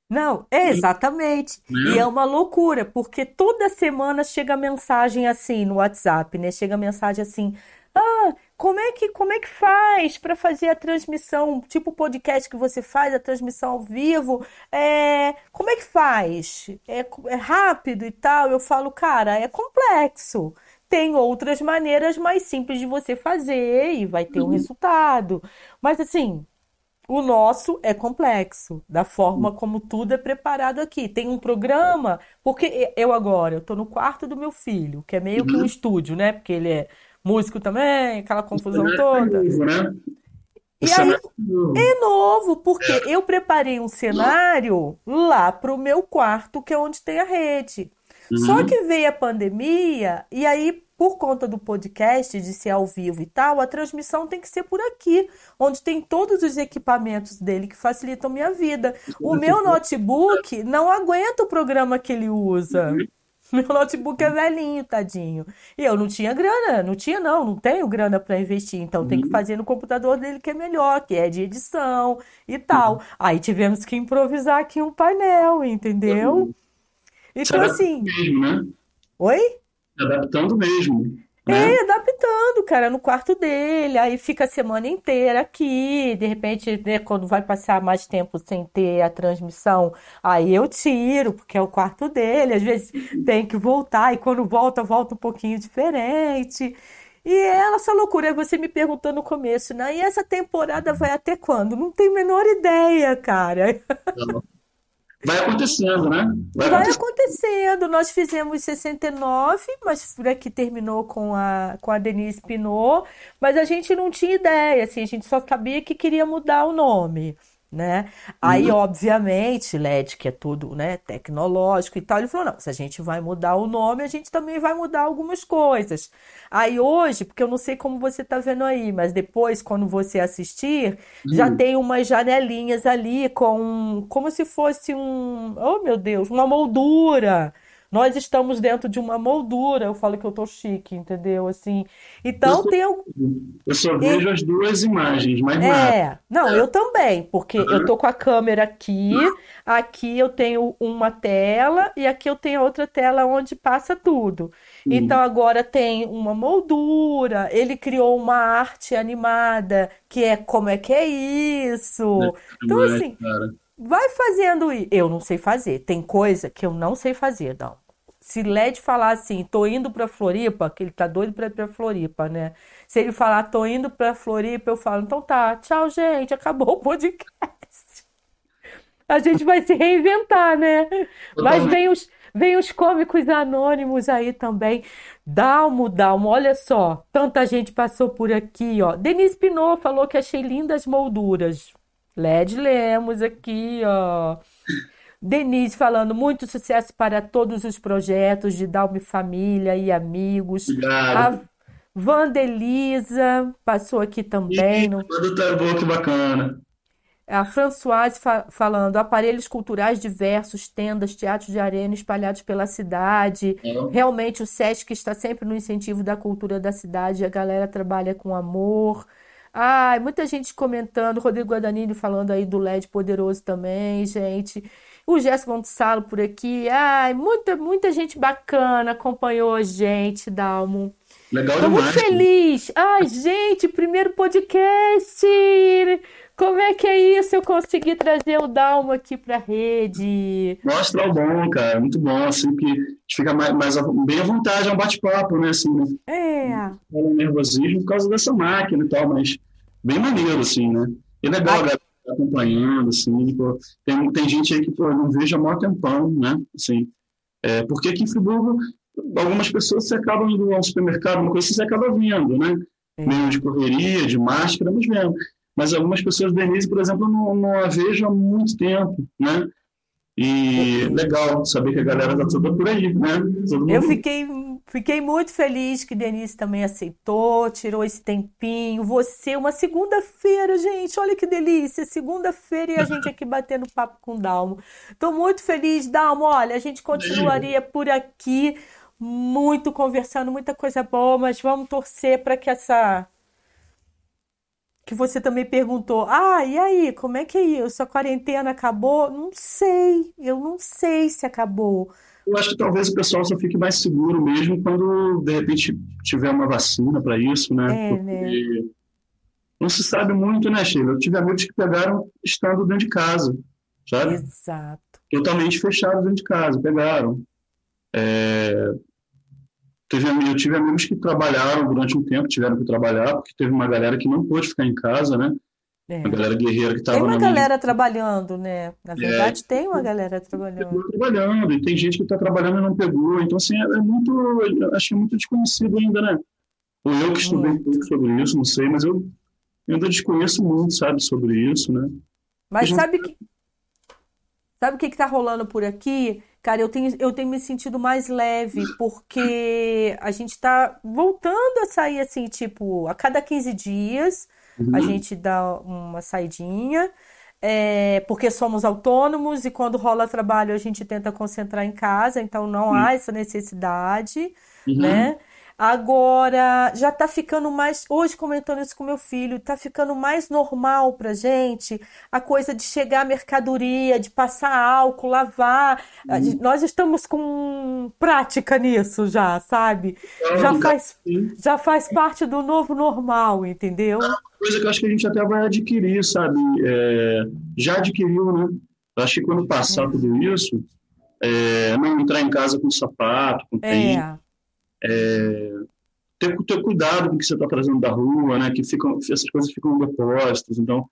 Não, é exatamente. É. E é uma loucura, porque toda semana chega mensagem assim no WhatsApp, né? Chega mensagem assim: ah, como é que, como é que faz para fazer a transmissão, tipo o podcast que você faz, a transmissão ao vivo? É, como é que faz? É, é rápido e tal? Eu falo, cara, é complexo. Tem outras maneiras mais simples de você fazer e vai ter um uhum. resultado. Mas assim, o nosso é complexo, da forma como tudo é preparado aqui. Tem um programa, porque eu agora, eu tô no quarto do meu filho, que é meio que um uhum. estúdio, né? Porque ele é músico também, aquela confusão toda. Novo, né? E aí, é novo. é novo, porque eu preparei um cenário lá pro meu quarto, que é onde tem a rede. Só Uhum. que veio a pandemia, e aí, por conta do podcast, de ser ao vivo e tal, a transmissão tem que ser por aqui, onde tem todos os equipamentos dele que facilitam minha vida. O meu notebook não aguenta o programa que ele usa. Meu notebook é velhinho, tadinho. E eu não tinha grana, não tinha não, não tenho grana para investir, então tem que fazer no computador dele que é melhor, que é de edição e tal. Aí tivemos que improvisar aqui um painel, entendeu? Se Então adaptando assim, mesmo, né? oi? Adaptando mesmo, né? É, adaptando, cara, no quarto dele. Aí fica a semana inteira aqui. De repente, né, quando vai passar mais tempo sem ter a transmissão, aí eu tiro, porque é o quarto dele. Às vezes tem que voltar, e quando volta, volta um pouquinho diferente. E é essa loucura. Aí você me perguntou no começo, né? E essa temporada vai até quando? Não tenho a menor ideia, cara. Vai acontecendo, né? Vai Vai acontecendo. acontecendo. Nós fizemos 69, mas por aqui terminou com a, com a Denise Pinot, mas a gente não tinha ideia, assim, a gente só sabia que queria mudar o nome, né? Aí, obviamente, LED, que é tudo, né, tecnológico e tal, ele falou, não, se a gente vai mudar o nome, a gente também vai mudar algumas coisas. Aí hoje, porque eu não sei como você tá vendo aí, mas depois, quando você assistir, já tem umas janelinhas ali com como se fosse um, oh meu Deus, uma moldura. Nós estamos dentro de uma moldura. Eu falo que eu tô chique, entendeu? Assim. Então tem al- Eu só vejo as duas imagens, mas não é. é, não, eu também, porque eu tô com a câmera aqui, aqui eu tenho uma tela e aqui eu tenho outra tela onde passa tudo. Então agora tem uma moldura, ele criou uma arte animada, que é como é que é isso? Então Mas, assim, cara, vai fazendo isso. Eu não sei fazer, tem coisa que eu não sei fazer, não. Se Led falar assim, tô indo pra Floripa, que ele tá doido pra ir pra Floripa, né? Se ele falar, tô indo pra Floripa, eu falo, então tá, tchau, gente, acabou o podcast. A gente vai se reinventar, né? Mas vem os, vem os cômicos anônimos aí também. Dalmo, Dalmo, olha só, tanta gente passou por aqui, ó. Denise Pinot falou que achei lindas molduras. Led Lemos aqui, ó. Denise falando muito sucesso para todos os projetos de Dalme Família e amigos. obrigado. A Vandelisa passou aqui também. no- Tudo tá bom, que bacana. a Françoise fa- falando aparelhos culturais diversos, tendas, teatros de arena espalhados pela cidade. Ó, Realmente o SESC está sempre no incentivo da cultura da cidade, a galera trabalha com amor. Ai, muita gente comentando, Rodrigo Guadagnini falando aí do LED poderoso também, gente. O Jéssica Gonçalo por aqui. Ai, muita, muita gente bacana acompanhou a gente, Dalmo. Legal Tô muito demais. feliz. Ai, gente, primeiro podcast. Como é que é isso? Eu consegui trazer o Dalmo aqui pra rede. Mostra o bom, cara. Muito bom, assim, que a gente fica mais, mais bem à vontade, é um bate-papo, né? Assim, né? É, um nervosismo por causa dessa máquina e tal, mas bem maneiro, assim, né? E legal a galera tá acompanhando, assim, pô, tem, tem gente aí que, pô, não vejo há maior tempão, né? Assim, é, porque aqui em Friburgo, algumas pessoas você acabam indo ao supermercado, uma coisa você acaba vendo, né? Meio de correria, de máscara, mas vendo. Mas algumas pessoas, Denise, por exemplo, não, não a vejo há muito tempo, né? E legal saber que a galera tá toda por aí, né? Eu fiquei, fiquei muito feliz que Denise também aceitou, tirou esse tempinho. Você, uma segunda-feira, gente, olha que delícia. Segunda-feira e a gente aqui batendo papo com o Dalmo. Tô muito feliz, Dalmo. Olha, a gente continuaria por aqui, muito conversando, muita coisa boa, mas vamos torcer para que essa. Que você também perguntou, ah, e aí, como é que é isso? A quarentena acabou? Não sei, eu não sei se acabou. Eu acho que talvez o pessoal só fique mais seguro mesmo quando, de repente, tiver uma vacina para isso, né? É, Porque né? não se sabe muito, né, Sheila? Eu tive amigos que pegaram estando dentro de casa, sabe? Exato. Totalmente fechados dentro de casa, pegaram. É, Teve, eu tive amigos que trabalharam durante um tempo, tiveram que trabalhar, porque teve uma galera que não pôde ficar em casa, né? É. Uma galera guerreira que Tem estava uma na minha galera trabalhando, né? Na verdade, tem uma galera trabalhando. trabalhando, e tem gente que está trabalhando e não pegou. Então, assim, é, é muito, acho que é muito desconhecido ainda, né? Ou eu que estudei um pouco sobre isso, não sei, mas eu, eu ainda desconheço muito, sabe, sobre isso, né? Mas gente... sabe que sabe o que está rolando por aqui? Cara, eu tenho, eu tenho me sentido mais leve, porque a gente está voltando a sair assim, tipo, a cada 15 dias uhum. a gente dá uma saidinha é, porque somos autônomos e quando rola trabalho a gente tenta concentrar em casa, então não há essa necessidade, uhum. né? Agora, já tá ficando mais. Hoje, comentando isso com meu filho, tá ficando mais normal pra gente a coisa de chegar a mercadoria, de passar álcool, lavar. Uhum. Nós estamos com prática nisso já, sabe? já, faz, já faz parte do novo normal, entendeu? É coisa que eu acho que a gente até vai adquirir, sabe? É, já adquiriu, né? Eu acho que quando passar é. tudo isso, é, não entrar em casa com sapato, com tênis. É ter, ter cuidado com o que você está trazendo da rua, né? Que ficam, essas coisas ficam em depósitos. Então,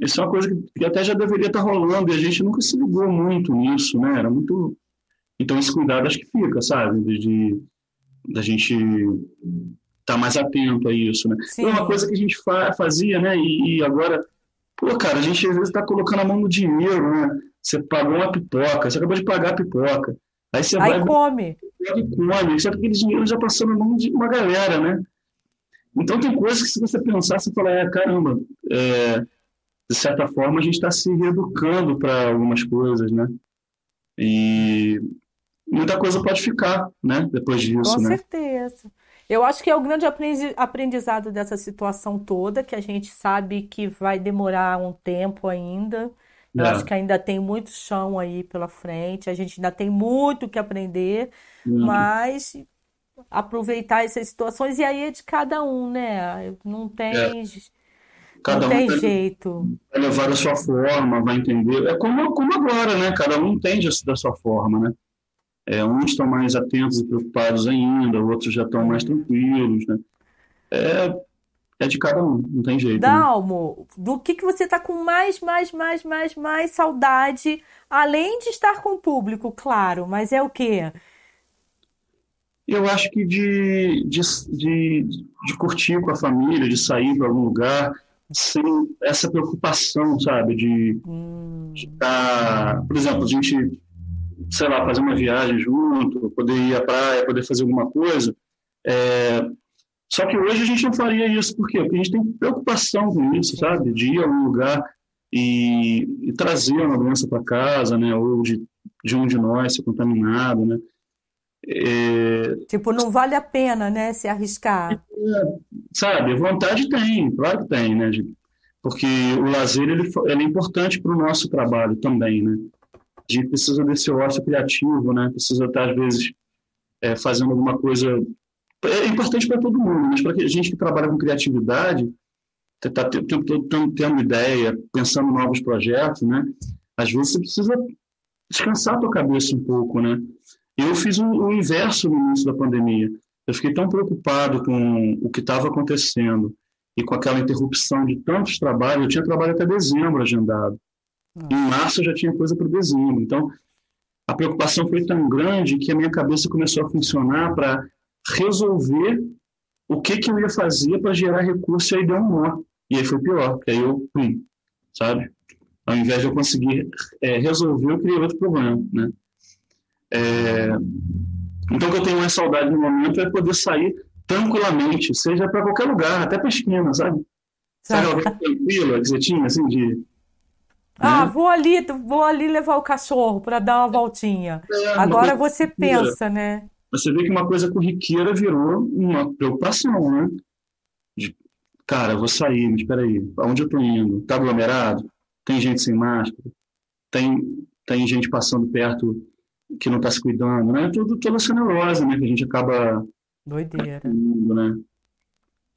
isso é uma coisa que, que até já deveria estar tá rolando e a gente nunca se ligou muito nisso, né? Era muito. Então, esse cuidado acho que fica, sabe? De, de da gente estar tá mais atento a isso, né? Sim. É uma coisa que a gente fa fazia, né? E, e, agora, pô, cara, a gente às vezes está colocando a mão no dinheiro, né? Você pagou uma pipoca, você acabou de pagar a pipoca. Aí você Aí vai. come come, só que aquele dinheiro já passou na mão de uma galera, né? Então tem coisas que se você pensar, você fala, é, caramba, é, de certa forma a gente está se reeducando para algumas coisas, né? E muita coisa pode ficar, né? Depois disso, Com né? certeza. Eu acho que é o grande aprendizado dessa situação toda, que a gente sabe que vai demorar um tempo ainda. Eu é. acho que ainda tem muito chão aí pela frente, a gente ainda tem muito que aprender, uhum. mas aproveitar essas situações, e aí é de cada um, né? Não tem, é. Cada não um tem vai, jeito. Vai levar a sua forma, vai entender. É como, como agora, né? Cada um entende da sua forma, né? É, uns estão mais atentos e preocupados ainda, outros já estão mais tranquilos, né? É, é de cada um, não tem jeito. Né? Dalmo, né? do que, que você está com mais, mais, mais, mais, mais saudade, além de estar com o público, claro, mas é o quê? Eu acho que de, de, de, de curtir com a família, de sair para algum lugar, sem essa preocupação, sabe? De hum. estar, tá, por exemplo, a gente, sei lá, fazer uma viagem junto, poder ir à praia, poder fazer alguma coisa. É, só que hoje a gente não faria isso, por quê? Porque a gente tem preocupação com isso, sabe? De ir a um lugar e, e trazer uma doença para casa, né? Ou de, de um de nós ser contaminado, né? É... Tipo, não vale a pena, né? Se arriscar. É, sabe, vontade tem, claro que tem, né? Porque o lazer ele, ele é importante para o nosso trabalho também, né? A gente precisa desse ócio criativo, né? Precisa estar, às vezes, é, fazendo alguma coisa é importante para todo mundo, mas para a gente que trabalha com criatividade, está tendo ideia, pensando em novos projetos, né? Às vezes você precisa descansar a tua cabeça um pouco, né? Eu fiz o, o inverso no início da pandemia. Eu fiquei tão preocupado com o que estava acontecendo e com aquela interrupção de tantos trabalhos. Eu tinha trabalho até dezembro agendado. Em março eu já tinha coisa para dezembro. Então, a preocupação foi tão grande que a minha cabeça começou a funcionar para resolver o que, que eu ia fazer para gerar recurso e aí deu um nó. E aí foi pior, porque aí eu, pum, sabe? Ao invés de eu conseguir é, resolver, eu criei outro problema, né? É, então, o que eu tenho mais saudade no momento é poder sair tranquilamente, seja para qualquer lugar, até para esquina, sabe? Sabe, alguém tranquila, direitinho, assim, de... Ah, né? vou ali, vou ali levar o cachorro para dar uma voltinha. É, Agora você pensa, né? Você vê que uma coisa corriqueira virou uma preocupação, né? De, cara, eu vou sair, mas espera aí, aonde eu tô indo? Tá aglomerado? Tem gente sem máscara? Tem, tem gente passando perto que não está se cuidando, né? Tudo, toda essa neurose, né? Que a gente acaba... Doideira. Né?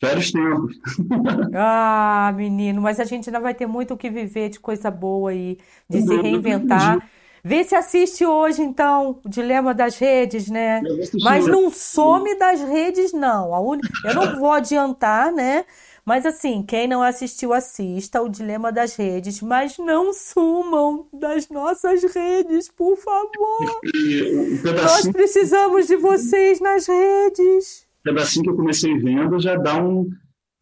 Velhos tempos. ah, menino, mas a gente ainda vai ter muito o que viver de coisa boa aí, de se reinventar. Vê se assiste hoje, então, o Dilema das Redes, né? Mas não some das redes, não. A un... Eu não vou adiantar, né? Mas assim, quem não assistiu, assista o Dilema das Redes, mas não sumam das nossas redes, por favor. Nós precisamos de vocês nas redes. é assim que eu comecei vendo, já dá um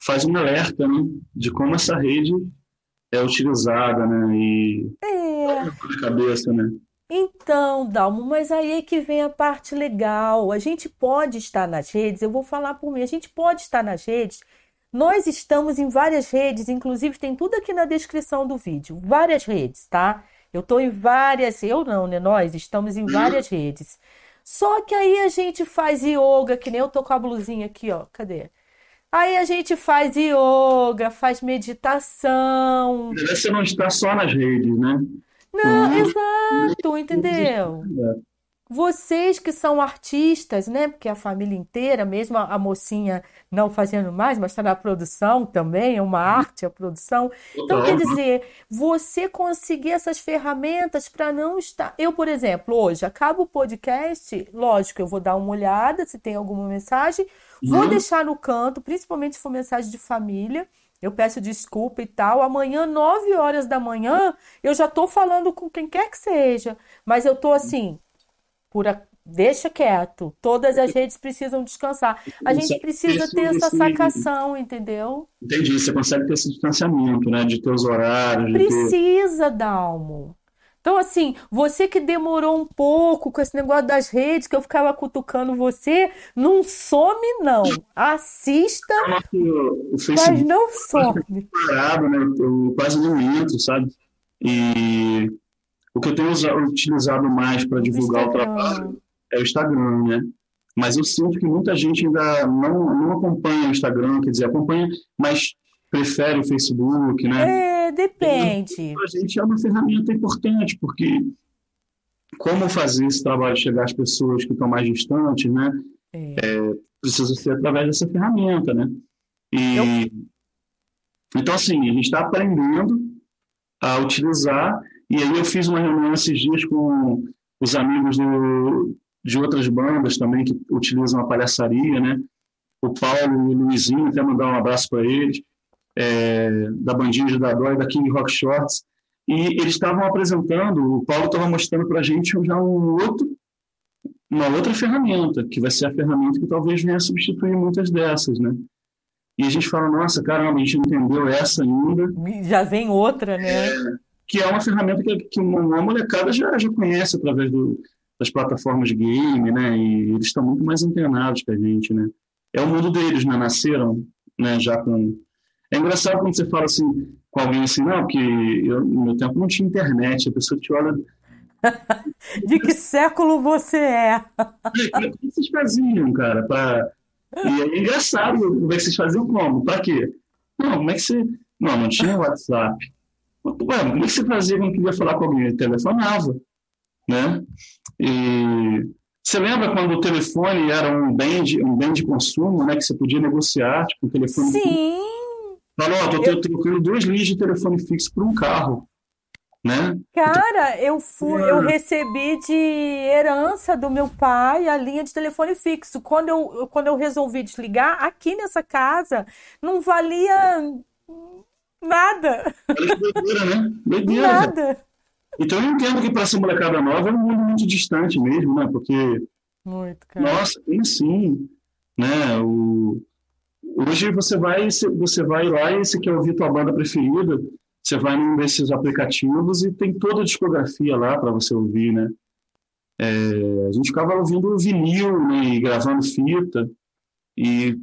faz um alerta, né, de como essa rede é utilizada, né, e é de cabeça, né. Então, Dalmo, mas aí é que vem a parte legal. A gente pode estar nas redes, eu vou falar por mim, a gente pode estar nas redes. Nós estamos em várias redes, inclusive tem tudo aqui na descrição do vídeo. Várias redes, tá? Eu estou em várias, eu não, né? Nós estamos em várias redes. Só que aí a gente faz yoga, que nem eu tô com a blusinha aqui, ó. Cadê? Aí a gente faz yoga, faz meditação. Você não está só nas redes, né? Não, exato, entendeu? Vocês que são artistas, né? Porque a família inteira, mesmo a, mocinha não fazendo mais, mas está na produção também, é uma arte a produção. Então, quer dizer, você conseguir essas ferramentas para não estar. Eu, por exemplo, hoje acabo o podcast, lógico, eu vou dar uma olhada se tem alguma mensagem, vou uhum. deixar no canto, principalmente se for mensagem de família. Eu peço desculpa e tal. Amanhã, 9 horas da manhã, eu já estou falando com quem quer que seja. Mas eu estou assim, por a... deixa quieto. Todas as redes precisam descansar. A gente precisa ter essa sacação, entendeu? Entendi. Você consegue ter esse distanciamento, né? De teus horários. Precisa, ter... Dalmo. Então, assim, você que demorou um pouco com esse negócio das redes, que eu ficava cutucando você, não some, não. Assista, mas não some. Parado, né? Eu quase não entro, sabe? E o que eu tenho utilizado mais para divulgar o trabalho é o Instagram, né? Mas eu sinto que muita gente ainda não, não acompanha o Instagram, quer dizer, acompanha, mas prefere o Facebook, né? É, depende. Para a gente é uma ferramenta importante, porque como fazer esse trabalho chegar às pessoas que estão mais distantes, né? É. É, precisa ser através dessa ferramenta, né? E, eu... Então, assim, a gente está aprendendo a utilizar e aí eu fiz uma reunião esses dias com os amigos do, de outras bandas também que utilizam a palhaçaria, né? O Paulo e o Luizinho, até mandar um abraço para eles, é, da bandinha de Dadó e da King Rock Shorts. E eles estavam apresentando, o Paulo estava mostrando para a gente já um outro, uma outra ferramenta, que vai ser a ferramenta que talvez venha a substituir muitas dessas, né? E a gente fala, nossa, caramba, a gente não entendeu essa ainda. Já vem outra, né? É, que é uma ferramenta que, que uma molecada já, já conhece através do, das plataformas de game, né? E eles estão muito mais antenados que a gente, né? É o mundo deles, né? Nasceram, né? Já com... É engraçado quando você fala assim com alguém assim, não, porque eu, no meu tempo não tinha internet, a pessoa te olha... de que século você é? é como é que vocês faziam, cara? Pra... E é engraçado como é que vocês faziam como? Para quê? Não, como é que você... Não, não tinha WhatsApp. Ué, como é que você fazia quando queria falar com alguém? Ele telefonava, né? E você lembra quando o telefone era um bem de, um bem de consumo, né? Que você podia negociar, tipo, o telefone... Sim! Falou, eu... trocando dois linhas de telefone fixo por um carro. Né? Cara, eu fui, eu recebi de herança do meu pai a linha de telefone fixo. Quando eu, quando eu resolvi desligar, aqui nessa casa não valia Nada. Olha que doideira, né? Doideira. Nada. Então eu entendo que para essa molecada nova é um mundo muito distante mesmo, né? Porque. Muito, cara. Nossa, tem sim. Né? O... Hoje você vai, você vai lá e você quer ouvir tua banda preferida, você vai num desses aplicativos e tem toda a discografia lá para você ouvir, né? É, a gente ficava ouvindo vinil né, e gravando fita, e,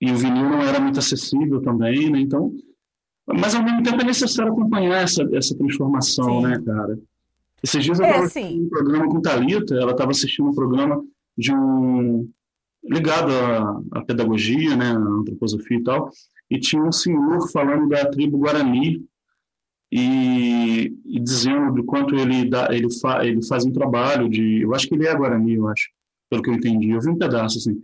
e o vinil não era muito acessível também, né? Então, mas ao mesmo tempo é necessário acompanhar essa, essa transformação, sim. né, cara? Esses dias eu estava é, assistindo um programa com Thalita, ela estava assistindo um programa de um ligado à, à, pedagogia, né, à antroposofia e tal, e tinha um senhor falando da tribo Guarani e, e dizendo do quanto ele dá, ele, fa, ele faz um trabalho de, eu acho que ele é Guarani, eu acho, pelo que eu entendi, eu vi um pedaço assim,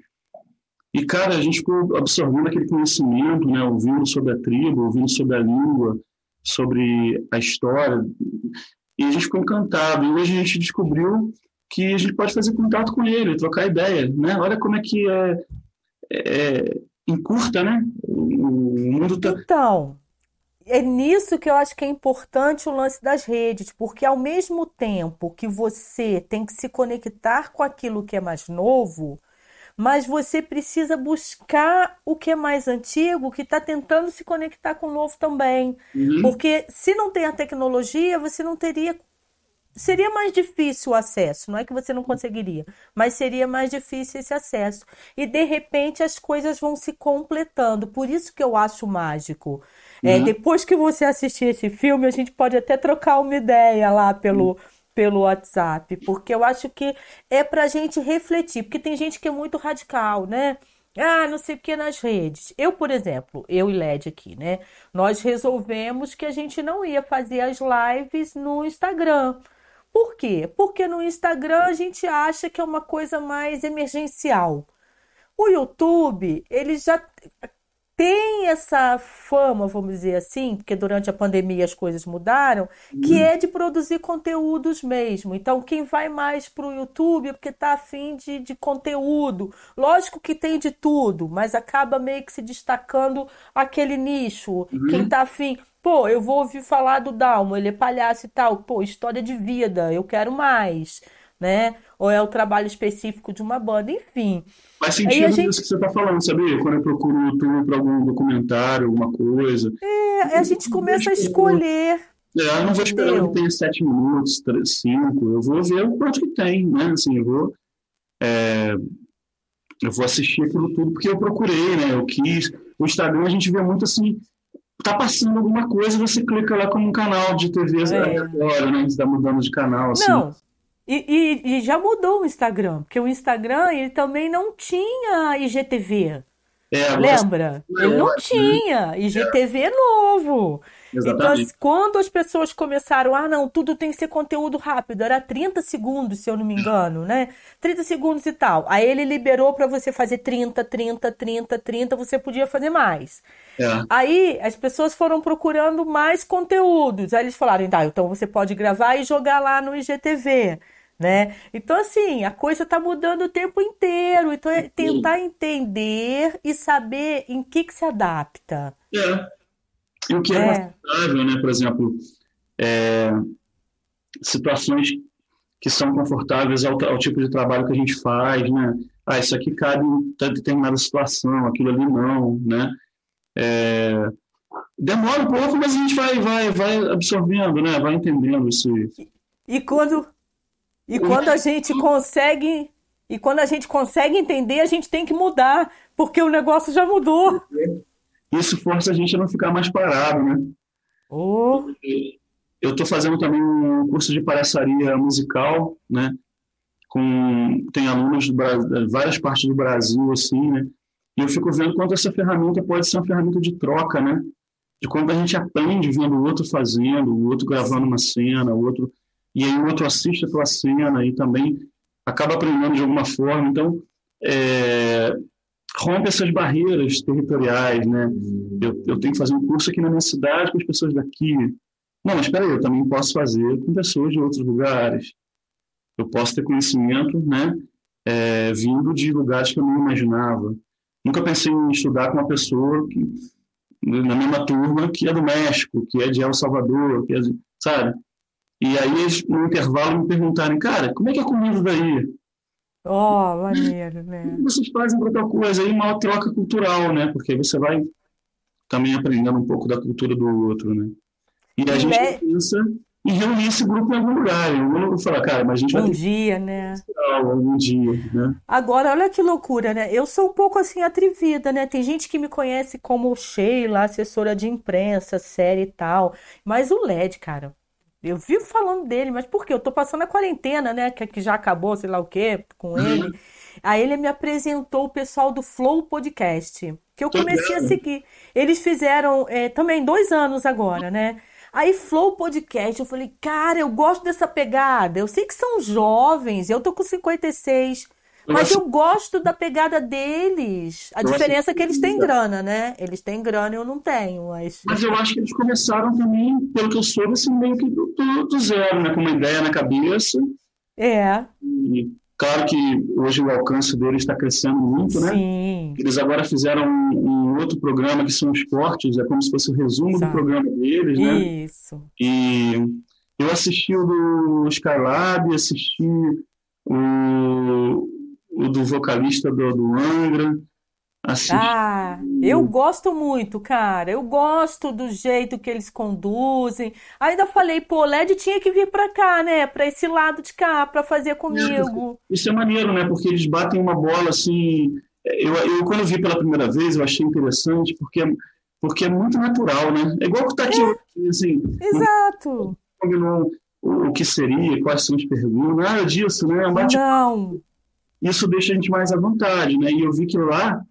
e, cara, a gente ficou absorvendo aquele conhecimento, né? ouvindo sobre a tribo, ouvindo sobre a língua, sobre a história. E a gente ficou encantado. E hoje a gente descobriu que a gente pode fazer contato com ele, trocar ideia. Né? Olha como é que é, é encurta, né? O mundo tá... Então, é nisso que eu acho que é importante o lance das redes, porque ao mesmo tempo que você tem que se conectar com aquilo que é mais novo, mas você precisa buscar o que é mais antigo, que está tentando se conectar com o novo também. Uhum. Porque se não tem a tecnologia, você não teria. Seria mais difícil o acesso, não é que você não conseguiria, mas seria mais difícil esse acesso. E de repente as coisas vão se completando. Por isso que eu acho mágico. É, Uhum. depois que você assistir esse filme, a gente pode até trocar uma ideia lá pelo, pelo WhatsApp, porque eu acho que é pra gente refletir, porque tem gente que é muito radical, né? Ah, não sei o que nas redes. Eu, por exemplo, eu e Led aqui, né? Nós resolvemos que a gente não ia fazer as lives no Instagram. Por quê? Porque no Instagram a gente acha que é uma coisa mais emergencial. O YouTube, ele já tem essa fama, vamos dizer assim, porque durante a pandemia as coisas mudaram, que é de produzir conteúdos mesmo. Então, quem vai mais para o YouTube é porque está afim de, de conteúdo. Lógico que tem de tudo, mas acaba meio que se destacando aquele nicho. Quem está afim. Pô, eu vou ouvir falar do Dalmo, ele é palhaço e tal. Pô, história de vida, eu quero mais, né? Ou é o trabalho específico de uma banda, enfim. Faz a sentido gente- isso que você está falando, sabia? Quando eu procuro no YouTube para algum documentário, alguma coisa. É, a gente começa a escolher. É, eu não vou esperar Entendeu? que tenha sete minutos, três, cinco. Eu vou ver o quanto que tem, né? Assim, eu vou, é, eu vou assistir aquilo tudo porque eu procurei, né? Eu quis. O Instagram a gente vê muito assim, tá passando alguma coisa, você clica lá como um canal de TV É. agora, né? Você tá mudando de canal, assim. Não. E, e- e já mudou o Instagram, porque o Instagram ele também não tinha IGTV. É, Lembra? É, Ele não né? tinha. IGTV é novo. Então, Exatamente. assim, quando as pessoas começaram, ah, não, tudo tem que ser conteúdo rápido, era 30 segundos, se eu não me engano, né? 30 segundos e tal. Aí ele liberou para você fazer 30, 30, 30, 30, você podia fazer mais. É. Aí as pessoas foram procurando mais conteúdos. Aí eles falaram, tá, então você pode gravar e jogar lá no IGTV, né? Então, assim, a coisa tá mudando o tempo inteiro. Então, é tentar entender e saber em que que se adapta. É. E o que é, É. confortável, né? Por exemplo, é, situações que são confortáveis ao, ao tipo de trabalho que a gente faz, né? Ah, isso aqui cabe em determinada situação, aquilo ali não, né? É, demora um pouco, mas a gente vai, vai, vai absorvendo, né? Vai entendendo isso. E quando, e quando a gente consegue, e quando a gente consegue entender, a gente tem que mudar, porque o negócio já mudou. Isso força a gente a não ficar mais parado, né? Oh, Eu estou fazendo também um curso de palhaçaria musical, né? Com, tem alunos de várias partes do Brasil, assim, né? E eu fico vendo quanto essa ferramenta pode ser uma ferramenta de troca, né? De quando a gente aprende vendo o outro fazendo, o outro gravando uma cena, o outro e aí o outro assiste a tua cena e também acaba aprendendo de alguma forma. Então, é, rompe essas barreiras territoriais, né? Eu, eu tenho que fazer um curso aqui na minha cidade com as pessoas daqui. Não, mas espera aí, eu também posso fazer com pessoas de outros lugares. Eu posso ter conhecimento, né, é, vindo de lugares que eu não imaginava. Nunca pensei em estudar com uma pessoa que, na mesma turma que é do México, que é de El Salvador, que é de, sabe? E aí, no intervalo, me perguntarem, cara, como é que é comida daí? Oh, maneiro, né? vocês fazem tal coisa? Aí uma troca cultural, né? Porque você vai também aprendendo um pouco da cultura do outro, né? E a E gente é- pensa em reunir esse grupo em algum lugar. Eu não vou falar, cara, mas a gente vai Um ter dia, né? ter aula algum dia, né? Agora, olha que loucura, né? Eu sou um pouco assim atrevida, né? Tem gente que me conhece como Sheila, assessora de imprensa, série e tal. Mas o LED, cara, eu vivo falando dele, mas por quê? Eu tô passando a quarentena, né? Que, que já acabou, sei lá o quê, com ele. Aí ele me apresentou o pessoal do Flow Podcast, que eu Tô comecei a seguir. Eles fizeram é, também dois anos agora, né? Aí Flow Podcast, eu falei, cara, eu gosto dessa pegada. Eu sei que são jovens, eu tô com 56, Eu mas eu gosto da pegada deles. A Eu diferença é que eles têm grana, né? Eles têm grana e eu não tenho, mas Mas eu acho que eles começaram também, pelo que eu soube, assim, meio que do, do- do zero, né? Com uma ideia na cabeça. é, E claro que hoje o alcance deles está crescendo muito, né? sim. Eles agora fizeram um, um outro programa que são os cortes, é como se fosse o resumo do Exato. programa deles, né? Isso. E eu assisti o do Skylab, assisti o, o do vocalista do, do Angra. Assim, Ah, eu gosto muito, cara. Eu gosto do jeito que eles conduzem. Ainda falei, pô, o LED tinha que vir pra cá, né? Pra esse lado de cá, pra fazer comigo. Isso é maneiro, né? Porque eles batem uma bola assim. Eu, eu quando vi pela primeira vez, eu achei interessante, porque, é- porque é muito natural, né? É igual que tá aqui, hoje, assim, não Exato. combinou o, o que seria, quais são as perguntas, nada disso, né? É um bate- Não. Isso deixa a gente mais à vontade, né? E eu vi que lá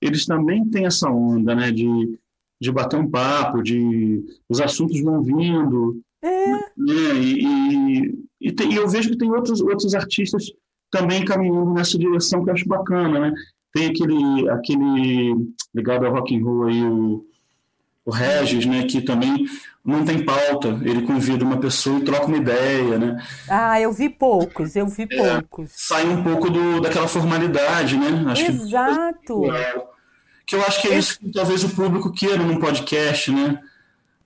eles também têm essa onda, né? De, de bater um papo, de os assuntos vão vindo, É, né? E, e, e, tem- e eu vejo que tem outros, outros artistas também caminhando nessa direção que eu acho bacana, né? Tem aquele, aquele ligado ao rock and roll aí, o, o Regis, né? Que também não tem pauta, ele convida uma pessoa e troca uma ideia, né? Ah, eu vi poucos, eu vi É. poucos. Sai um pouco do, daquela formalidade, né? Acho que Exato. que eu acho que é isso que talvez o público queira num podcast, né?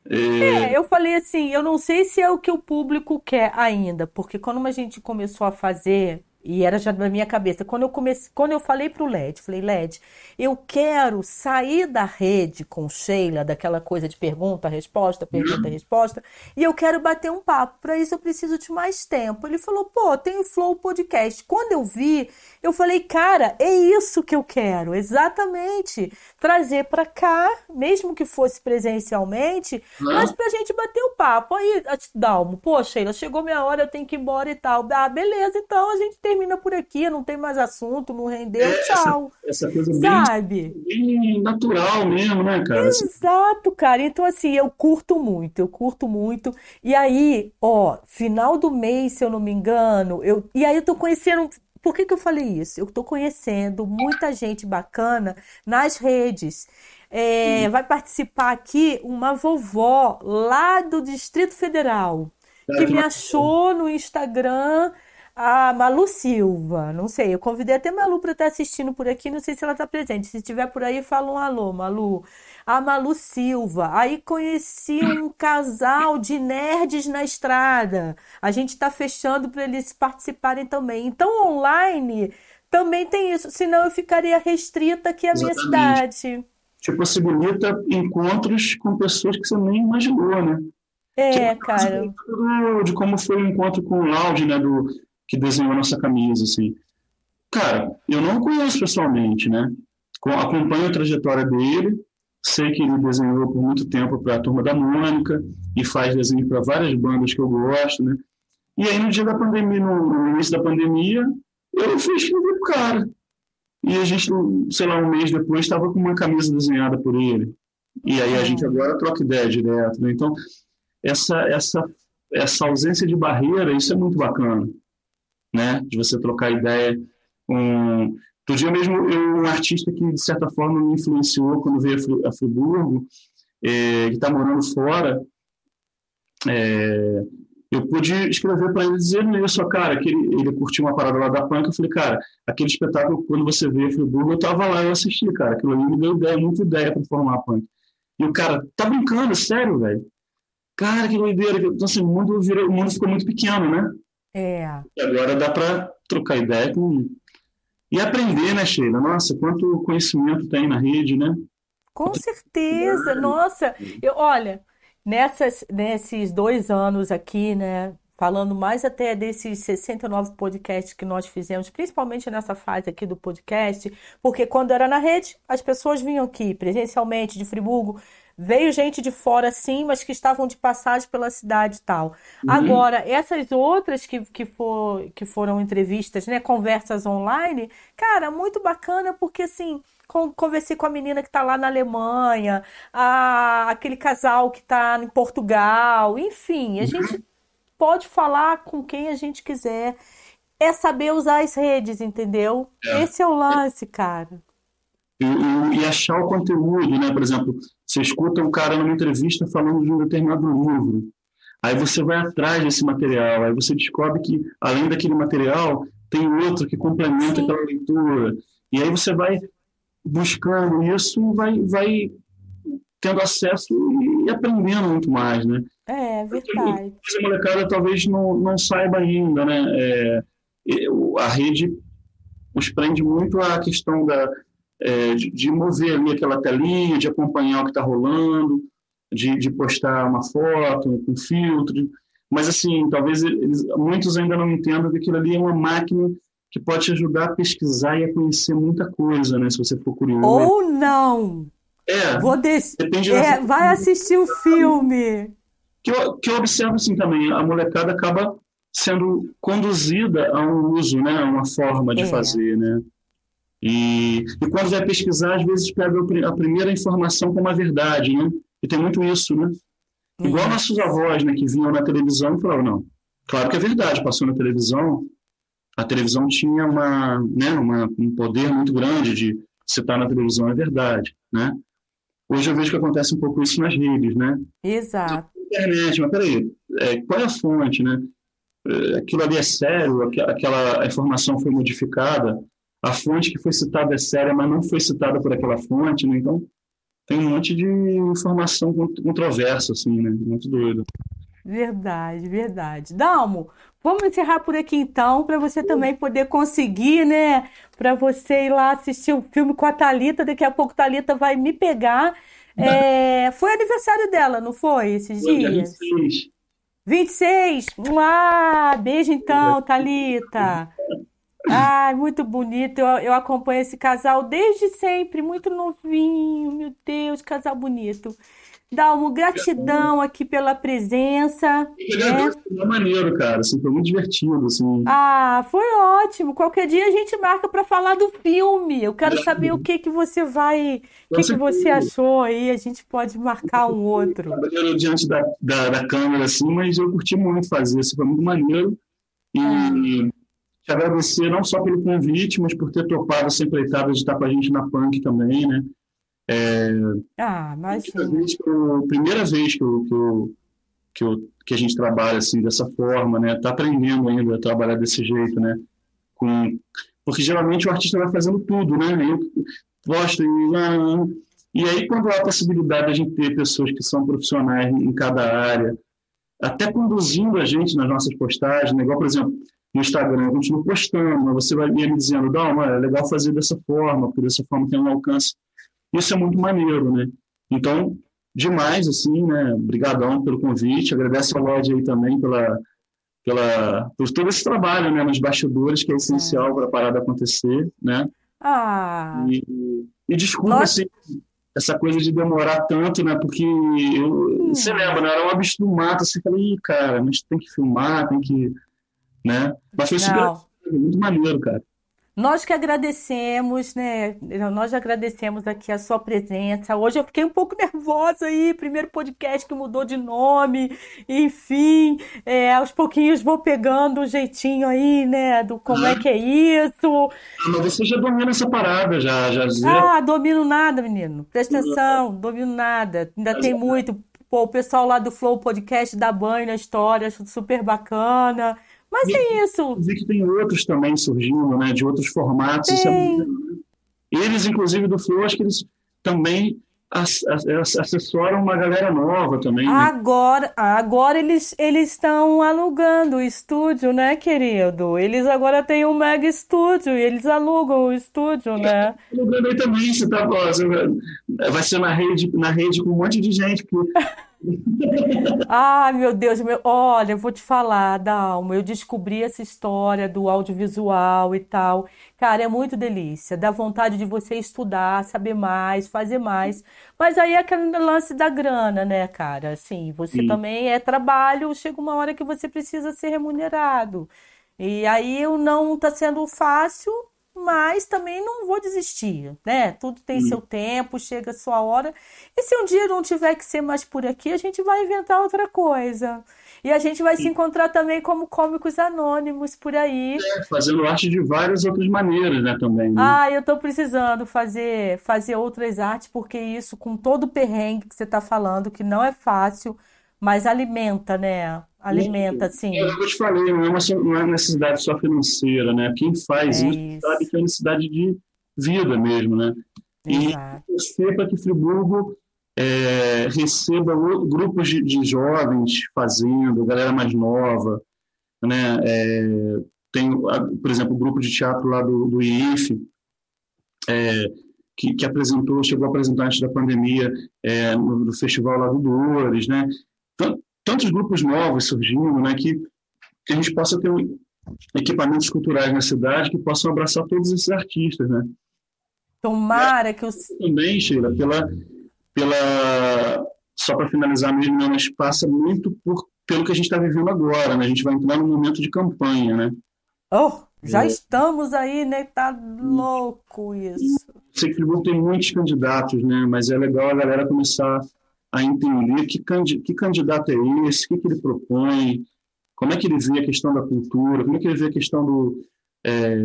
É, É, eu falei assim, eu não sei se é o que o público quer ainda, porque quando a gente começou a fazer, e era já na minha cabeça, quando eu comecei, quando eu falei pro LED, falei, LED, eu quero sair da rede com Sheila, daquela coisa de pergunta, resposta, pergunta, resposta, e eu quero bater um papo. Para isso eu preciso de mais tempo. Ele falou, pô, tem o Flow Podcast. Quando eu vi, eu falei, cara, é isso que eu quero, exatamente. Trazer para cá, mesmo que fosse presencialmente, mas pra gente bater o papo. Aí, Dalmo, pô, Sheila, chegou minha hora, eu tenho que ir embora e tal. Ah, beleza, então a gente termina por aqui, não tem mais assunto, não rendeu, É, tchau. essa coisa bem, Sabe? bem natural mesmo, né, cara? Assim, Exato, cara. Então, assim, eu curto muito, eu curto muito. E aí, ó, final do mês, se eu não me engano, eu. E aí eu tô conhecendo. Por que que eu falei isso? Eu tô conhecendo muita gente bacana nas redes. É, vai participar aqui uma vovó lá do Distrito Federal que me achou no Instagram. A Malu Silva, não sei, eu convidei até a Malu para estar assistindo por aqui, não sei se ela está presente. Se estiver por aí, fala um alô, Malu. A Malu Silva. Aí conheci um casal de nerds na estrada. A gente está fechando para eles participarem também. Então, online também tem isso, senão eu ficaria restrita aqui à minha Exatamente. cidade. te possibilita encontros com pessoas que você nem imaginou, né? É, Que cara. de como foi o encontro com o Laude, né, do que desenhou a nossa camisa, assim. Cara, eu não conheço pessoalmente, né? Co- Acompanho a trajetória dele, sei que ele desenhou por muito tempo para a Turma da Mônica e faz desenho para várias bandas que eu gosto, né? E aí no dia da pandemia, no, no início da pandemia, eu fui escrever pro cara. E a gente, sei lá, um mês depois, estava com uma camisa desenhada por ele. E aí a gente agora troca ideia direto, né? Então, essa, essa, essa ausência de barreira, isso é muito bacana, né? De você trocar ideia com... Outro dia mesmo, eu, um artista que, de certa forma, me influenciou quando veio a Fri- a Friburgo, é, que está morando fora, é, eu pude escrever para ele dizendo isso, cara, que ele, ele curtiu uma parada lá da punk, eu falei, cara, aquele espetáculo, quando você veio a Friburgo, eu tava lá, eu assisti, cara, aquilo ali me deu ideia, muita ideia para formar a punk. E o cara, tá brincando, sério, velho? Cara, que doideira. Então, assim, o mundo, virou, o mundo ficou muito pequeno, né? É. E agora dá para trocar ideia com... E aprender, né, Sheila? Nossa, quanto conhecimento tem na rede, né? Com certeza, nossa, eu, olha, nessas, nesses dois anos aqui, né, falando mais até desses 69 podcasts que nós fizemos, principalmente nessa fase aqui do podcast, porque quando era na rede, as pessoas vinham aqui presencialmente de Friburgo, veio gente de fora sim, mas que estavam de passagem pela cidade e tal. Agora, essas outras que, que, for, que foram entrevistas, né, conversas online, cara, muito bacana, porque assim. Con- Conversei com a menina que está lá na Alemanha, a- aquele casal que está em Portugal, enfim, a gente pode falar com quem a gente quiser. É saber usar as redes, entendeu? É. Esse é o lance, cara. E, e- e achar o conteúdo, né? Por exemplo, você escuta um cara numa entrevista falando de um determinado livro. Aí você vai atrás desse material, aí você descobre que, além daquele material, tem outro que complementa Sim. aquela leitura. E aí você vai buscando isso, vai, vai tendo acesso e aprendendo muito mais, né? É, verdade. Essa molecada talvez não, não saiba ainda, né? É, a rede nos prende muito a questão da, é, de, de, mover ali aquela telinha, de acompanhar o que está rolando, de, de, postar uma foto com filtro. Mas, assim, talvez eles, muitos ainda não entendam que aquilo ali é uma máquina que pode te ajudar a pesquisar e a conhecer muita coisa, né? Se você for curioso. Ou não! É, Vou des... depende é, Vai assistir o filme. Que eu, que eu observo assim também, a molecada acaba sendo conduzida a um uso, né, a uma forma de é. fazer, né? E, e quando vai pesquisar, às vezes pega a primeira informação como a verdade, né? E tem muito isso, né? Igual uhum. nossos avós, né, que vinham na televisão e falavam, não, claro que é verdade, passou na televisão, a televisão tinha uma, né, uma, um poder muito grande de citar na televisão, é verdade, né? Hoje eu vejo que acontece um pouco isso nas redes, né? Exato. Internet, mas peraí, é, qual é a fonte, né? É, aquilo ali é sério, aquela informação foi modificada, a fonte que foi citada é séria, mas não foi citada por aquela fonte, né? Então, tem um monte de informação controversa, assim, né? Muito doido. Verdade, verdade. Dalmo, vamos encerrar por aqui então, para você também poder conseguir, né? Para você ir lá assistir o um filme com a Thalita. Daqui a pouco a Thalita vai me pegar. É, foi aniversário dela, não foi? Esses foi dias? 26. 26? Ah, beijo então, Thalita. Ai, muito bonito. Eu, eu acompanho esse casal desde sempre, muito novinho. Meu Deus, casal bonito. Dalmo, gratidão aqui pela presença. Né? Foi maneiro, cara. Assim, foi muito divertido. Assim. Ah, foi ótimo. Qualquer dia a gente marca para falar do filme. Eu quero saber o que que você vai, o que que você achou aí. A gente pode marcar um outro. Eu diante da, da, da, câmera, assim, mas eu curti muito fazer. Isso foi muito maneiro. E ah. Te agradecer não só pelo convite, mas por ter topado essa empreitada de estar com a gente na Punk também, né? É, ah, mas primeira vez que eu, que, eu, que, eu, que a gente trabalha assim dessa forma, né? Tá aprendendo ainda a trabalhar desse jeito, né? Com, porque geralmente o artista vai fazendo tudo, né? Eu gosto e, e aí quando há a possibilidade de a gente ter pessoas que são profissionais em cada área, até conduzindo a gente nas nossas postagens, né? igual por exemplo no Instagram, eu continuo postando, mas você vai me dizendo, dá, é legal fazer dessa forma, porque dessa forma tem um alcance isso é muito maneiro, né? Então, demais, assim, né? Obrigadão pelo convite. Agradeço a Lorde aí também pela, pela, por todo esse trabalho, né? Nos bastidores, que é essencial é. para a parada acontecer, né? Ah! E, e desculpa, assim, essa coisa de demorar tanto, né? Porque eu, hum. você lembra, né? Era um bicho do mato, assim, falei, cara, a gente tem que filmar, tem que, né? Mas foi super, muito maneiro, cara. Nós que agradecemos, né? Nós agradecemos aqui a sua presença. Hoje eu fiquei um pouco nervosa aí, primeiro podcast que mudou de nome, enfim, é, aos pouquinhos vou pegando um jeitinho aí, né? Do como é que é isso. Ah, mas você já domina essa parada, já, já. Ah, domino nada, menino. Presta atenção, domino nada. Ainda tem muito. Pô, o pessoal lá do Flow Podcast dá banho na história, acho super bacana. Mas é isso. Vi que tem outros também surgindo, né? De outros formatos. É eles, inclusive, do Flow, acho que eles também assessoram uma galera nova também. Né? Agora, agora eles eles estão alugando o estúdio, né, querido? Eles agora têm um mega estúdio e eles alugam o estúdio, né? Alugando aí também, você tá, vai ser na rede, na rede com um monte de gente que Ai, meu Deus, meu... olha, eu vou te falar, Dalma, eu descobri essa história do audiovisual e tal. Cara, é muito delícia, dá vontade de você estudar, saber mais, fazer mais. Mas aí é aquele lance da grana, né, cara? Assim, você Sim. também é trabalho, chega uma hora que você precisa ser remunerado. E aí não tá sendo fácil, mas também não vou desistir, né? Tudo tem hum. seu tempo, chega a sua hora. E se um dia não tiver que ser mais por aqui, a gente vai inventar outra coisa. E a gente vai se encontrar também como cômicos anônimos por aí. É, fazendo arte de várias outras maneiras, né, também. Né? Ah, eu estou precisando fazer, fazer outras artes, porque isso, com todo o perrengue que você está falando, que não é fácil, mas alimenta, né? Alimenta, sim. É, eu te falei, não é, uma, não é necessidade só financeira, né? Quem faz é isso, isso, sabe que é necessidade de vida mesmo, né? Exato. E torcer para que Friburgo é, receba grupos de, de, jovens fazendo, galera mais nova, né? É, tem, por exemplo, o grupo de teatro lá do, do IIF, é, que, que, apresentou, chegou a apresentar antes da pandemia é, no, no, festival lá do Dores, né? Tantos grupos novos surgindo, né? Que, que a gente possa ter um, equipamentos culturais na cidade que possam abraçar todos esses artistas, né? Tomara que os... Também, Sheila, pela, pela só para finalizar mesmo, né, mas passa muito por, pelo que a gente está vivendo agora, né? A gente vai entrar num momento de campanha, né? Oh, já é. estamos aí, né? Tá louco isso. Sei que Friburgo tem muitos candidatos, né? Mas é legal a galera começar a entender que, que candidato é esse, o que, que ele propõe, como é que ele vê a questão da cultura, como é que ele vê a questão do, é,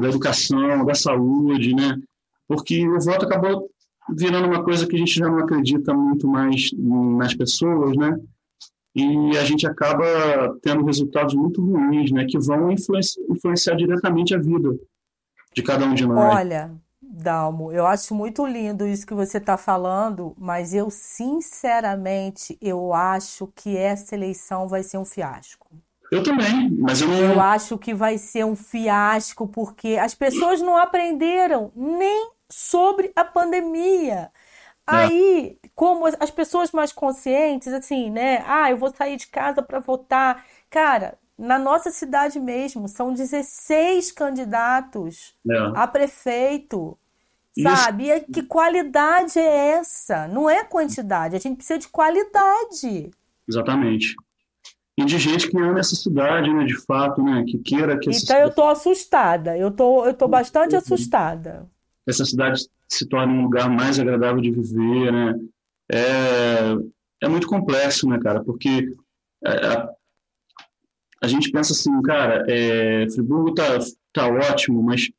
da educação, da saúde, né? Porque o voto acabou virando uma coisa que a gente já não acredita muito mais nas pessoas, né? E a gente acaba tendo resultados muito ruins, né? Que vão influenciar diretamente a vida de cada um de nós. Olha, Dalmo, eu acho muito lindo isso que você está falando, mas eu sinceramente eu acho que essa eleição vai ser um fiasco. Eu também, mas eu não. Eu acho que vai ser um fiasco porque as pessoas não aprenderam nem sobre a pandemia. É. Aí, como as pessoas mais conscientes, assim, né? Ah, eu vou sair de casa para votar. Cara, na nossa cidade mesmo, são 16 candidatos é. a prefeito. Sabe? E que qualidade é essa? Não é quantidade, a gente precisa de qualidade. Exatamente. E de gente que ama essa cidade, né? De fato, né? Que queira que Então eu tô assustada. Eu tô, eu tô bastante assustada essa cidade se torne um lugar mais agradável de viver, né? É, é muito complexo, né, cara? Porque a, é, a, a gente pensa assim, cara, é, Friburgo tá, tá ótimo, mas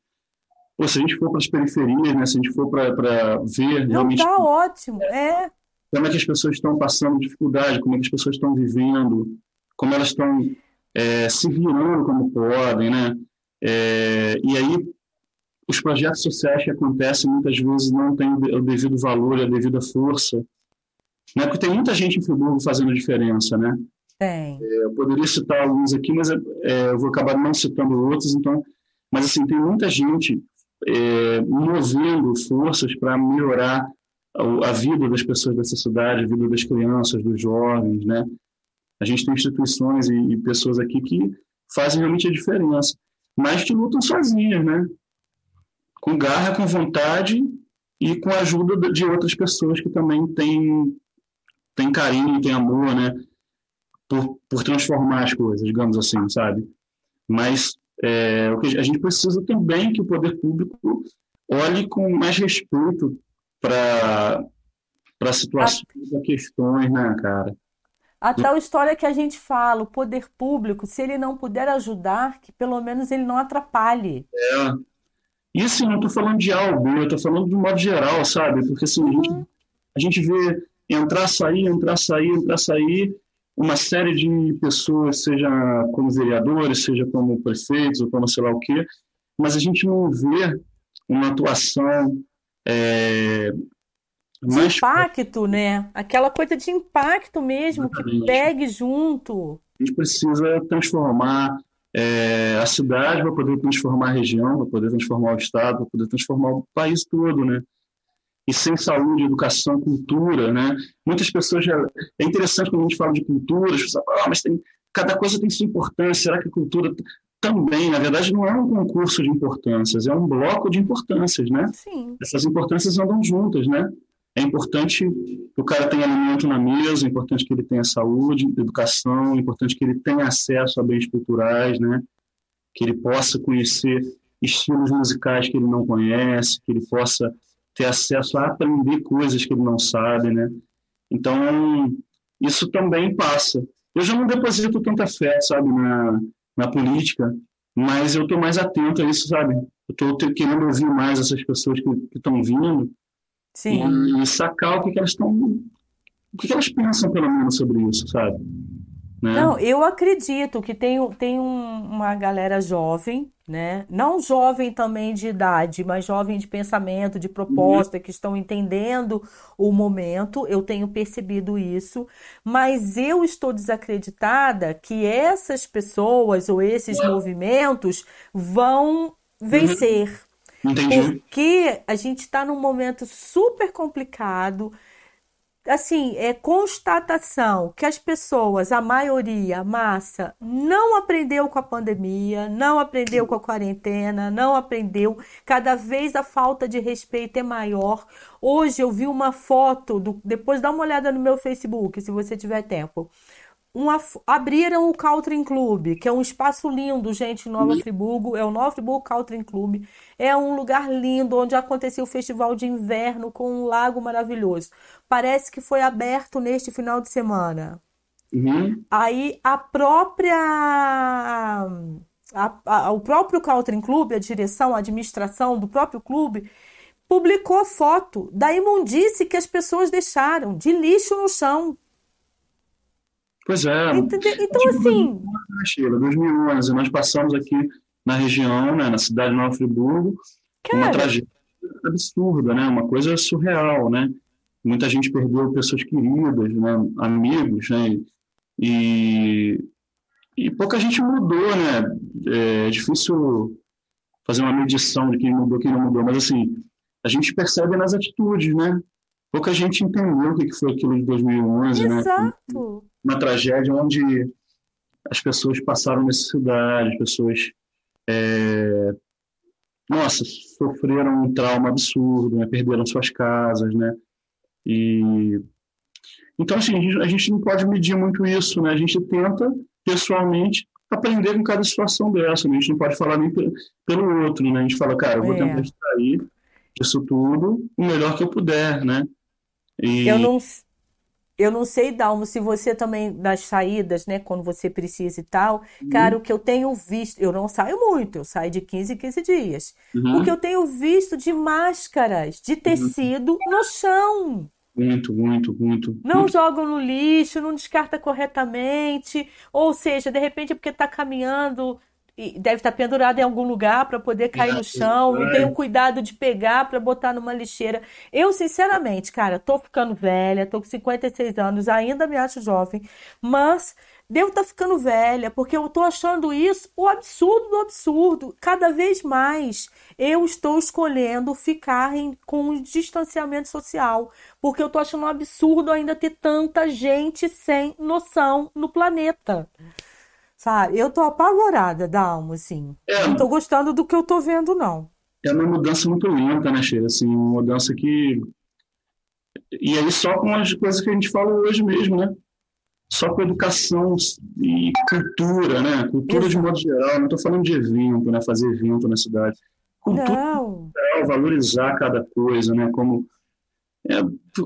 pô, se a gente for para as periferias, né? Se a gente for para ver Não, realmente... tá ótimo, é. Como é que as pessoas estão passando dificuldade, como é que as pessoas estão vivendo, como elas estão é, se virando como podem, né? É, e aí os projetos sociais que acontecem muitas vezes não têm o devido valor, a devida força. Né? Porque tem muita gente em Friburgo fazendo diferença, né? Tem. É, eu poderia citar alguns aqui, mas é, eu vou acabar não citando outros, então... Mas, assim, tem muita gente é, movendo forças para melhorar a, a, vida das pessoas dessa cidade, a vida das crianças, dos jovens, né? A gente tem instituições e, e pessoas aqui que fazem realmente a diferença, mas que lutam sozinhas, né? com garra, com vontade e com a ajuda de outras pessoas que também têm, têm carinho, têm amor, né? Por, por transformar as coisas, digamos assim, sabe? Mas é, a gente precisa também que o poder público olhe com mais respeito para para situações, para questões, né, cara? A tal história que a gente fala, o poder público, se ele não puder ajudar, que pelo menos ele não atrapalhe. É, e assim, não estou falando de algo, eu estou falando de um modo geral, sabe? Porque assim, a, gente, a gente vê entrar, sair, entrar, sair, entrar, sair, uma série de pessoas, seja como vereadores, seja como prefeitos, ou como sei lá o quê, mas a gente não vê uma atuação é, mais... Impacto, né? Aquela coisa de impacto mesmo, Exatamente. que pegue junto. A gente precisa transformar é, a cidade para poder transformar a região, para poder transformar o estado, para poder transformar o país todo, né? E sem saúde, educação, cultura, né? Muitas pessoas já é interessante quando a gente fala de cultura, as pessoas falam, ah, mas tem cada coisa tem sua importância. Será que a cultura também, na verdade, não é um concurso de importâncias, é um bloco de importâncias, né? Sim. Essas importâncias andam juntas, né? É importante que o cara tenha alimento na mesa, é importante que ele tenha saúde, educação, é importante que ele tenha acesso a bens culturais, né? Que ele possa conhecer estilos musicais que ele não conhece, que ele possa ter acesso a aprender coisas que ele não sabe, né? Então, isso também passa. Eu já não deposito tanta fé, sabe, na, na política, mas eu estou mais atento a isso, sabe? Eu estou querendo ouvir mais essas pessoas que estão vindo Sim. E sacar o que, que elas estão. O que, que elas pensam, pelo menos, sobre isso, sabe? Né? Não, eu acredito que tem, tem um, uma galera jovem, né? Não jovem também de idade, mas jovem de pensamento, de proposta, que estão entendendo o momento. Eu tenho percebido isso, mas eu estou desacreditada que essas pessoas ou esses movimentos vão vencer. Entendi. Porque a gente está num momento super complicado assim, é constatação que as pessoas, a maioria, a massa, não aprendeu com a pandemia, não aprendeu com a quarentena, não aprendeu. Cada vez a falta de respeito é maior. Hoje eu vi uma foto, do, depois dá uma olhada no meu Facebook, se você tiver tempo uma, abriram o Caltrim Club, que é um espaço lindo, gente, em Nova Friburgo. É o Nova Friburgo Caltrim Club. É um lugar lindo onde aconteceu o festival de inverno com um lago maravilhoso. Parece que foi aberto neste final de semana. Uhum. Aí a própria. A, a, o próprio Caltrim Club, a direção, a administração do próprio clube, publicou foto da imundície que as pessoas deixaram de lixo no chão. Pois é. Entendeu? Então, assim. Sheila, 2011, nós passamos aqui na região, né, na cidade de Nova Friburgo, Cara. uma tragédia absurda, né, uma coisa surreal, né. Muita gente perdeu pessoas queridas, né, amigos, né, e, e pouca gente mudou, né. É difícil fazer uma medição de quem mudou, quem não mudou, mas assim, a gente percebe nas atitudes, né. Pouca gente entendeu o que foi aquilo de 2011, né. Exato. Uma tragédia onde as pessoas passaram necessidade, as pessoas é, nossa, sofreram um trauma absurdo, né? perderam suas casas, né? E então assim a gente, não pode medir muito isso, né? A gente tenta pessoalmente aprender com cada situação dessa, né? A gente não pode falar nem pelo outro, né? A gente fala, cara, eu vou É. tentar extrair disso tudo o melhor que eu puder, né? E Eu não, eu não sei, Dalmo, se você também, das saídas, né, quando você precisa e tal, cara, o que eu tenho visto, eu não saio muito, eu saio de 15 em 15 dias. Uhum. O que eu tenho visto de máscaras, de tecido no chão. muito, muito, muito, Não muito jogam no lixo, não descarta corretamente, ou seja, de repente é porque está caminhando e deve estar pendurado em algum lugar para poder cair no chão, não é. tem o cuidado de pegar para botar numa lixeira. Eu, sinceramente, cara, tô ficando velha, tô com 56 anos, ainda me acho jovem, mas devo estar ficando velha, porque eu tô achando isso o absurdo do absurdo. Cada vez mais eu estou escolhendo ficar em- com um distanciamento social, porque eu tô achando um absurdo ainda ter tanta gente sem noção no planeta. Sabe? Eu tô apavorada, Dalmo, assim. É. Não tô gostando do que eu tô vendo, não. é uma mudança muito lenta, né, Sheila? Assim, uma mudança que. E aí, só com as coisas que a gente fala hoje mesmo, né? Só com educação e cultura, né? Cultura de Exato. modo geral. Não estou falando de evento, né? Fazer evento na cidade. Cultura Não. geral, valorizar cada coisa, né? Como. É,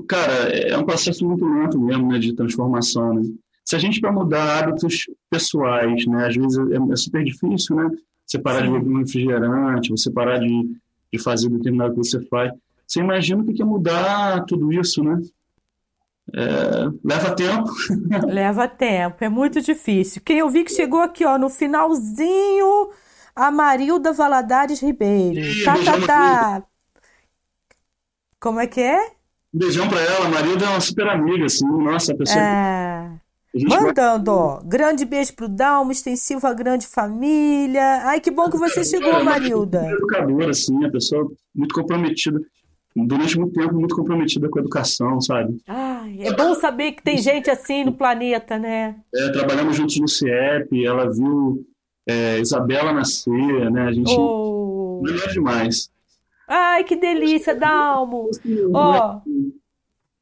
cara, é um processo muito lento mesmo, né? De transformação, né? Se a gente para mudar hábitos pessoais, né? Às vezes é, é super difícil, né? Você parar de Sim. beber um refrigerante, você parar de, de fazer determinado que você faz. Você imagina o que é mudar tudo isso, né? É, leva tempo. Leva tempo, é muito difícil. Quem eu vi que chegou aqui, ó, no finalzinho, a Marilda Valadares Ribeiro. Ih, Tá, tá, tá. Como é que é? Um beijão pra ela. A Marilda é uma super amiga, assim. Nossa, a pessoa. É. Mandando, ó. Grande beijo pro Dalmo, extensiva grande família. Ai, que bom que você chegou, É Marilda. educadora, assim, a pessoa muito comprometida. Durante muito tempo, muito comprometida com a educação, sabe? Ai, é bom saber que tem gente assim no planeta, né? É, trabalhamos juntos no CIEP, ela viu é, Isabela nascer, né? A gente. Oh. Melhor demais. Ai, que delícia, Dalmo. Ó,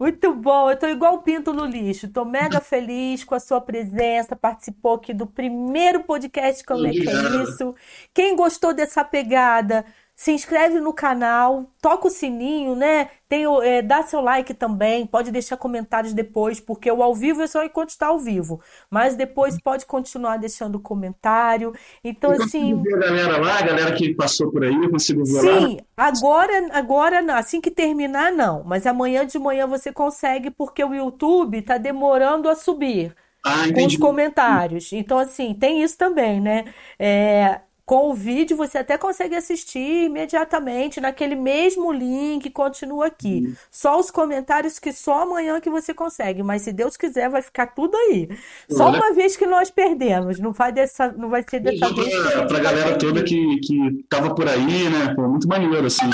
muito bom. Eu tô igual o pinto no lixo. Tô mega feliz com a sua presença. Participou aqui do primeiro podcast Como é que é isso? Quem gostou dessa pegada, se inscreve no canal, toca o sininho, né? Tem, é, dá seu like também. Pode deixar comentários depois, porque o ao vivo é só enquanto está ao vivo. Mas depois pode continuar deixando comentário. Então, Eu assim. ver a galera lá, a galera que passou por aí, eu consigo ver lá. Sim, agora, agora não. Assim que terminar, não. Mas amanhã de manhã você consegue, porque o YouTube tá demorando a subir Ah, com os comentários. Então, assim, tem isso também, né? É, com o vídeo você até consegue assistir imediatamente naquele mesmo link, continua aqui. Uhum. Só os comentários que só amanhã que você consegue, mas se Deus quiser vai ficar tudo aí. Só Olha. uma vez que nós perdemos, não vai dessa, não vai ser dessa vez. Pra, pra galera toda que que tava por aí, né? Muito maneiro assim.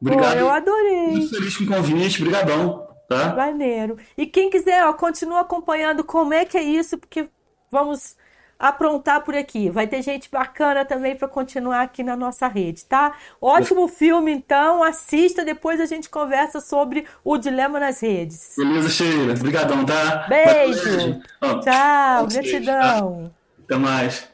Obrigado. Pô, eu adorei. Muito feliz com o convite, brigadão, tá? Maneiro. E quem quiser, ó, continua acompanhando como é que é isso, porque vamos aprontar por aqui. Vai ter gente bacana também para continuar aqui na nossa rede, tá? Ótimo filme, então. Assista, depois a gente conversa sobre o Dilema nas Redes. Beleza, Sheila. Obrigadão, tá? Beijo. Tchau, gratidão. Até mais.